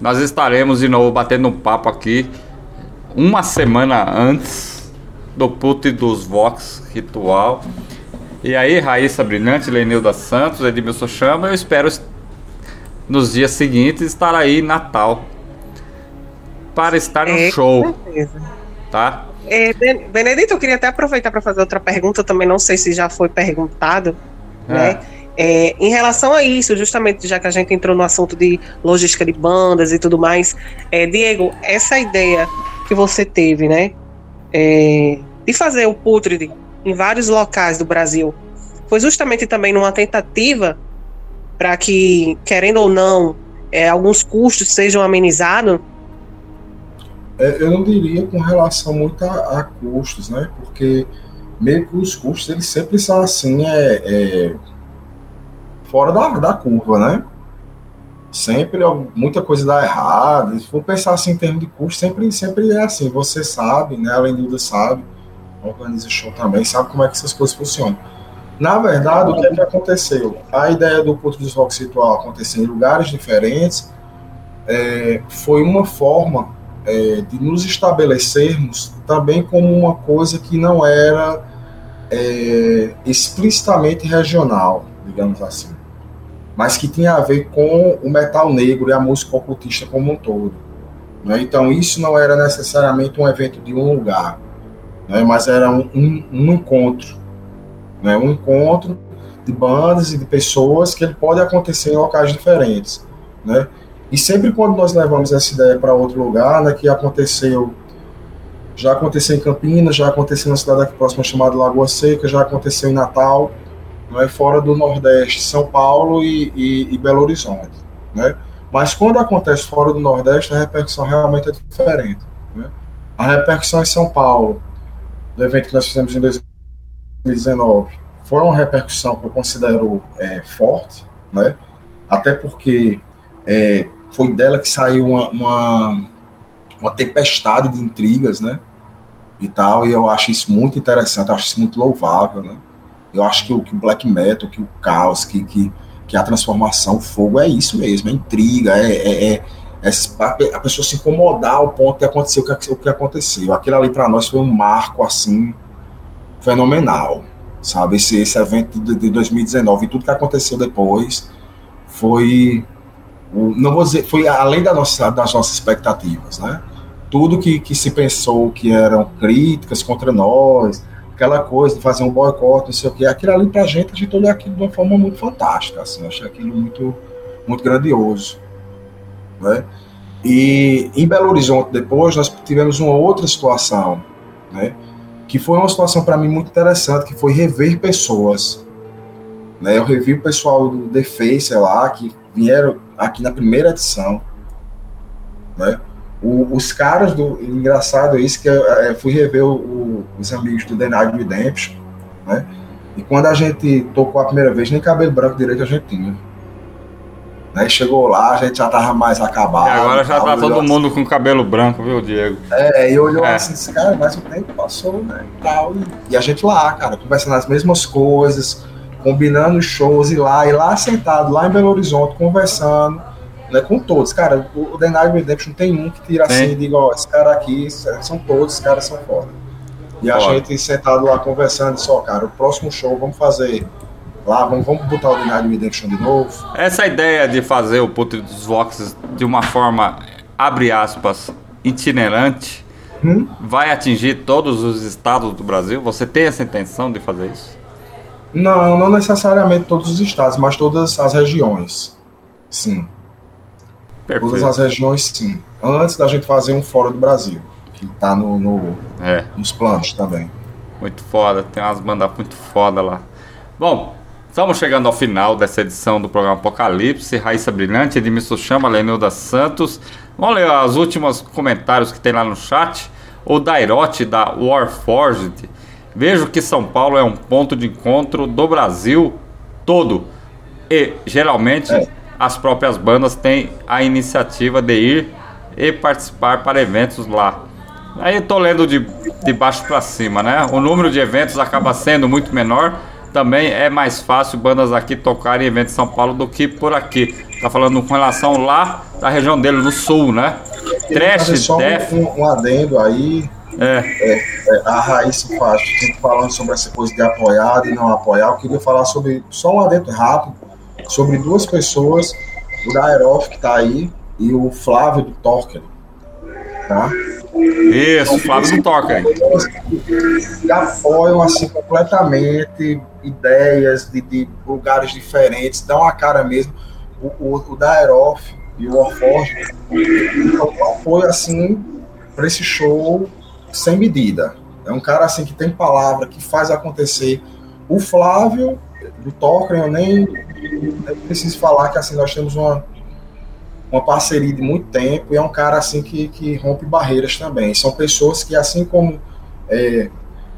nós estaremos de novo batendo um papo aqui, uma semana antes do Put dos Vox Ritual. E aí, Raíssa Brilhante, Lenilda Santos, Edmilson Chama, eu espero nos dias seguintes estar aí em Natal para estar no É, show, Com certeza. tá? É, Ben- Benedito, eu queria até aproveitar para fazer outra pergunta, também não sei se já foi perguntado, né? É, em relação a isso, justamente já que a gente entrou no assunto de logística de bandas e tudo mais, é, Diego, essa ideia que você teve, né, é, de fazer o Putrid em vários locais do Brasil, foi justamente também numa tentativa para que, querendo ou não, é, alguns custos sejam amenizados? É, eu não diria com relação muito a, a custos, né? Porque meio que os custos eles sempre são assim, é, é, fora da, da curva, né? Sempre muita coisa dá errado. Se for pensar assim em termos de custo, sempre, sempre é assim. Você sabe, né? A Lenilda sabe, organiza show também, sabe como é que essas coisas funcionam. Na verdade, o que, é que aconteceu? A ideia do Porto dos Rock Ritual acontecer em lugares diferentes é, foi uma forma é, de nos estabelecermos também como uma coisa que não era é, explicitamente regional, digamos assim, mas que tinha a ver com o metal negro e a música ocultista como um todo. né? Então, isso não era necessariamente um evento de um lugar, né? mas era um, um, um encontro né? um encontro de bandas e de pessoas que ele pode acontecer em locais diferentes. Né? E sempre quando nós levamos essa ideia para outro lugar, né, que aconteceu, já aconteceu em Campinas, já aconteceu na cidade aqui próxima chamada Lagoa Seca, já aconteceu em Natal, né, fora do Nordeste, São Paulo e, e, e Belo Horizonte. Né? Mas quando acontece fora do Nordeste, a repercussão realmente é diferente. Né? A repercussão em São Paulo, do evento que nós fizemos em 2019, foi uma repercussão que eu considero é, forte, né? até porque é, foi dela que saiu uma, uma, uma, tempestade de intrigas, né? E tal, e eu acho isso muito interessante, acho isso muito louvável, né? Eu acho que o, que o black metal, que o caos, que, que, que a transformação, o fogo é isso mesmo, é intriga, é, é, é, é a pessoa se incomodar ao ponto que, o que aconteceu. Aquilo ali para nós foi um marco, assim, fenomenal, sabe? Esse, esse evento de, de 2019 e tudo que aconteceu depois foi não vou dizer, foi além da nossa, das nossas expectativas, né? Tudo que, que se pensou que eram críticas contra nós, aquela coisa de fazer um boicote, não sei o que, aquilo ali pra gente, a gente olhou aquilo de uma forma muito fantástica, assim, achei aquilo muito, muito grandioso, né? E em Belo Horizonte, depois, nós tivemos uma outra situação, né? Que foi uma situação para mim muito interessante, que foi rever pessoas, né? Eu revi o pessoal do The Face lá, que vieram aqui na primeira edição, né? O, os caras do engraçado é isso que eu, eu fui rever o, o, os amigos do Night Redemption, né? E quando a gente tocou a primeira vez, nem cabelo branco direito a gente tinha. Né? Chegou lá, a gente já tava mais acabado. E agora já tá todo assim. mundo com cabelo branco, viu, Diego? É, e olhou é. assim, disse, cara, mas o tempo passou, né? E, tal, e, e a gente lá, cara, conversando as mesmas coisas, combinando shows e lá, e lá sentado, lá em Belo Horizonte, conversando né, com todos. Cara, o The Night Redemption tem um que tira assim e diga, ó, esse cara aqui, são todos, os caras são foda. E a foda. gente sentado lá conversando, só, cara, o próximo show vamos fazer lá, vamos, vamos botar o The Night Redemption de novo. Essa ideia de fazer o Putre dos Voxes de uma forma, abre aspas, itinerante, hum? vai atingir todos os estados do Brasil? Você tem essa intenção de fazer isso? Não, não necessariamente todos os estados, mas todas as regiões. Sim. Perfeito. Todas as regiões, sim. Antes da gente fazer um fora do Brasil, que tá no, no é. nos planos também. Muito foda, tem umas bandas muito foda lá. Bom, Estamos chegando ao final dessa edição do programa Apocalipse. Raíssa Brilhante, Edmilson Chama, Lenilda Santos. Vamos ler os últimos comentários que tem lá no chat. O Dairote da Warforged. Vejo que São Paulo é um ponto de encontro do Brasil todo. E geralmente É. as próprias bandas têm a iniciativa de ir e participar para eventos lá. Aí eu tô lendo de, de baixo para cima, né? O número de eventos acaba sendo muito menor. Também é mais fácil bandas aqui tocarem em eventos em São Paulo do que por aqui. Tá falando com relação lá da região dele, no sul, né? Trash, só um, um adendo aí. É. É, a Raíssa faz, sempre falando sobre essa coisa de apoiar e não apoiar. Eu queria falar sobre, só um adendo rápido, sobre duas pessoas, o Daeroff que está aí e o Flávio do Torquer. Tá? Isso, Flávio do aí. que apoiam assim completamente ideias de, de lugares diferentes, dão a cara mesmo. O, o, o Daeroff e o Warforge um apoio assim para esse show sem medida. É um cara assim que tem palavra, que faz acontecer. O Flávio do Tolkien, eu nem, nem preciso falar que assim nós temos uma uma parceria de muito tempo e é um cara assim que, que rompe barreiras também. São pessoas que, assim como é,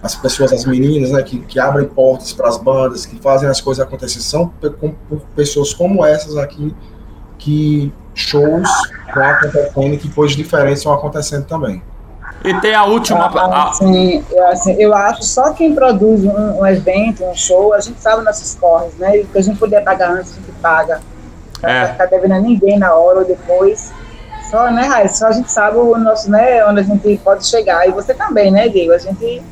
as pessoas, as meninas, né, que, que abrem portas para as bandas, que fazem as coisas acontecer, são com- pessoas como essas aqui que shows estão acontecendo e que coisas diferentes estão acontecendo também. E tem a última. a- Assim, eu, assim, eu acho só quem produz um, um evento, um show, a gente sabe nossos corres, né? E o que a gente puder pagar antes, a gente paga. Não É. vai ficar devendo a ninguém na hora ou depois. Só, né, Raíssa? Só a gente sabe o nosso, né, onde a gente pode chegar. E você também, né, Diego? A gente.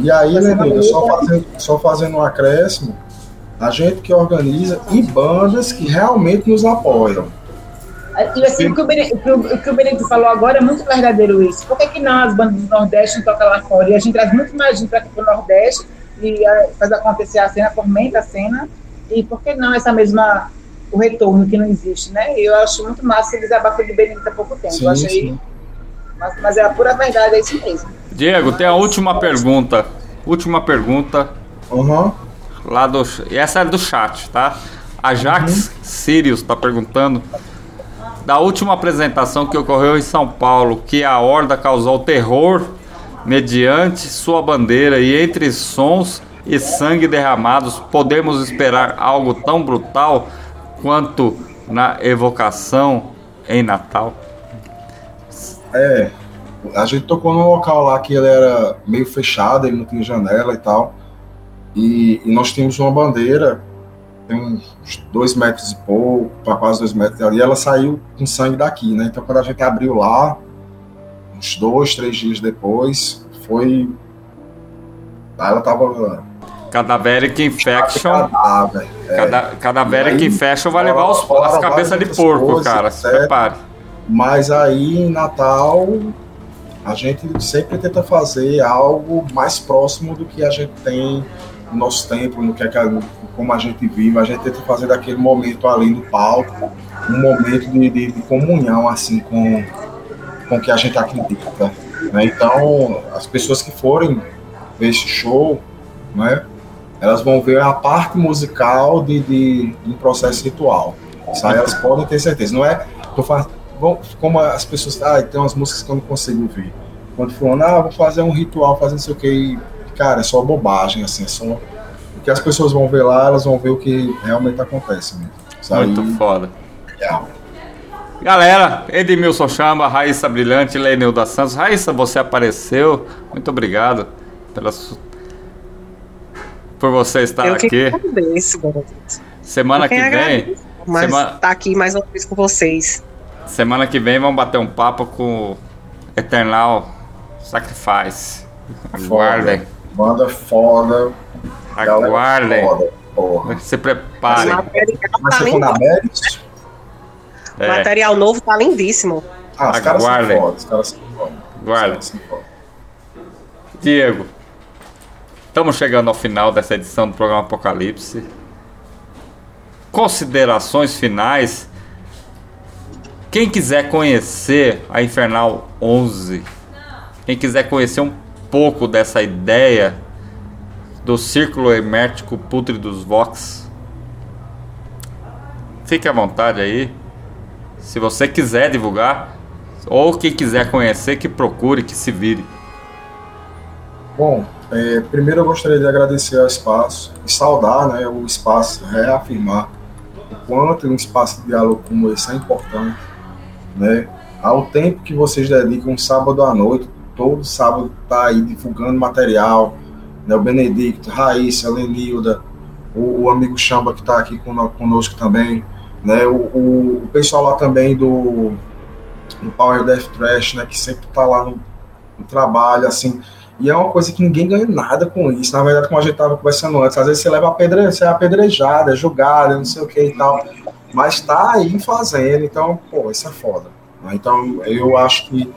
E aí, é Lenilda, uma só luta. fazendo, só fazendo um acréscimo, a gente que organiza e bandas que realmente nos apoiam. E assim, o que o, Bene- o que o- o que o Benedito falou agora é muito verdadeiro isso. Por que, que não as bandas do Nordeste não tocam lá fora? E a gente traz muito mais gente para aqui pro Nordeste e ah, faz acontecer a cena, fomenta a cena. E por que não essa mesma. o retorno que não existe, né? Eu acho muito massa esse desabafo de Benedito há pouco tempo. Sim, eu achei. sim. Mas, mas é a pura verdade, é isso mesmo. Diego, tem a última pergunta. Última pergunta Uhum. lá do. E essa é do chat, tá? A Jax Sirius tá perguntando. Da última apresentação que ocorreu em São Paulo, que a Horda causou terror mediante sua bandeira e entre sons e sangue derramados, podemos esperar algo tão brutal quanto na evocação em Natal? É, a gente tocou num local lá que ele era meio fechado, ele não tinha janela e tal. E, e nós tínhamos uma bandeira, tem uns dois metros e pouco, para quase dois metros ali, ela saiu com sangue daqui, né? Então quando a gente abriu lá, uns dois, três dias depois, foi. Ela tava. Cadaveric Infection. cadáver. é. Cada, cadaveric aí, Infection vai levar os, fora- as cabeças de porco, coisas, cara. Se prepare. Mas aí em Natal a gente sempre tenta fazer algo mais próximo do que a gente tem no nosso templo, no que é que a- como a gente vive. A gente tenta fazer daquele momento ali no palco um momento de, de- de comunhão assim com com o que a gente acredita. né? Então as pessoas que forem ver esse show, né, elas vão ver a parte musical de, de, de um processo ritual. Isso aí elas podem ter certeza. Não é tô como as pessoas, ah, tem umas músicas que eu não consigo ouvir. Quando falando, ah, vou fazer um ritual, fazer não sei o que, cara, é só bobagem, assim, é só. O que as pessoas vão ver lá, elas vão ver o que realmente acontece mesmo. Aí Muito foda. é Galera, Edmilson Chamba, Raíssa Brilhante, Lenilda Santos. Raíssa, você apareceu. Muito obrigado pela su- por você estar eu que aqui. agradeço. Semana Eu que que vem, agradeço. Mas Semana- tá aqui mais uma vez com vocês. semana que vem vamos bater um papo com o Eternal Sacrifice. Aguardem, banda foda, aguardem. foda, porra. Se preparem. material tá É, material novo tá lindíssimo. ah, os caras são foda, os são foda. Diego, estamos chegando ao final dessa edição do programa Apocalipse. Considerações finais. Quem quiser conhecer a Infernal 11, quem quiser conhecer um pouco dessa ideia do Círculo Hermético Putre dos Vox. Fique à vontade aí. Se você quiser divulgar, ou quem quiser conhecer, que procure, que se vire. Bom, é, primeiro eu gostaria de agradecer ao espaço e saudar né, o espaço, reafirmar o quanto um espaço de diálogo como esse é importante. Né, ao tempo que vocês dedicam sábado à noite, todo sábado tá aí divulgando material, né, o Benedicto, Raíssa, Lenilda, o, o amigo Chamba que está aqui conosco também, né, o, o, o, pessoal lá também do, do Power Death Trash, né, que sempre está lá no, no trabalho, assim, e é uma coisa que ninguém ganha nada com isso. Na verdade, como a gente estava conversando antes, às vezes você leva a pedre, você é apedrejada, é julgada, não sei o que e tal. Mas está aí fazendo, então, pô, isso é foda. Né? Então, eu acho que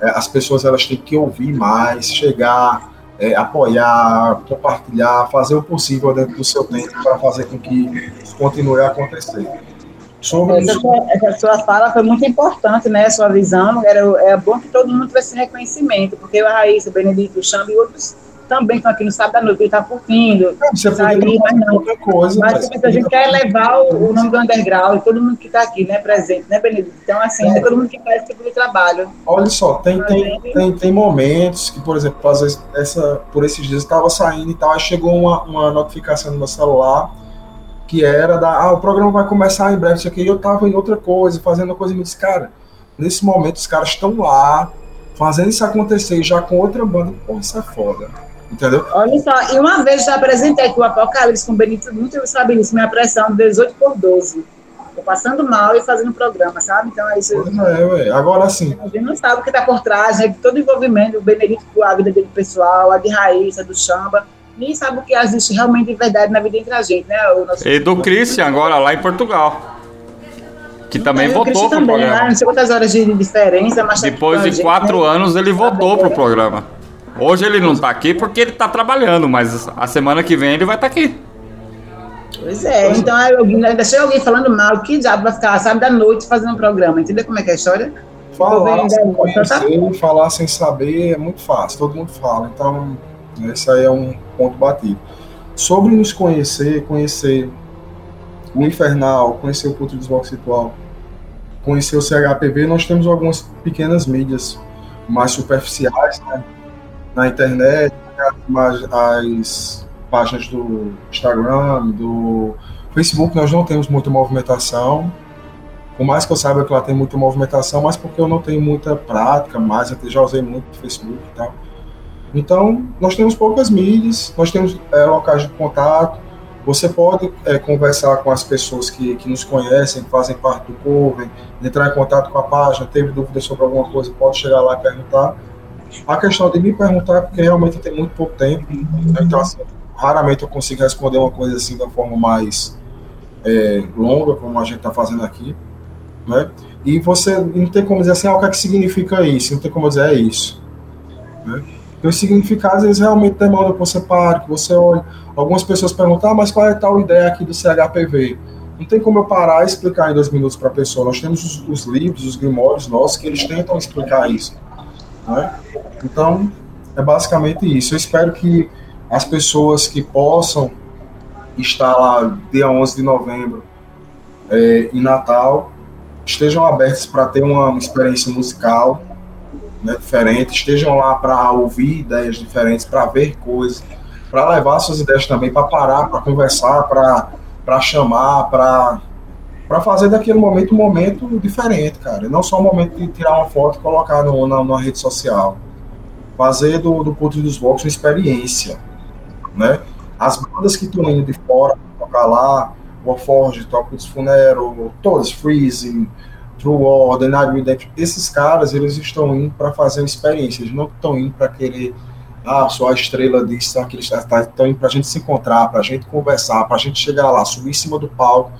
é, as pessoas elas têm que ouvir mais, chegar, é, apoiar, compartilhar, fazer o possível dentro do seu tempo para fazer com que continue a acontecer. Sobre essa, sua, essa sua fala foi muito importante, né? A sua visão. Era, é bom que todo mundo tivesse reconhecimento, porque a Raíssa, o Benedito, o Xambi e outros também estão aqui no sábado à noite, ele está curtindo. Não, você sair, mas não. Coisa, mas, mas a gente quer levar o, o, nome do underground, todo mundo que está aqui, né, presente, né, Benedito? Então, assim, é. todo mundo que faz esse tipo de trabalho. Olha só, tem, tem, tem, tem, momentos que, por exemplo, às vezes, essa, por esses dias estava saindo e tal, aí chegou uma, uma notificação no meu celular que era da, ah, o programa vai começar em breve, isso aqui, e eu estava em outra coisa, fazendo coisa, e me disse, cara, nesse momento os caras estão lá, fazendo isso acontecer, já com outra banda, pô, isso é foda. Entendeu? Olha só, e uma vez já apresentei aqui o Apocalipse com o Benito, muito estabilismo, minha pressão 18 por 12. Tô passando mal e fazendo programa, sabe? Então é isso. É, ué. Agora assim. A gente não sabe o que está por trás, né? Todo o envolvimento, o Benedito com a vida dele pessoal, a de Raíssa, do Chamba. Nem sabe o que existe realmente de verdade na vida entre a gente, né? e do Christian, agora lá em Portugal. Que também votou pro programa. Né? Não sei quantas horas de diferença, mas. Tá Depois de quatro né? anos ele votou pro programa. Hoje ele não tá aqui porque ele tá trabalhando, mas a semana que vem ele vai estar tá aqui. Pois é, então alguém, deixei alguém falando mal, que diabo vai ficar sábado da noite fazendo um programa, entendeu como é que é a história? Falar sem conhecer, falar sem saber é muito fácil, todo mundo fala, então esse aí é um ponto batido. Sobre nos conhecer, conhecer o Infernal, conhecer o Culto do Ritual, conhecer o CHPV, nós temos algumas pequenas mídias mais superficiais, né? Na internet, as, as páginas do Instagram, do Facebook, nós não temos muita movimentação. Por mais que eu saiba que lá tem muita movimentação, mas porque eu não tenho muita prática, mas eu já usei muito Facebook e tal. Então, nós temos poucas mídias, nós temos é, locais de contato. Você pode é, conversar com as pessoas que, que nos conhecem, que fazem parte do Coven, entrar em contato com a página, teve dúvidas sobre alguma coisa, pode chegar lá e perguntar. A questão de me perguntar, porque realmente eu tenho muito pouco tempo, então assim, raramente eu consigo responder uma coisa assim da forma mais é, longa, como a gente está fazendo aqui, né? E você não tem como dizer assim, ah, o que é que significa isso? Não tem como dizer, é isso. Né? Porque os significados, eles realmente demandam que você pare, que você olhe. Algumas pessoas perguntam, ah, mas qual é a tal ideia aqui do CHPV? Não tem como eu parar e explicar em dois minutos para a pessoa. Nós temos os, os livros, os grimórios nossos, que eles tentam explicar isso. Né? Então, é basicamente isso. Eu espero que as pessoas que possam estar lá dia 11 de novembro é, em Natal estejam abertas para ter uma experiência musical né, diferente, estejam lá para ouvir ideias diferentes, para ver coisas, para levar suas ideias também, para parar, para conversar, para chamar, para para fazer daquele momento um momento diferente, cara. Não só um momento de tirar uma foto e colocar no, na, rede social. Fazer do, do Culto dos Vox uma experiência, né? As bandas que estão indo de fora, tocar lá, Warforged, Top dos Funero, todas, Freezing, True War, The Night Redemption, esses caras, eles estão indo para fazer uma experiência, eles não estão indo para querer ah, sou a estrela disso, aquilo, estão indo para a gente se encontrar, para a gente conversar, para a gente chegar lá, subir em cima do palco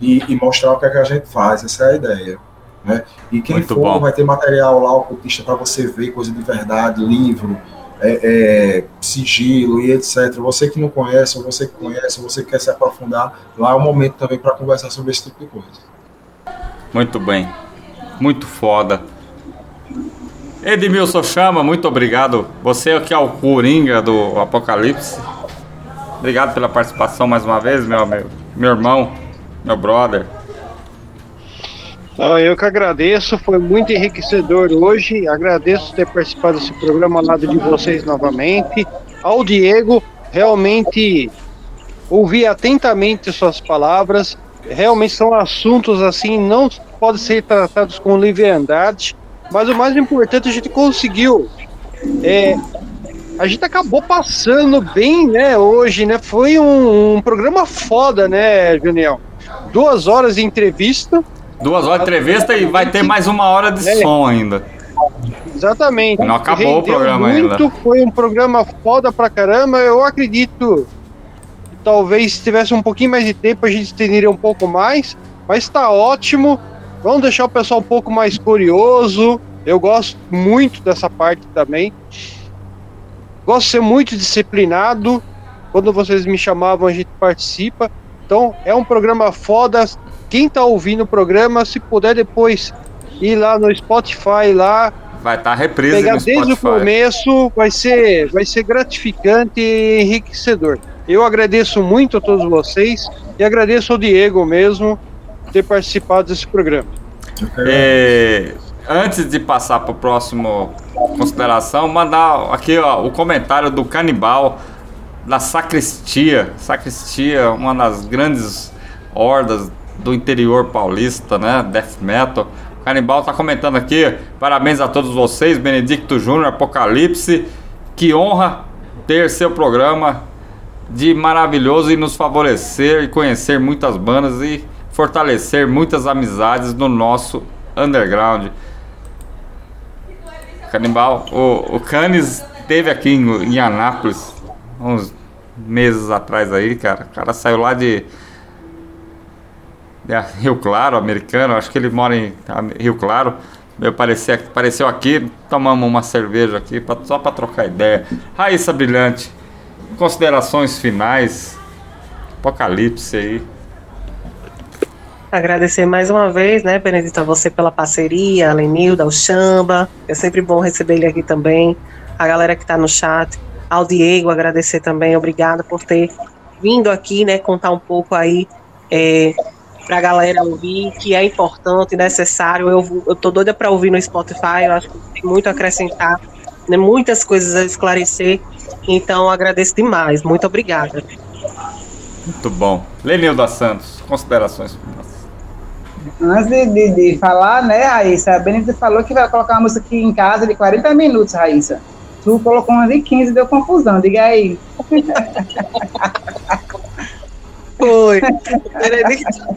e, e, mostrar o que, é que a gente faz. Essa é a ideia. Né? E quem Muito for bom. vai ter material lá, ocultista, para você ver coisa de verdade, livro, é, é, sigilo e etc. Você que não conhece, ou você que conhece, ou você que quer se aprofundar, lá é o momento também para conversar sobre esse tipo de coisa. Muito bem. Muito foda. Edmilson Chama, muito obrigado. Você que é o Coringa do Apocalipse. Obrigado pela participação mais uma vez, meu, meu, meu irmão, meu brother. Ah, eu que agradeço, foi muito enriquecedor hoje. Agradeço ter participado desse programa ao lado de vocês novamente. Ao Diego, realmente ouvi atentamente suas palavras. Realmente são assuntos assim, não podem ser tratados com leviandade, mas o mais importante a gente conseguiu. É, a gente acabou passando bem, né, hoje, né? Foi um, um programa foda, né, Junião? Duas horas de entrevista Duas horas de entrevista e vai ter mais uma hora de É. som ainda. Exatamente. Não acabou o Rendeu programa muito, ainda. Foi um programa foda pra caramba. Eu acredito que talvez se tivesse um pouquinho mais de tempo a gente estenderia um pouco mais. Mas tá ótimo. Vamos deixar o pessoal um pouco mais curioso. Eu gosto muito dessa parte também. Gosto de ser muito disciplinado. Quando vocês me chamavam, a gente participa. Então, é um programa foda. Quem tá ouvindo o programa, se puder depois ir lá no Spotify lá, Vai estar reprise pegar no desde o começo, vai ser, vai ser gratificante e enriquecedor. Eu agradeço muito a todos vocês e agradeço ao Diego mesmo ter participado desse programa. Quero- É, antes de passar para o próximo consideração, mandar aqui ó, o comentário do Canibal da Sacristia. Sacristia, uma das grandes hordas do interior paulista, né? Death Metal. O Canibal tá comentando aqui. Parabéns a todos vocês, Benedicto Júnior, Apocalipse. Que honra ter seu programa de maravilhoso e nos favorecer e conhecer muitas bandas e fortalecer muitas amizades no nosso underground. Canibal, o, o Canis esteve aqui em, em Anápolis uns meses atrás aí, cara. O cara saiu lá de, de Rio Claro, americano, acho que ele mora em Rio Claro. Eu apareci, apareceu aqui, tomamos uma cerveja aqui pra, só para trocar ideia. Raíssa Brilhante, considerações finais, Apocalipse aí. Agradecer mais uma vez, né, Benedito, a você pela parceria, a Lenilda, ao Chamba. É sempre bom receber ele aqui também. A galera que está no chat. Ao Diego, agradecer também. Obrigada por ter vindo aqui, né, contar um pouco aí é, para a galera ouvir, que é importante, necessário. Eu, vou- eu tô doida para ouvir no Spotify, eu acho que tem muito a acrescentar, né, muitas coisas a esclarecer. Então, agradeço demais. Muito obrigada. Muito bom. Lenilda Santos, considerações finais. Antes de, de, de falar, né, Raíssa, a Benedita falou que vai colocar uma música aqui em casa de 40 minutos, Raíssa. Tu colocou uma de 15 deu confusão, diga aí. Foi. Benedito.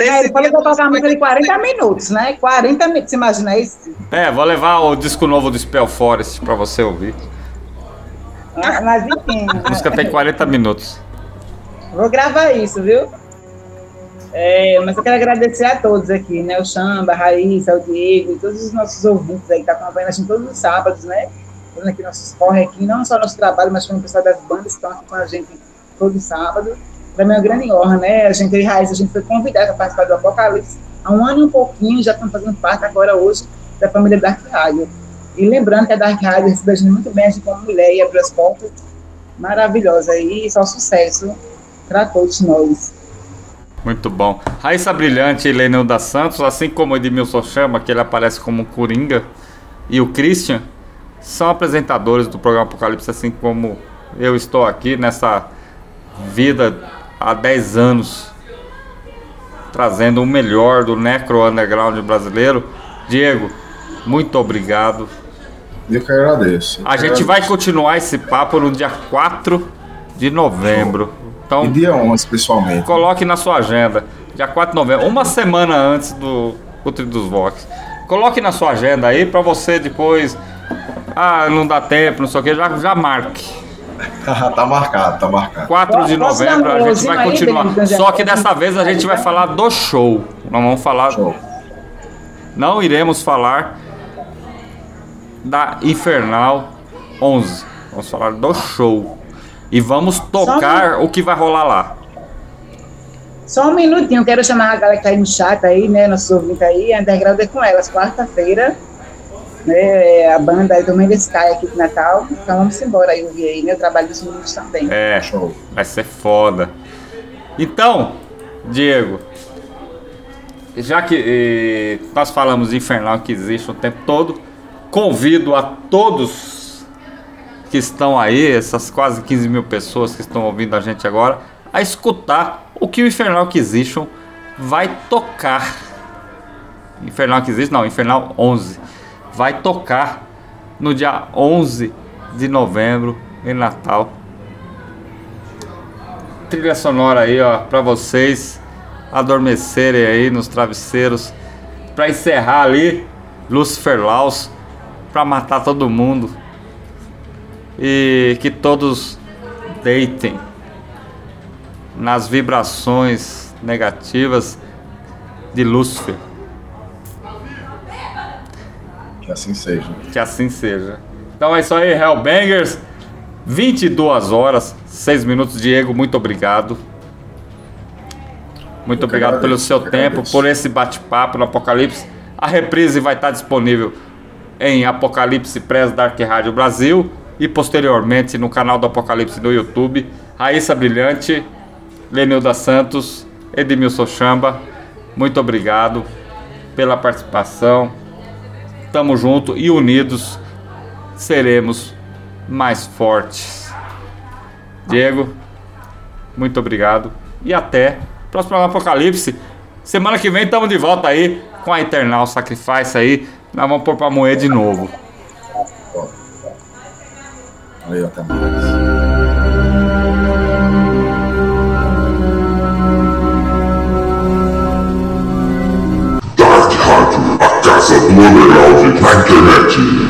Aí, falou que colocar uma música de 40 minutos, né? 40 minutos, você imagina isso? É, vou levar o disco novo do Spell Forest pra você ouvir. Ah, Mas enfim, A música tem 40 minutos. vou gravar isso, viu? É, mas eu quero agradecer a todos aqui, né? O Chamba, a Raíssa, o Diego e todos os nossos ouvintes aí que estão acompanhando a gente todos os sábados, né? Fazendo aqui nossos corre aqui, não só nosso trabalho, mas também o pessoal das bandas que estão aqui com a gente todo sábado. Para mim é uma grande honra, né? A gente, Raíssa, a gente foi convidada para participar do Apocalipse há um ano e um pouquinho, já estamos fazendo parte agora hoje da família Dark Radio. E lembrando que a Dark Radio recebeu a gente muito bem, a gente como mulher e abriu as portas maravilhosa e só sucesso para todos nós. Muito bom. Raíssa Brilhante e Lenilda Santos, assim como o Edmilson chama, que ele aparece como Coringa, e o Christian, são apresentadores do programa Apocalipse, assim como eu estou aqui nessa vida há 10 anos, trazendo o melhor do Necro Underground brasileiro. Diego, muito obrigado. Eu que agradeço. Eu A que gente vai agradeço. continuar esse papo no dia 4 de novembro. Então, E dia 11, pessoalmente. Coloque na sua agenda. Dia 4 de novembro, uma semana antes do Culto dos Vox. Coloque na sua agenda aí pra você depois. Ah, não dá tempo, não sei o que, já, já marque. tá marcado, tá marcado. 4 de um novembro a gente vai continuar. Só que dessa vez a gente vai falar do show. Não vamos falar. Show. Não iremos falar da Infernal 11. Vamos falar do show. E vamos tocar o que vai rolar lá. Só um minutinho, quero chamar a galera que tá aí no chat aí, né, nossos ouvintes aí, a Underground é com elas, quarta-feira, né, a banda é Domingo Sky aqui de Natal. Então vamos embora aí ouvir aí, né? Trabalho dos meninos também. É, Show. vai ser foda. Então, Diego, já que nós falamos de Infernal que existe o tempo todo, convido a todos que estão aí, essas quase 15 mil pessoas que estão ouvindo a gente agora, a escutar o que o Infernal Inquisition vai tocar. Infernal Inquisition, não, Infernal 11. Vai tocar no dia 11 de novembro, em Natal. Trilha sonora aí, ó, pra vocês adormecerem aí nos travesseiros. Pra encerrar ali, Lucifer Laus, pra matar todo mundo. E que todos deitem nas vibrações negativas de Lúcifer. Que assim seja. Que assim seja. Então é isso aí, Hellbangers. 22 horas, 6 minutos. Diego, muito obrigado. Muito Eu obrigado pelo seu tempo, agradeço. por esse bate-papo no Apocalipse. A reprise vai estar disponível em Apocalipse Press Dark Rádio Brasil e posteriormente no canal do Apocalipse no YouTube. Raíssa Brilhante, Lenilda Santos, Edmilson Chamba, muito obrigado pela participação. Tamo junto e unidos seremos mais fortes. Diego, muito obrigado e até o próximo Apocalipse. Semana que vem estamos de volta aí com a Eternal Sacrifice aí. Nós vamos pôr pra moer de novo. Valeu, até casa do underground na internet.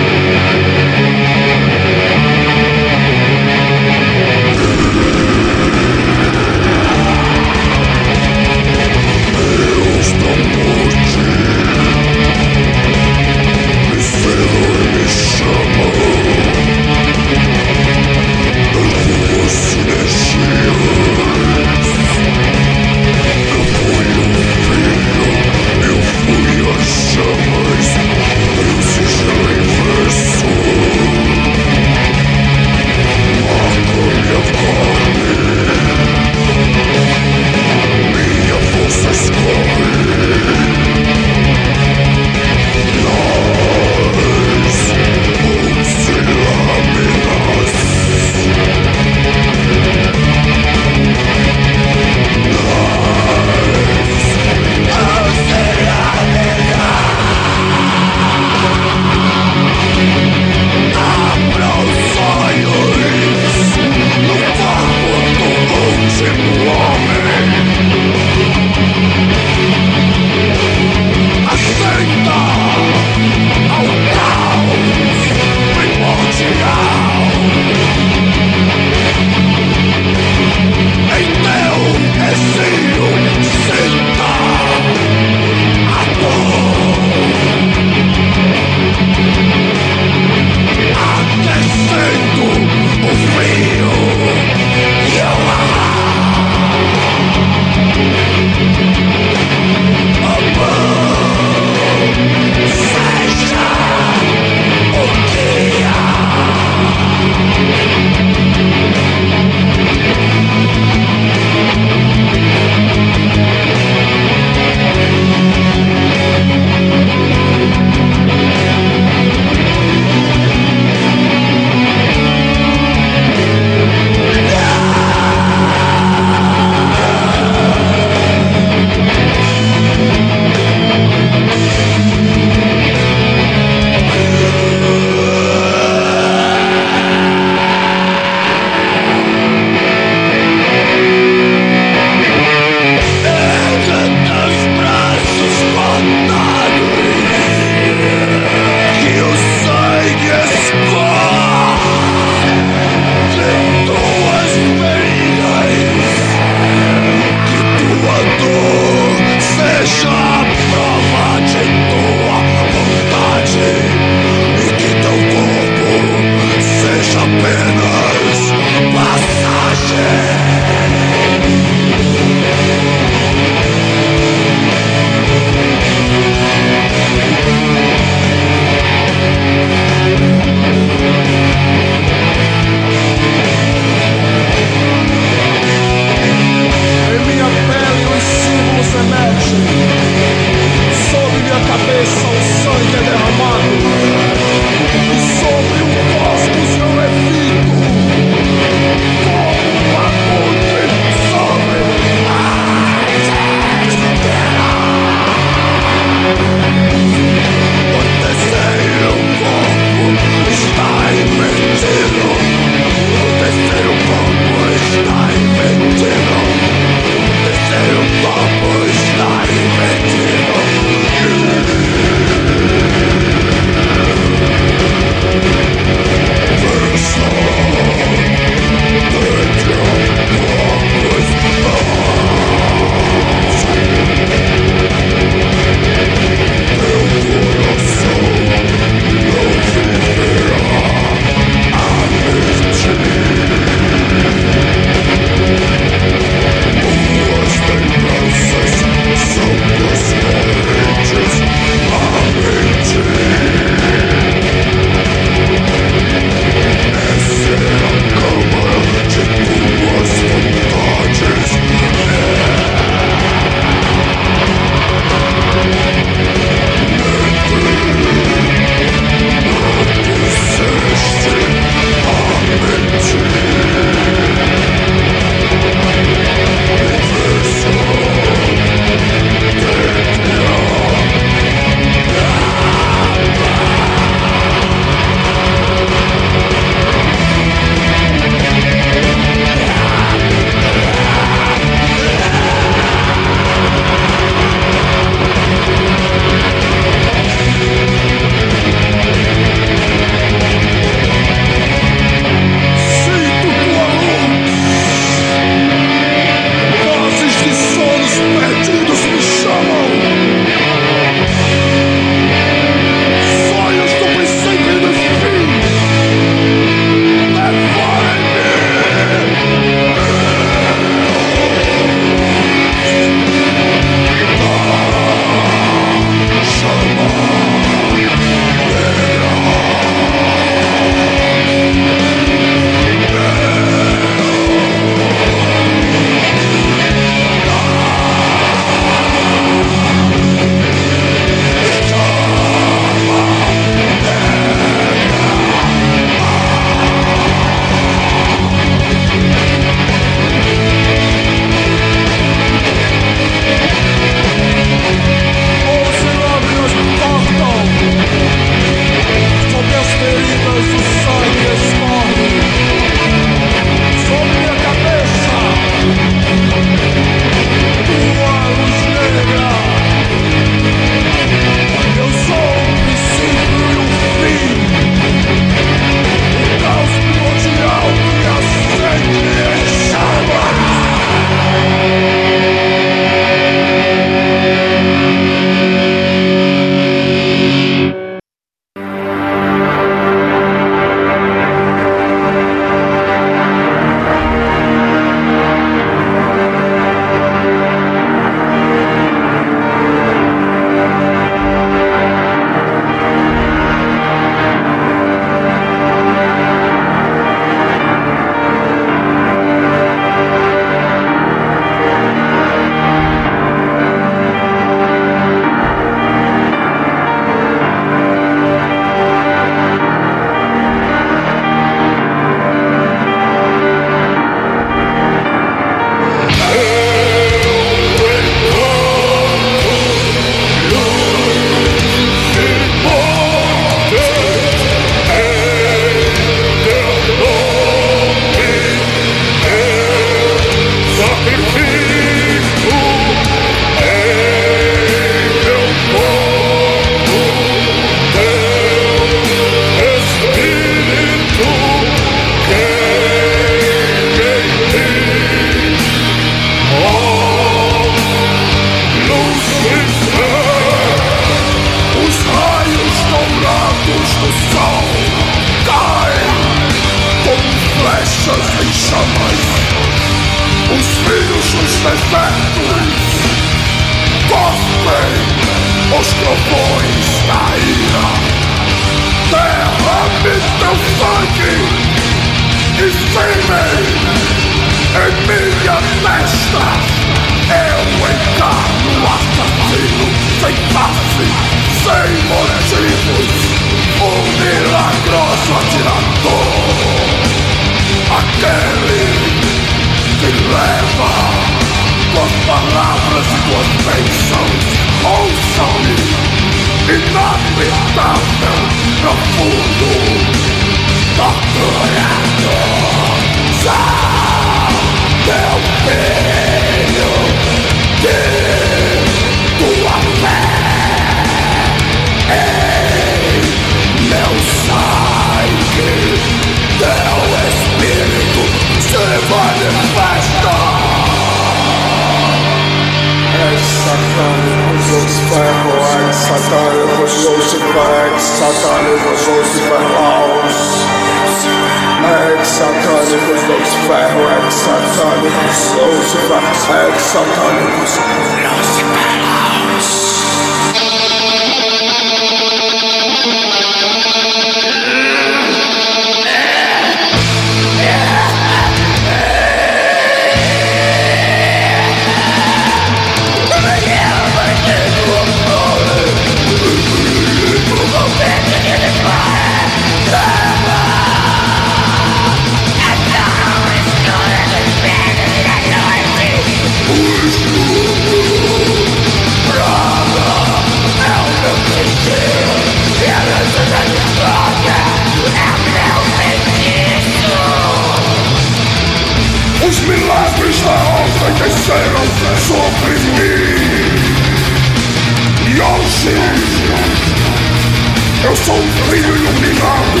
Eu sou um filho iluminado.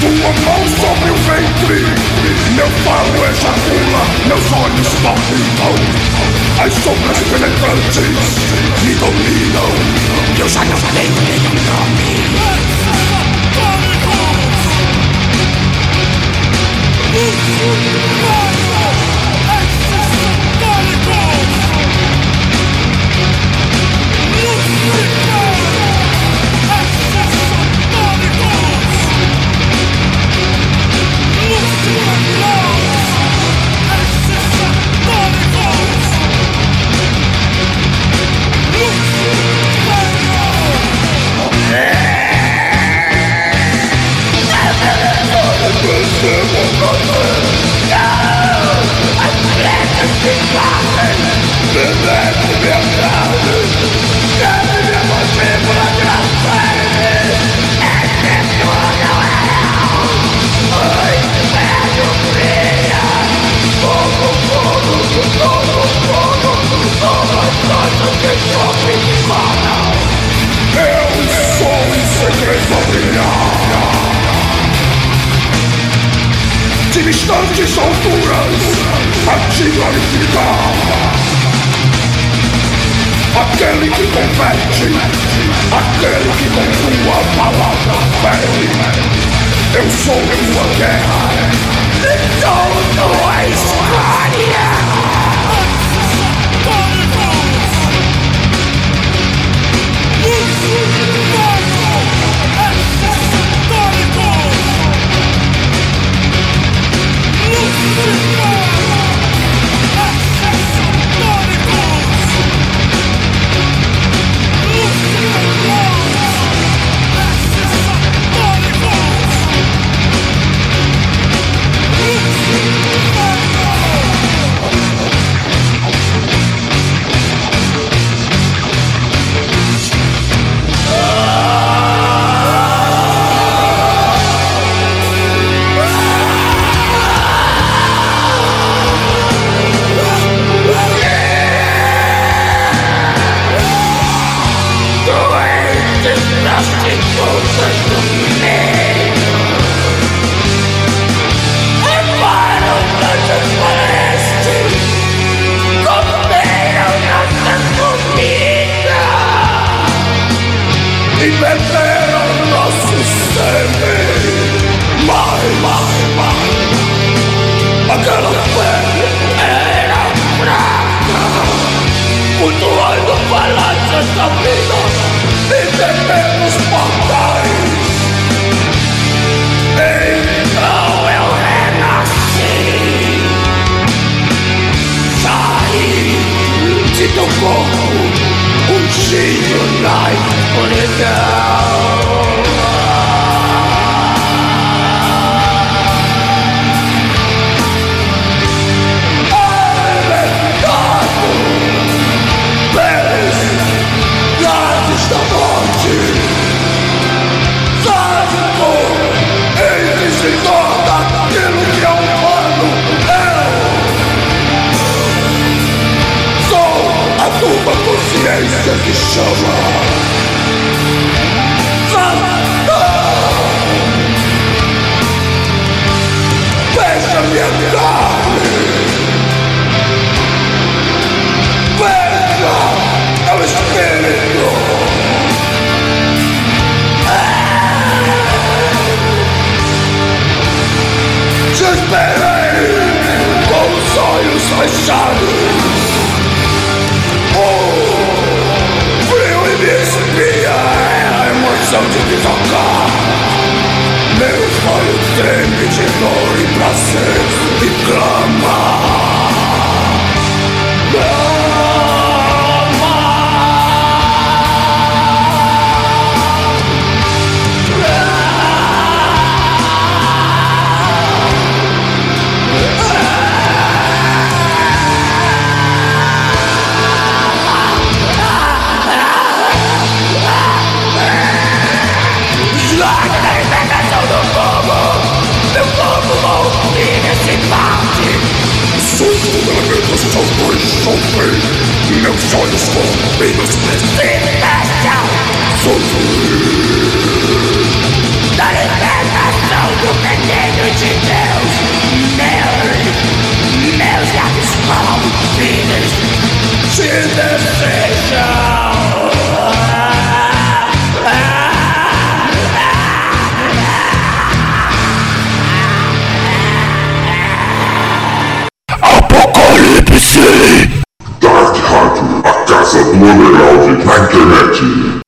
Tua mão sobre o ventre, meu falo ejacula, meus olhos palpitam. As sombras penetrantes me dominam. Eu já não tenho nenhum nome. Eu De distantes alturas Ativo a liquidar Aquele que converte Aquele que com tua palavra fere Eu sou tua guerra Sou tua história E